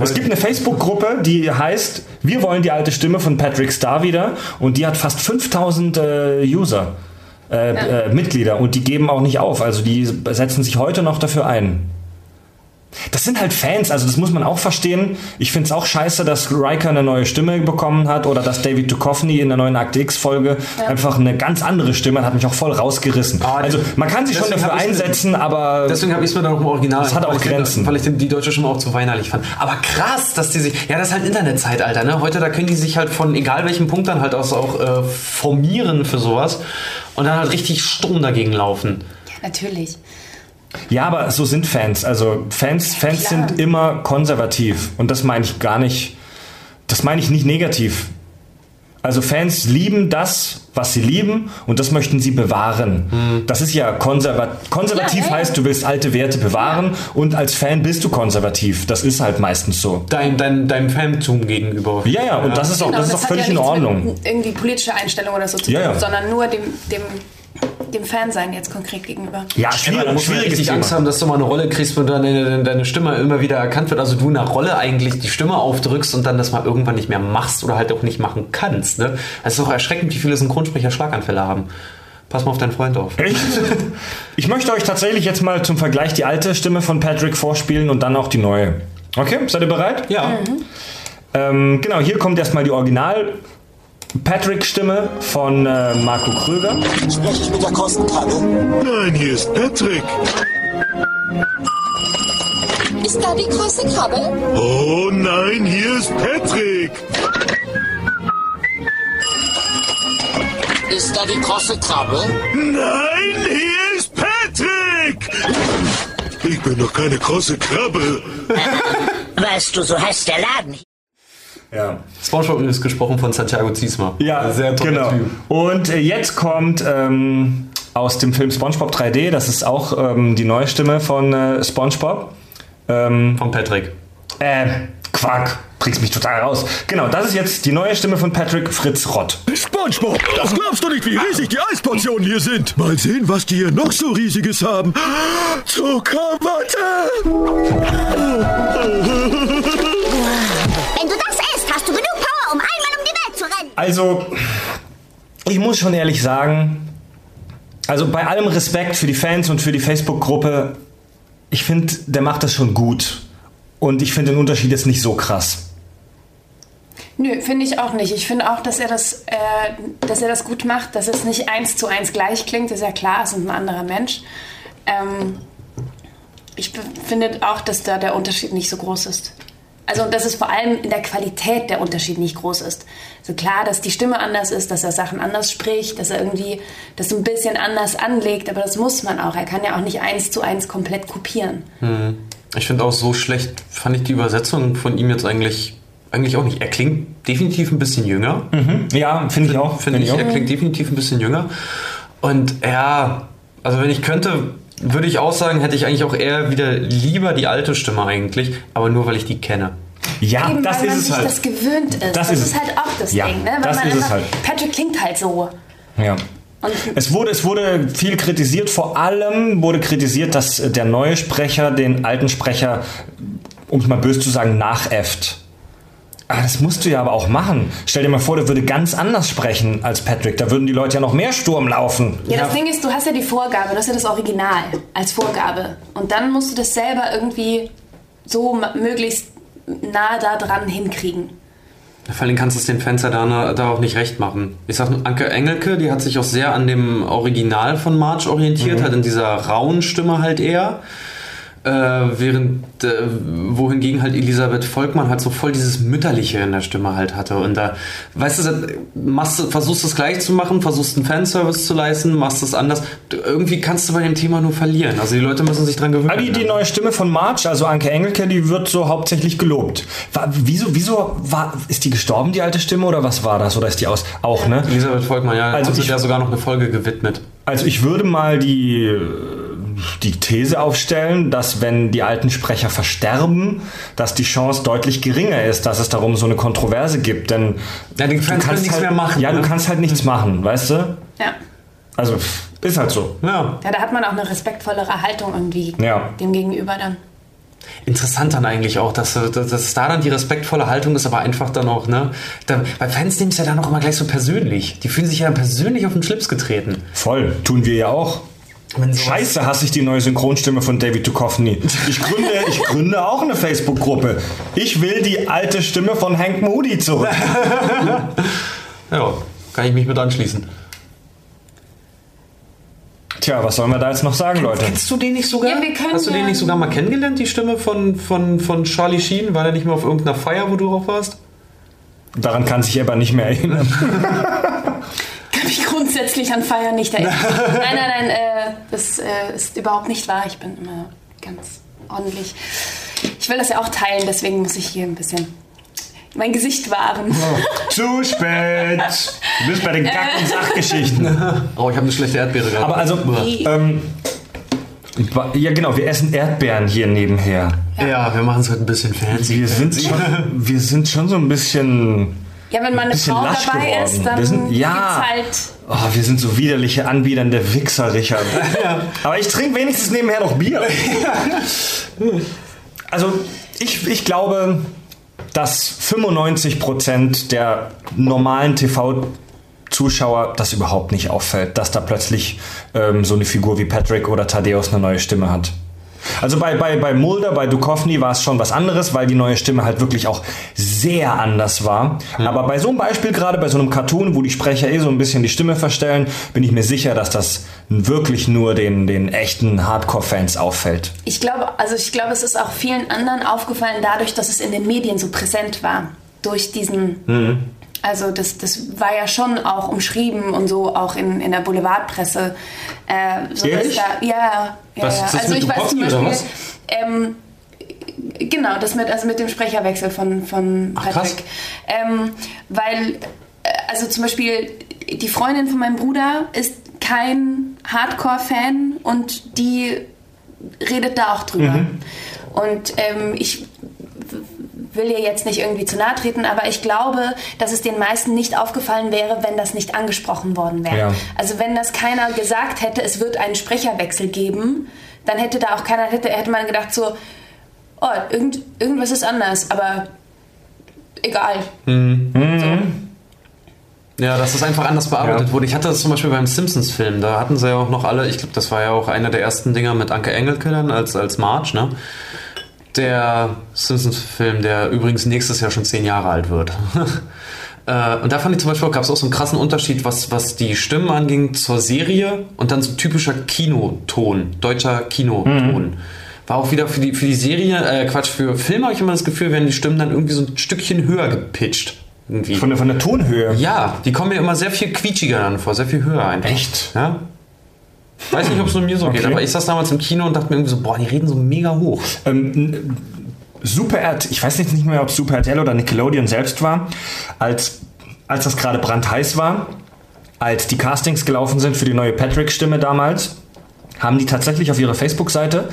Es gibt eine Facebook-Gruppe, die heißt Wir wollen die alte Stimme von Patrick Starr wieder und die hat fast 5000 äh, User, äh, äh, Mitglieder und die geben auch nicht auf. Also die setzen sich heute noch dafür ein. Das sind halt Fans, also das muss man auch verstehen. Ich finde es auch scheiße, dass Riker eine neue Stimme bekommen hat oder dass David Duchovny in der neuen Akte X-Folge einfach eine ganz andere Stimme hat, hat mich auch voll rausgerissen. Ah, also man kann sich schon dafür einsetzen, aber Deswegen habe ich es mir dann auch im Original. Das hat auch weil ich den- Grenzen. weil ich den, die deutsche Stimme auch zu weinerlich fand. Aber krass, dass die sich. Ja, das ist halt Internetzeitalter, ne? Heute, da können die sich halt von egal welchem Punkt dann halt aus auch äh, formieren für sowas und dann halt richtig stumm dagegen laufen. Natürlich. Ja, aber so sind Fans. Also Fans, Fans Klar. sind immer konservativ. Und das meine ich gar nicht. Das meine ich nicht negativ. Also Fans lieben das, was sie lieben, und das möchten sie bewahren. Das ist ja konservat konservativ Ja, ja, ja. heißt, du willst alte Werte bewahren und als Fan bist du konservativ. Das ist halt meistens so. Dein, dein, deinem Phantom gegenüber. Ja, ja, und das ist auch, Genau, das ist auch hat völlig ja in Ordnung. Mit irgendwie politische Einstellung oder so zu tun, Ja, ja. sondern nur dem, dem, dem Fan-Sein jetzt konkret gegenüber. Ja, Ja, da schwierig, muss man richtig Thema. Angst haben, dass du mal eine Rolle kriegst, wo deine, deine Stimme immer wieder erkannt wird. Also du in einer Rolle eigentlich die Stimme aufdrückst und dann das mal irgendwann nicht mehr machst oder halt auch nicht machen kannst. Ne? Es ist auch erschreckend, wie viele Synchronsprecher Schlaganfälle haben. Pass mal auf deinen Freund auf. Echt? Ich möchte euch tatsächlich jetzt mal zum Vergleich die alte Stimme von Patrick vorspielen und dann auch die neue. Okay, seid ihr bereit? Ja. Ähm, genau, hier kommt erstmal die Original Patrick-Stimme von äh, Marco Kröger. Spreche ich mit der Kostenkrabbe? Nein, hier ist Patrick. Ist da die große Krabbe? Oh nein, hier ist Patrick. Ist da die große Krabbe? Nein, hier ist Patrick! Ich bin doch keine große Krabbe. Weißt du, so heißt der Laden. Ja. SpongeBob ist gesprochen von Santiago Ziesma. Ja, sehr toller genau. Typ. Und äh, jetzt kommt ähm, aus dem Film SpongeBob 3D, das ist auch ähm, die neue Stimme von äh, SpongeBob. Ähm, Von Patrick. äh, Quark, bringst mich total raus. Genau, das ist jetzt die neue Stimme von Patrick Fritz Rott. SpongeBob, das glaubst du nicht, wie riesig die Eisportionen hier sind. Mal sehen, was die hier noch so riesiges haben. Zuckerwatte! Also, ich muss schon ehrlich sagen, also bei allem Respekt für die Fans und für die Facebook-Gruppe, ich finde, der macht das schon gut. Und ich finde den Unterschied jetzt nicht so krass. Nö, finde ich auch nicht. Ich finde auch, dass er, das, äh, dass er das gut macht, dass es nicht eins zu eins gleich klingt. Ist ja klar, es ist ein anderer Mensch. Ähm, ich finde auch, dass da der Unterschied nicht so groß ist. Also, und dass es vor allem in der Qualität der Unterschied nicht groß ist. So klar, dass die Stimme anders ist, dass er Sachen anders spricht, dass er irgendwie das ein bisschen anders anlegt, aber das muss man auch. Er kann ja auch nicht eins zu eins komplett kopieren. Ich finde auch so schlecht, fand ich die Übersetzung von ihm jetzt eigentlich, eigentlich auch nicht. Er klingt definitiv ein bisschen jünger. Ja, finde ich auch. Finde ich, er klingt definitiv ein bisschen jünger. Und ja, also wenn ich könnte, würde ich auch sagen, hätte ich eigentlich auch eher wieder lieber die alte Stimme eigentlich, aber nur weil ich die kenne. Ja, Eben, das weil man ist es sich halt. das gewöhnt ist. Das Das, ist ist, es. halt auch das Ja, Ding, ne? Weil das man ist es einfach, halt. Patrick klingt halt so. Ja. Und Es wurde, es wurde viel kritisiert, vor allem wurde kritisiert, dass der neue Sprecher den alten Sprecher, um es mal böse zu sagen, nachäfft. Ah, das musst du ja aber auch machen. Stell dir mal vor, der würde ganz anders sprechen als Patrick. Da würden die Leute ja noch mehr Sturm laufen. Ja, das Ding ist, du hast ja die Vorgabe, du hast ja das Original als Vorgabe. Und dann musst du das selber irgendwie so möglichst nah da dran hinkriegen. Vor allem kannst du es den Fans ja da, da auch nicht recht machen. Ich sag nur, Anke Engelke, die hat sich auch sehr an dem Original von March orientiert, halt in dieser rauen Stimme halt eher. Äh, während, äh, wohingegen halt Elisabeth Volkmann halt so voll dieses Mütterliche in der Stimme halt hatte. Und da, weißt du, machst, versuchst es gleich zu machen, versuchst einen Fanservice zu leisten, machst es anders. Irgendwie kannst du bei dem Thema nur verlieren. Also die Leute müssen sich dran gewöhnen. Die, die neue Stimme von March, also Anke Engelke, die wird so hauptsächlich gelobt. War, wieso, wieso war, ist die gestorben, die alte Stimme, oder was war das? Oder ist die aus? Auch, ne? Elisabeth Volkmann, ja, Also hat sich ich- ja sogar noch eine Folge gewidmet. Also ich würde mal die, die These aufstellen, dass wenn die alten Sprecher versterben, dass die Chance deutlich geringer ist, dass es darum so eine Kontroverse gibt. Denn Ja, die Fans können nichts halt, mehr machen, Ja, du ne? kannst halt nichts machen, weißt du? Ja. Also ist halt so. Ja. Ja, da hat man auch eine respektvollere Haltung irgendwie Ja. dem Gegenüber dann. Interessant dann eigentlich auch, dass, dass, dass da dann die respektvolle Haltung ist, aber einfach dann auch, ne? Da, bei Fans nehmen es ja dann auch immer gleich so persönlich. Die fühlen sich ja persönlich auf den Schlips getreten. Voll, tun wir ja auch. Scheiße, hasse ich die neue Synchronstimme von David Duchovny. Ich gründe, ich gründe auch eine Facebook-Gruppe. Ich will die alte Stimme von Hank Moody zurück. Ja, kann ich mich mit anschließen. Tja, was sollen wir da jetzt noch sagen, Leute? Kennst du den nicht sogar? Ja, wir können Hast du den nicht sogar mal kennengelernt, die Stimme von, von, von Charlie Sheen? War der nicht mal auf irgendeiner Feier, wo du drauf warst? Daran kann sich aber nicht mehr erinnern. Mich grundsätzlich an Feiern nicht erinnern. nein, nein, nein, äh, das äh, ist überhaupt nicht wahr. Ich bin immer ganz ordentlich. Ich will das ja auch teilen, deswegen muss ich hier ein bisschen mein Gesicht wahren. Zu spät. Du bist bei den Kack- und Sachgeschichten. Oh, ich habe eine schlechte Erdbeere gehabt. Aber also, ähm, ja genau, wir essen Erdbeeren hier nebenher. ja, wir machen es heute ein bisschen fancy. Wir sind schon, wir sind schon so ein bisschen, Ja, wenn mal eine Frau dabei geworden. ist, dann Wir sind- ja. gibt's halt. oh, wir sind so widerliche Anbiedernde Wichser, Richard. Aber ich trinke wenigstens nebenher noch Bier. Also, ich, ich glaube, dass 95% der normalen TV-Zuschauer das überhaupt nicht auffällt, dass da plötzlich ähm, so eine Figur wie Patrick oder Thaddeus eine neue Stimme hat. Also bei, bei, bei Mulder, bei Duchovny war es schon was anderes, weil die neue Stimme halt wirklich auch sehr anders war. Aber bei so einem Beispiel, gerade bei so einem Cartoon, wo die Sprecher eh so ein bisschen die Stimme verstellen, bin ich mir sicher, dass das wirklich nur den, den echten Hardcore-Fans auffällt. Ich glaube, also ich glaube, es ist auch vielen anderen aufgefallen, dadurch, dass es in den Medien so präsent war. Durch diesen, Also das, das war ja schon auch umschrieben und so auch in, in der Boulevardpresse. Äh, so Ehrlich? Da, ja, ja, Was, ja. ist das also mit ich weiß zum oder Beispiel, was? ähm, genau, das mit, also mit dem Sprecherwechsel von, von Ach. Patrick. Ähm, weil, äh, also zum Beispiel die Freundin von meinem Bruder ist kein Hardcore-Fan und die redet da auch drüber. Mhm. Und ähm, ich will ihr jetzt nicht irgendwie zu nahe treten, aber ich glaube, dass es den meisten nicht aufgefallen wäre, wenn das nicht angesprochen worden wäre. Ja. Also wenn das keiner gesagt hätte, es wird einen Sprecherwechsel geben, dann hätte da auch keiner, hätte, hätte man gedacht so, oh, irgend, irgendwas ist anders, aber egal. Ja, dass das einfach anders bearbeitet Ja. wurde. Ich hatte das zum Beispiel beim Simpsons-Film. Da hatten sie ja auch noch alle, ich glaube, das war ja auch einer der ersten Dinger mit Anke Engelke dann als, als Marge, ne? Der Simpsons-Film, der übrigens nächstes Jahr schon zehn Jahre alt wird. Äh, Und da fand ich zum Beispiel, gab es auch so einen krassen Unterschied, was, was die Stimmen anging zur Serie und dann so typischer Kinoton, deutscher Kinoton. War auch wieder für die, für die Serie, äh, Quatsch, für Filme habe ich immer das Gefühl, werden die Stimmen dann irgendwie so ein Stückchen höher gepitcht. Irgendwie. Von der, von der Tonhöhe. Ja, die kommen mir immer sehr viel quietschiger dann vor, sehr viel höher einfach. Echt? Ja. Weiß nicht, ob es nur mir so geht, Okay. aber ich saß damals im Kino und dachte mir irgendwie so, boah, die reden so mega hoch. Ähm, Super RT, ich weiß jetzt nicht mehr, ob es Super RTL oder Nickelodeon selbst war, als, als das gerade brandheiß war, als die Castings gelaufen sind für die neue Patrick-Stimme damals, haben die tatsächlich auf ihrer Facebook-Seite,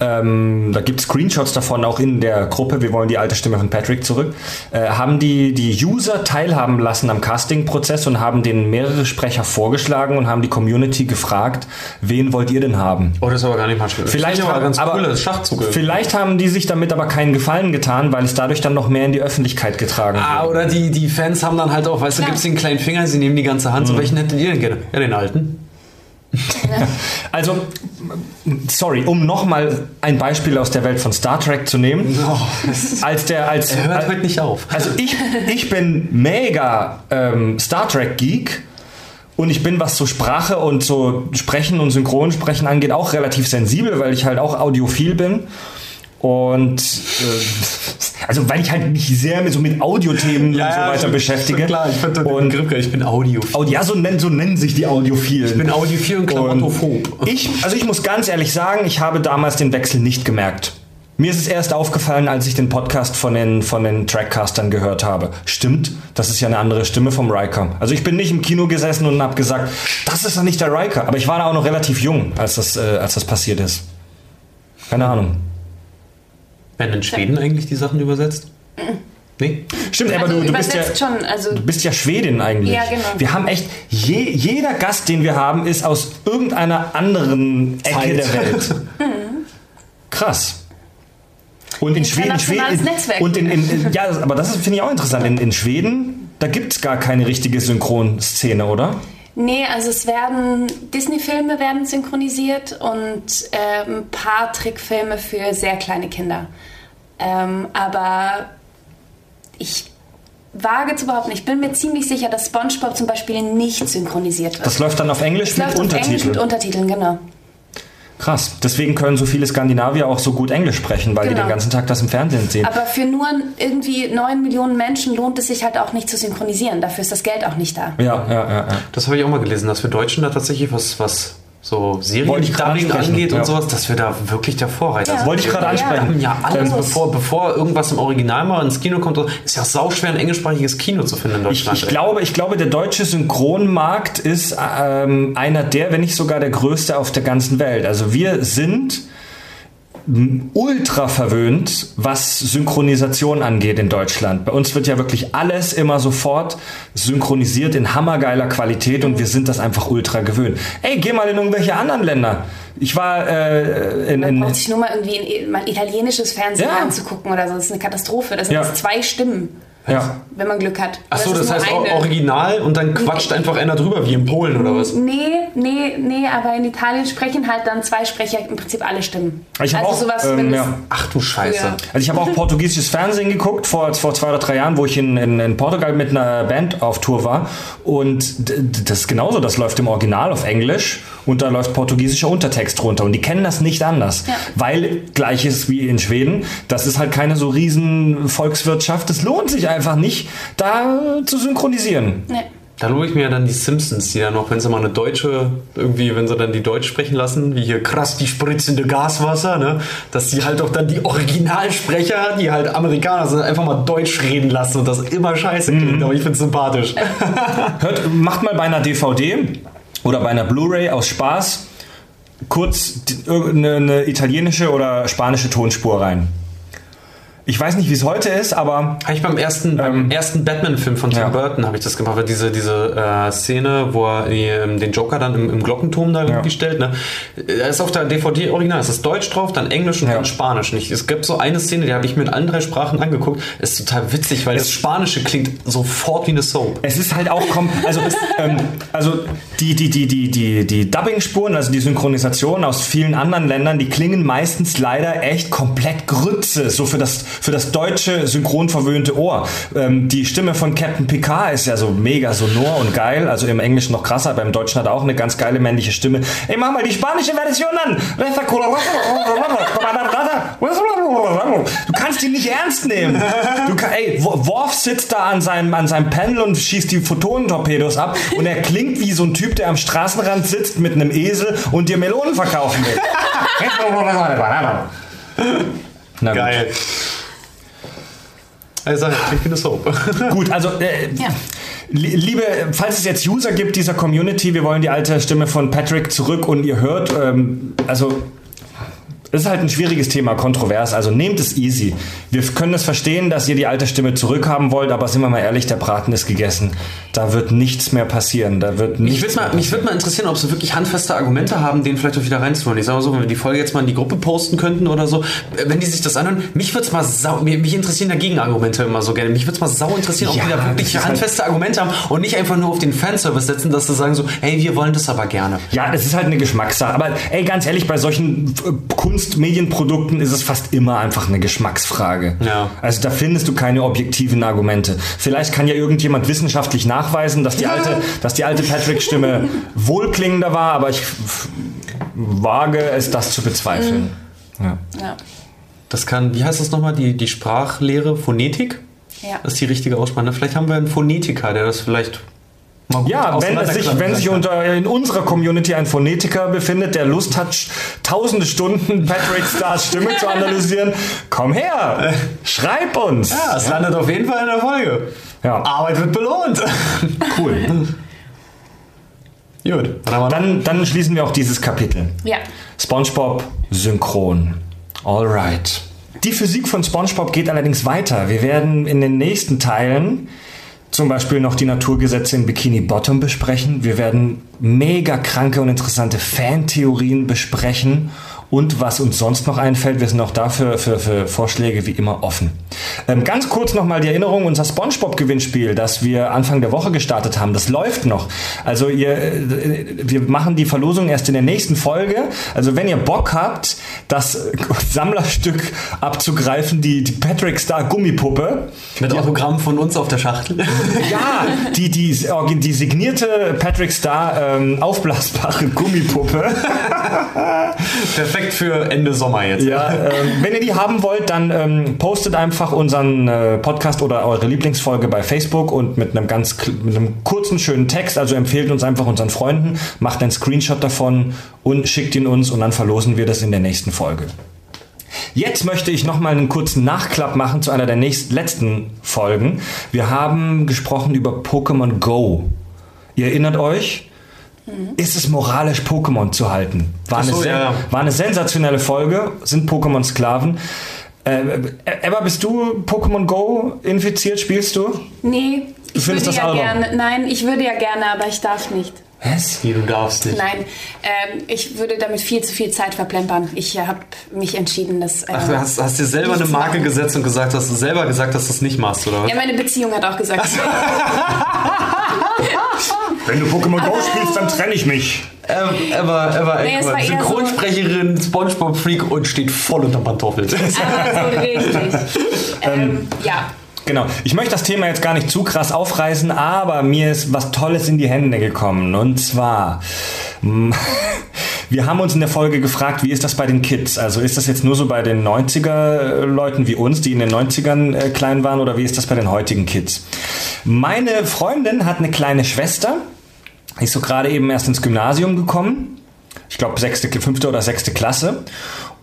ähm, da gibt es Screenshots davon auch in der Gruppe, wir wollen die alte Stimme von Patrick zurück, äh, haben die, die User teilhaben lassen am Casting-Prozess und haben denen mehrere Sprecher vorgeschlagen und haben die Community gefragt, wen wollt ihr denn haben? Oh, das ist aber gar nicht mal schön. Vielleicht aber haben- ganz aber- cool, das Schachzug. Vielleicht haben die sich damit aber keinen Gefallen getan, weil es dadurch dann noch mehr in die Öffentlichkeit getragen Ah, wurde. oder die, die Fans haben dann halt auch, weißt du, Ja. gibt's den kleinen Finger, sie nehmen die ganze Hand. So, welchen hättet ihr denn gerne? Ja, den alten. Also, sorry, um nochmal ein Beispiel aus der Welt von Star Trek zu nehmen. Als der, als, Er hört als, heute nicht auf. Also ich, ich bin mega ähm, Star Trek Geek und ich bin, was so Sprache und so Sprechen und Synchronsprechen angeht, auch relativ sensibel, weil ich halt auch audiophil bin. Und äh, also weil ich halt mich sehr mit, so mit Audiothemen und so weiter beschäftige. Klar, ich den und geil. Ich bin Audio. Audi, ja, so nennen, so nennen sich die Audiophilen. Ich bin Audiophil und Klamottophob. Ich, also ich muss ganz ehrlich sagen, ich habe damals den Wechsel nicht gemerkt. Mir ist es erst aufgefallen, als ich den Podcast von den, von den Trackcastern gehört habe. Stimmt, das ist ja eine andere Stimme vom Riker. Also ich bin nicht im Kino gesessen und habe gesagt, das ist doch nicht der Riker. Aber ich war da auch noch relativ jung, als das, äh, als das passiert ist. Keine Ahnung. Werden in Schweden eigentlich die Sachen übersetzt? Nee? Stimmt, aber Also du, du, bist ja, schon, also du bist ja Schwedin eigentlich. Ja, genau. Wir haben echt, je, jeder Gast, den wir haben, ist aus irgendeiner anderen Ecke Zeit. der Welt. Krass. Und in Schweden, Schweden Netzwerk. und in, in, in ja, aber das finde ich auch interessant. In, in Schweden, da gibt es gar keine richtige Synchronszene, oder? Nee, also es werden Disney-Filme werden synchronisiert und äh, ein paar Trickfilme für sehr kleine Kinder. Ähm, aber ich wage zu behaupten, ich bin mir ziemlich sicher, dass SpongeBob zum Beispiel nicht synchronisiert wird. Das läuft dann auf Englisch Es mit läuft auf Englisch Untertiteln. mit Untertiteln, genau. Krass. Deswegen können so viele Skandinavier auch so gut Englisch sprechen, weil die Genau. den ganzen Tag das im Fernsehen sehen. Aber für nur irgendwie 9 Millionen Menschen lohnt es sich halt auch nicht zu synchronisieren. Dafür ist das Geld auch nicht da. ja, ja, ja, ja. Das habe ich auch mal gelesen, dass wir Deutschen da tatsächlich was, was so ich Serien-Dubbing angeht ja. und sowas, dass wir da wirklich der Vorreiter Ja. sind. Wollte ich gerade Ja. Wir ansprechen. haben ja alles, bevor, bevor irgendwas im Original mal ins Kino kommt, ist ja sauschwer ein englischsprachiges Kino zu finden in Ich, Deutschland. ich, ey. glaube, ich glaube, der deutsche Synchronmarkt ist ähm, einer der, wenn nicht sogar der größte auf der ganzen Welt. Also wir sind ultra verwöhnt, was Synchronisation angeht in Deutschland. Bei uns wird ja wirklich alles immer sofort synchronisiert in hammergeiler Qualität und wir sind das einfach ultra gewöhnt. Ey, geh mal in irgendwelche anderen Länder. Ich war äh, in, Man in braucht sich nur mal irgendwie ein, mal italienisches Fernsehen Ja. anzugucken oder so. Das ist eine Katastrophe. Das sind Ja. jetzt zwei Stimmen, ja. wenn man Glück hat. Achso, ist das nur heißt auch eine. Original und dann quatscht einfach einer drüber, wie in Polen oder was? Nee, nee, nee, aber in Italien sprechen halt dann zwei Sprecher im Prinzip alle Stimmen. Ich hab also auch, sowas ähm, ja. Ach du Scheiße. Ja. Also ich habe auch portugiesisches Fernsehen geguckt vor, vor zwei oder drei Jahren, wo ich in, in, in Portugal mit einer Band auf Tour war. Und das ist genauso, das läuft im Original auf Englisch und da läuft portugiesischer Untertext drunter. Und die kennen das nicht anders. Weil gleiches wie in Schweden, das ist halt keine so riesen Volkswirtschaft. Das lohnt sich einfach nicht, da zu synchronisieren. Nee. Da lobe ich mir ja dann die Simpsons, die dann noch, wenn sie mal eine deutsche, irgendwie, wenn sie dann die Deutsch sprechen lassen, wie hier krass die spritzende Gaswasser, ne, dass die halt auch dann die Originalsprecher, die halt Amerikaner sind, einfach mal Deutsch reden lassen und das immer scheiße klingt, aber ich find's sympathisch. Hört, macht mal bei einer DVD oder bei einer Blu-ray aus Spaß kurz irgendeine eine italienische oder spanische Tonspur rein. Ich weiß nicht, wie es heute ist, aber Habe ich beim ersten, beim ersten Batman-Film von Tim Ja. Burton habe ich das gemacht, weil diese, diese äh, Szene, wo er die, ähm, den Joker dann im, im Glockenturm da irgendwie stellt, ne? Da ist auf der DVD original, es ist Deutsch drauf, dann Englisch und Ja. dann Spanisch. Und es gibt so eine Szene, die habe ich mir in allen drei Sprachen angeguckt. Ist total witzig, weil das Spanische klingt sofort wie eine Soap. Es ist halt auch kom also, ähm, also die, die, die, die, die, die Dubbing-Spuren, also die Synchronisation aus vielen anderen Ländern, die klingen meistens leider echt komplett Grütze, so für das, für das deutsche synchron verwöhnte Ohr. Ähm, die Stimme von Captain Picard ist ja so mega sonor und geil, also im Englischen noch krasser, beim Deutschen hat er auch eine ganz geile männliche Stimme. Ey, mach mal die spanische Version an! Du kannst ihn nicht ernst nehmen. Du kann, ey, Wo- Worf sitzt da an seinem, an seinem Panel und schießt die Photonentorpedos ab und er klingt wie so ein Typ, der am Straßenrand sitzt mit einem Esel und dir Melonen verkaufen will. Na gut. Also, wie eine Soap. Gut, also äh, Ja. li- liebe, falls es jetzt User gibt dieser Community, wir wollen die alte Stimme von Patrick zurück und ihr hört, ähm, also es ist halt ein schwieriges Thema, kontrovers, also nehmt es easy. Wir können es verstehen, dass ihr die alte Stimme zurückhaben wollt, aber sind wir mal ehrlich, der Braten ist gegessen. Da wird nichts mehr passieren. Da wird Mich würde mal, mich würd mal interessieren, ob sie wirklich handfeste Argumente haben, den vielleicht auch wieder reinzuholen. Ich sage mal so, wenn wir die Folge jetzt mal in die Gruppe posten könnten oder so, äh, wenn die sich das anhören, mich würde es mal sau, mich interessieren dagegen Argumente immer so gerne. Mich würde es mal sau interessieren, ob Ja, die da wirklich halt- handfeste Argumente haben und nicht einfach nur auf den Fanservice setzen, dass sie sagen so, hey, wir wollen das aber gerne. Ja, es ist halt eine Geschmackssache. Aber ey, ganz ehrlich, bei solchen äh, Kunstmedienprodukten ist es fast immer einfach eine Geschmacksfrage. Ja. Also da findest du keine objektiven Argumente. Vielleicht kann ja irgendjemand wissenschaftlich nachweisen, dass die alte, dass die alte Patrick-Stimme wohlklingender war, aber ich wage es, das zu bezweifeln. Ja. Ja. Das kann, wie heißt das nochmal, die, die Sprachlehre Phonetik? Ja. Das ist die richtige Aussprache. Vielleicht haben wir einen Phonetiker, der das vielleicht Ja, wenn, es sich, wenn sich unter, in unserer Community ein Phonetiker befindet, der Lust hat, tausende Stunden Patrick Stars Stimme zu analysieren, komm her, schreib uns. Ja, es landet auf jeden Fall in der Folge. Ja. Arbeit wird belohnt. Cool. Gut, Dann, dann schließen wir auch dieses Kapitel. Ja. SpongeBob synchron. Alright. Die Physik von SpongeBob geht allerdings weiter. Wir werden in den nächsten Teilen zum Beispiel noch die Naturgesetze in Bikini Bottom besprechen. Wir werden mega kranke und interessante Fantheorien besprechen und was uns sonst noch einfällt. Wir sind auch dafür für, für Vorschläge wie immer offen. Ähm, ganz kurz nochmal die Erinnerung, unser SpongeBob-Gewinnspiel, das wir Anfang der Woche gestartet haben, das läuft noch. Also ihr, äh, wir machen die Verlosung erst in der nächsten Folge. Also wenn ihr Bock habt, das Sammlerstück abzugreifen, die, die Patrick Star Gummipuppe, mit Autogramm von uns auf der Schachtel. ja, die, die, die signierte Patrick Star ähm, aufblasbare Gummipuppe. Perfekt für Ende Sommer jetzt. Ja, ähm, wenn ihr die haben wollt, dann ähm, postet einfach unseren äh, Podcast oder eure Lieblingsfolge bei Facebook und mit einem ganz mit einem kurzen schönen Text. Also empfehlt uns einfach unseren Freunden, macht einen Screenshot davon und schickt ihn uns und dann verlosen wir das in der nächsten Folge. Jetzt möchte ich noch mal einen kurzen Nachklapp machen zu einer der nächsten, letzten Folgen. Wir haben gesprochen über Pokémon Go. Ihr erinnert euch? Ist es moralisch, Pokémon zu halten? War, so, eine, sen- ja, war eine sensationelle Folge. Sind Pokémon Sklaven? Äh, Emma, bist du Pokémon Go infiziert? Spielst du? Nee, ich findest würde das ja gerne. Nein, ich würde ja gerne, aber ich darf nicht. Was? Nee, du darfst nicht. Nein, ähm, ich würde damit viel zu viel Zeit verplempern. Ich habe mich entschieden, dass. Äh, Ach, du hast, hast dir selber nicht eine Marke machen. gesetzt und gesagt, hast du selber gesagt, dass du es nicht machst, oder was? Ja, meine Beziehung hat auch gesagt. Wenn du Pokémon Go spielst, dann trenne ich mich. Ähm, Emma, Emma Nee, eher so- Synchronsprecherin, Spongebob-Freak und steht voll unter Pantoffel. Also richtig. ähm, ja. Genau. Ich möchte das Thema jetzt gar nicht zu krass aufreißen, aber mir ist was Tolles in die Hände gekommen. Und zwar, mm, Wir haben uns in der Folge gefragt, wie ist das bei den Kids? Also ist das jetzt nur so bei den 90er-Leuten wie uns, die in den 90ern äh, klein waren, oder wie ist das bei den heutigen Kids? Meine Freundin hat eine kleine Schwester, ist so gerade eben erst ins Gymnasium gekommen. Ich glaube, sechste, fünfte oder sechste Klasse.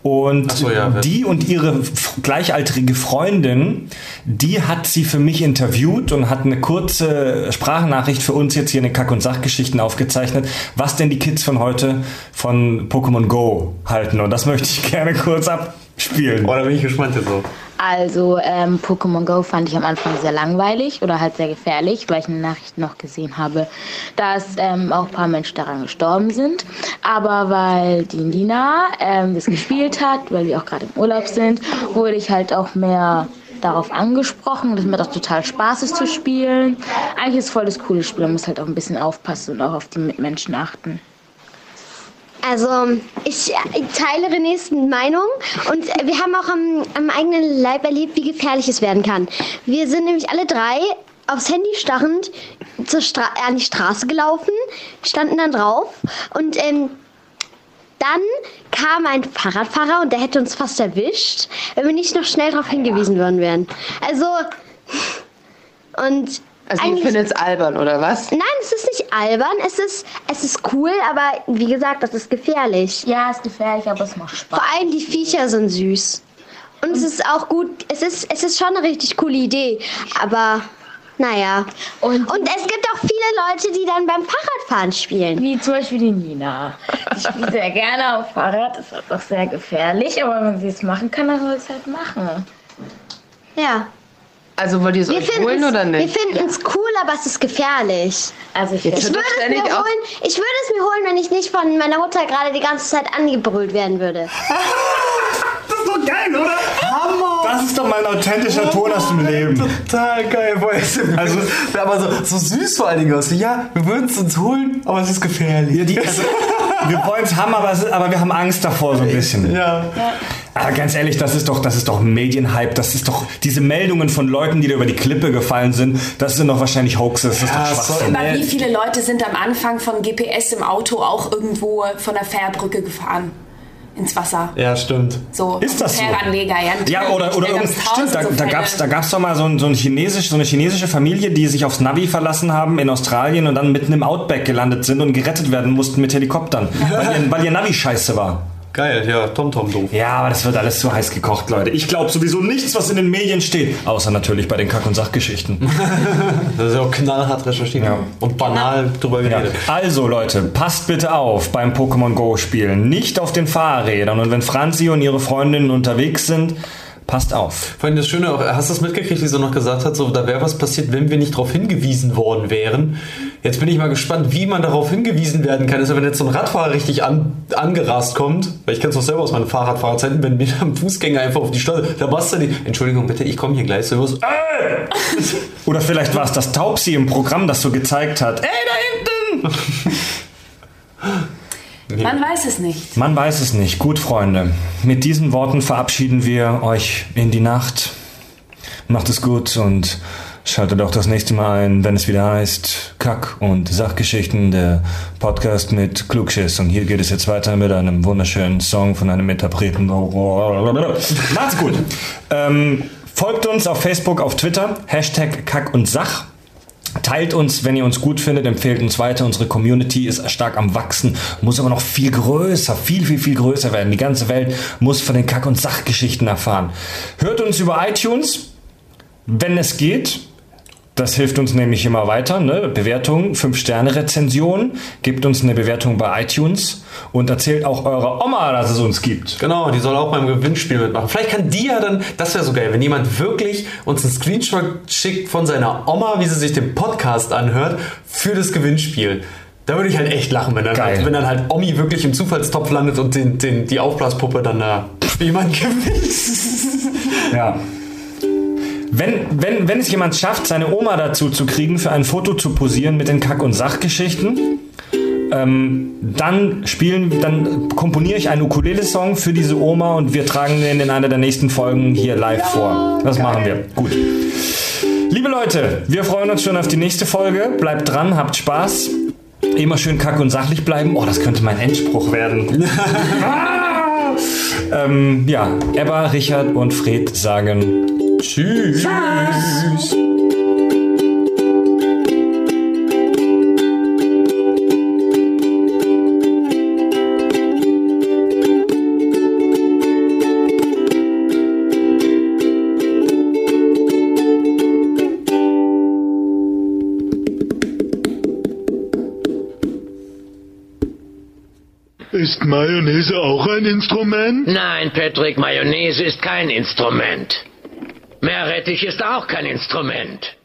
Und so, ja, die und ihre gleichaltrige Freundin, die hat sie für mich interviewt und hat eine kurze Sprachnachricht für uns jetzt hier in den Kack- und Sachgeschichten aufgezeichnet, was denn die Kids von heute von Pokémon Go halten. Und das möchte ich gerne kurz abspielen. Oh, da bin ich gespannt jetzt auch. Also ähm, Pokémon Go fand ich am Anfang sehr langweilig oder halt sehr gefährlich, weil ich eine Nachricht noch gesehen habe, dass ähm, auch ein paar Menschen daran gestorben sind. Aber weil die Nina ähm, das gespielt hat, weil wir auch gerade im Urlaub sind, wurde ich halt auch mehr darauf angesprochen, dass mir das total Spaß ist zu spielen. Eigentlich ist es voll das coole Spiel, man muss halt auch ein bisschen aufpassen und auch auf die Mitmenschen achten. Also, ich, ich teile Renés Meinung und äh, wir haben auch am, am eigenen Leib erlebt, wie gefährlich es werden kann. Wir sind nämlich alle drei aufs Handy starrend zur Stra an die Straße gelaufen, standen dann drauf und ähm, dann kam ein Fahrradfahrer und der hätte uns fast erwischt, wenn wir nicht noch schnell darauf hingewiesen worden wären. Also, und Also ihr eigentlich- findet es albern, oder was? Nein, es ist nicht albern, es ist, es ist cool, aber wie gesagt, das ist gefährlich. Ja, ist gefährlich, aber es macht Spaß. Vor allem die Viecher sind süß. Und es ist auch gut, es ist, es ist schon eine richtig coole Idee, aber naja. Und- Und es gibt auch viele Leute, die dann beim Fahrradfahren spielen. Wie zum Beispiel die Nina. Die spielt sehr gerne auf Fahrrad, ist auch sehr gefährlich, aber wenn sie es machen kann, dann soll sie es halt machen. Ja. Also wollt ihr es Wir euch holen oder wir nicht? finden es cool, aber es ist gefährlich. Also ich, Ich würde, es mir holen, ich würde es mir holen, wenn ich nicht von meiner Mutter gerade die ganze Zeit angebrüllt werden würde. Das ist doch geil, oder? Hammer! Das ist doch mal ein authentischer Ton aus dem Leben. Total geil. Boah, jetzt- Also- aber so, so süß vor allen Dingen aus. Ja, wir würden es uns holen, aber es ist gefährlich. Ja, die, also, wir wollen es haben, aber, aber wir haben Angst davor so ein bisschen. Ja. Aber ganz ehrlich, das ist doch, das ist doch Medienhype. Das ist doch diese Meldungen von Leuten, die da über die Klippe gefallen sind. Das sind doch wahrscheinlich Hoaxes. Das ist Ja, doch Schwachsinn. Aber wie viele Leute sind am Anfang von GPS im Auto auch irgendwo von der Fährbrücke gefahren? Ins Wasser. Ja, stimmt. So, Ist das so? Fähranleger, ja. Ja, oder, oder Da irgend, gab's stimmt, da, so da Fälle. gab's, da gab's doch mal so, ein, so, ein chinesisch, so eine chinesische Familie, die sich aufs Navi verlassen haben in Australien und dann mitten im Outback gelandet sind und gerettet werden mussten mit Helikoptern, weil, ihr, weil ihr Navi scheiße war. Geil, ja, TomTom doof. Ja, aber das wird alles zu heiß gekocht, Leute. Ich glaube sowieso nichts, was in den Medien steht. Außer natürlich bei den Kack- und Sachgeschichten. Das ist ja auch knallhart recherchiert. Ja. Und banal drüber Ja. geredet. Also Leute, passt bitte auf beim Pokémon Go spielen. Nicht auf den Fahrrädern. Und wenn Franzi und ihre Freundinnen unterwegs sind, passt auf. Vor allem das Schöne, auch, hast du das mitgekriegt, wie sie noch gesagt hat, so, da wäre was passiert, wenn wir nicht darauf hingewiesen worden wären. Jetzt bin ich mal gespannt, wie man darauf hingewiesen werden kann. Also wenn jetzt so ein Radfahrer richtig an, angerast kommt, weil ich kenne es doch selber aus meinen Fahrradfahrerzeiten, wenn mir ein Fußgänger einfach auf die Straße, da machst du die, Entschuldigung bitte, ich komme hier gleich, so was, äh, Oder vielleicht war es das Taubsi im Programm, das so gezeigt hat. Ey, da hinten! Man weiß es nicht. Man weiß es nicht. Gut, Freunde. Mit diesen Worten verabschieden wir euch in die Nacht. Macht es gut und schaltet auch das nächste Mal ein, wenn es wieder heißt Kack- und Sachgeschichten, der Podcast mit Klugschiss. Und hier geht es jetzt weiter mit einem wunderschönen Song von einem Interpreten. Macht's gut. Ähm, folgt uns auf Facebook, auf Twitter, Hashtag Kack und Sach. Teilt uns, wenn ihr uns gut findet, empfehlt uns weiter. Unsere Community ist stark am Wachsen, muss aber noch viel größer, viel, viel, viel größer werden. Die ganze Welt muss von den Kack- und Sachgeschichten erfahren. Hört uns über iTunes, wenn es geht. Das hilft uns nämlich immer weiter. Ne? Bewertung, 5-Sterne-Rezension. Gebt uns eine Bewertung bei iTunes und erzählt auch eurer Oma, dass es uns gibt. Genau, die soll auch beim Gewinnspiel mitmachen. Vielleicht kann die ja dann, das wäre so geil, wenn jemand wirklich uns einen Screenshot schickt von seiner Oma, wie sie sich den Podcast anhört, für das Gewinnspiel. Da würde ich halt echt lachen, wenn dann, halt, wenn dann halt Omi wirklich im Zufallstopf landet und den, den, die Aufblaspuppe dann da jemand gewinnt. Ja. Wenn, wenn, wenn es jemand schafft, seine Oma dazu zu kriegen, für ein Foto zu posieren mit den Kack- und Sachgeschichten, ähm, dann spielen, dann komponiere ich einen Ukulele-Song für diese Oma und wir tragen den in einer der nächsten Folgen hier live vor. Das machen wir. Gut. Liebe Leute, wir freuen uns schon auf die nächste Folge. Bleibt dran, habt Spaß. Immer schön kack und sachlich bleiben. Oh, das könnte mein Endspruch werden. ähm, ja, Ebba, Richard und Fred sagen Tschüss. Tschüss. Ist Mayonnaise auch ein Instrument? Nein, Patrick, Mayonnaise ist kein Instrument. Meerrettich ist auch kein Instrument.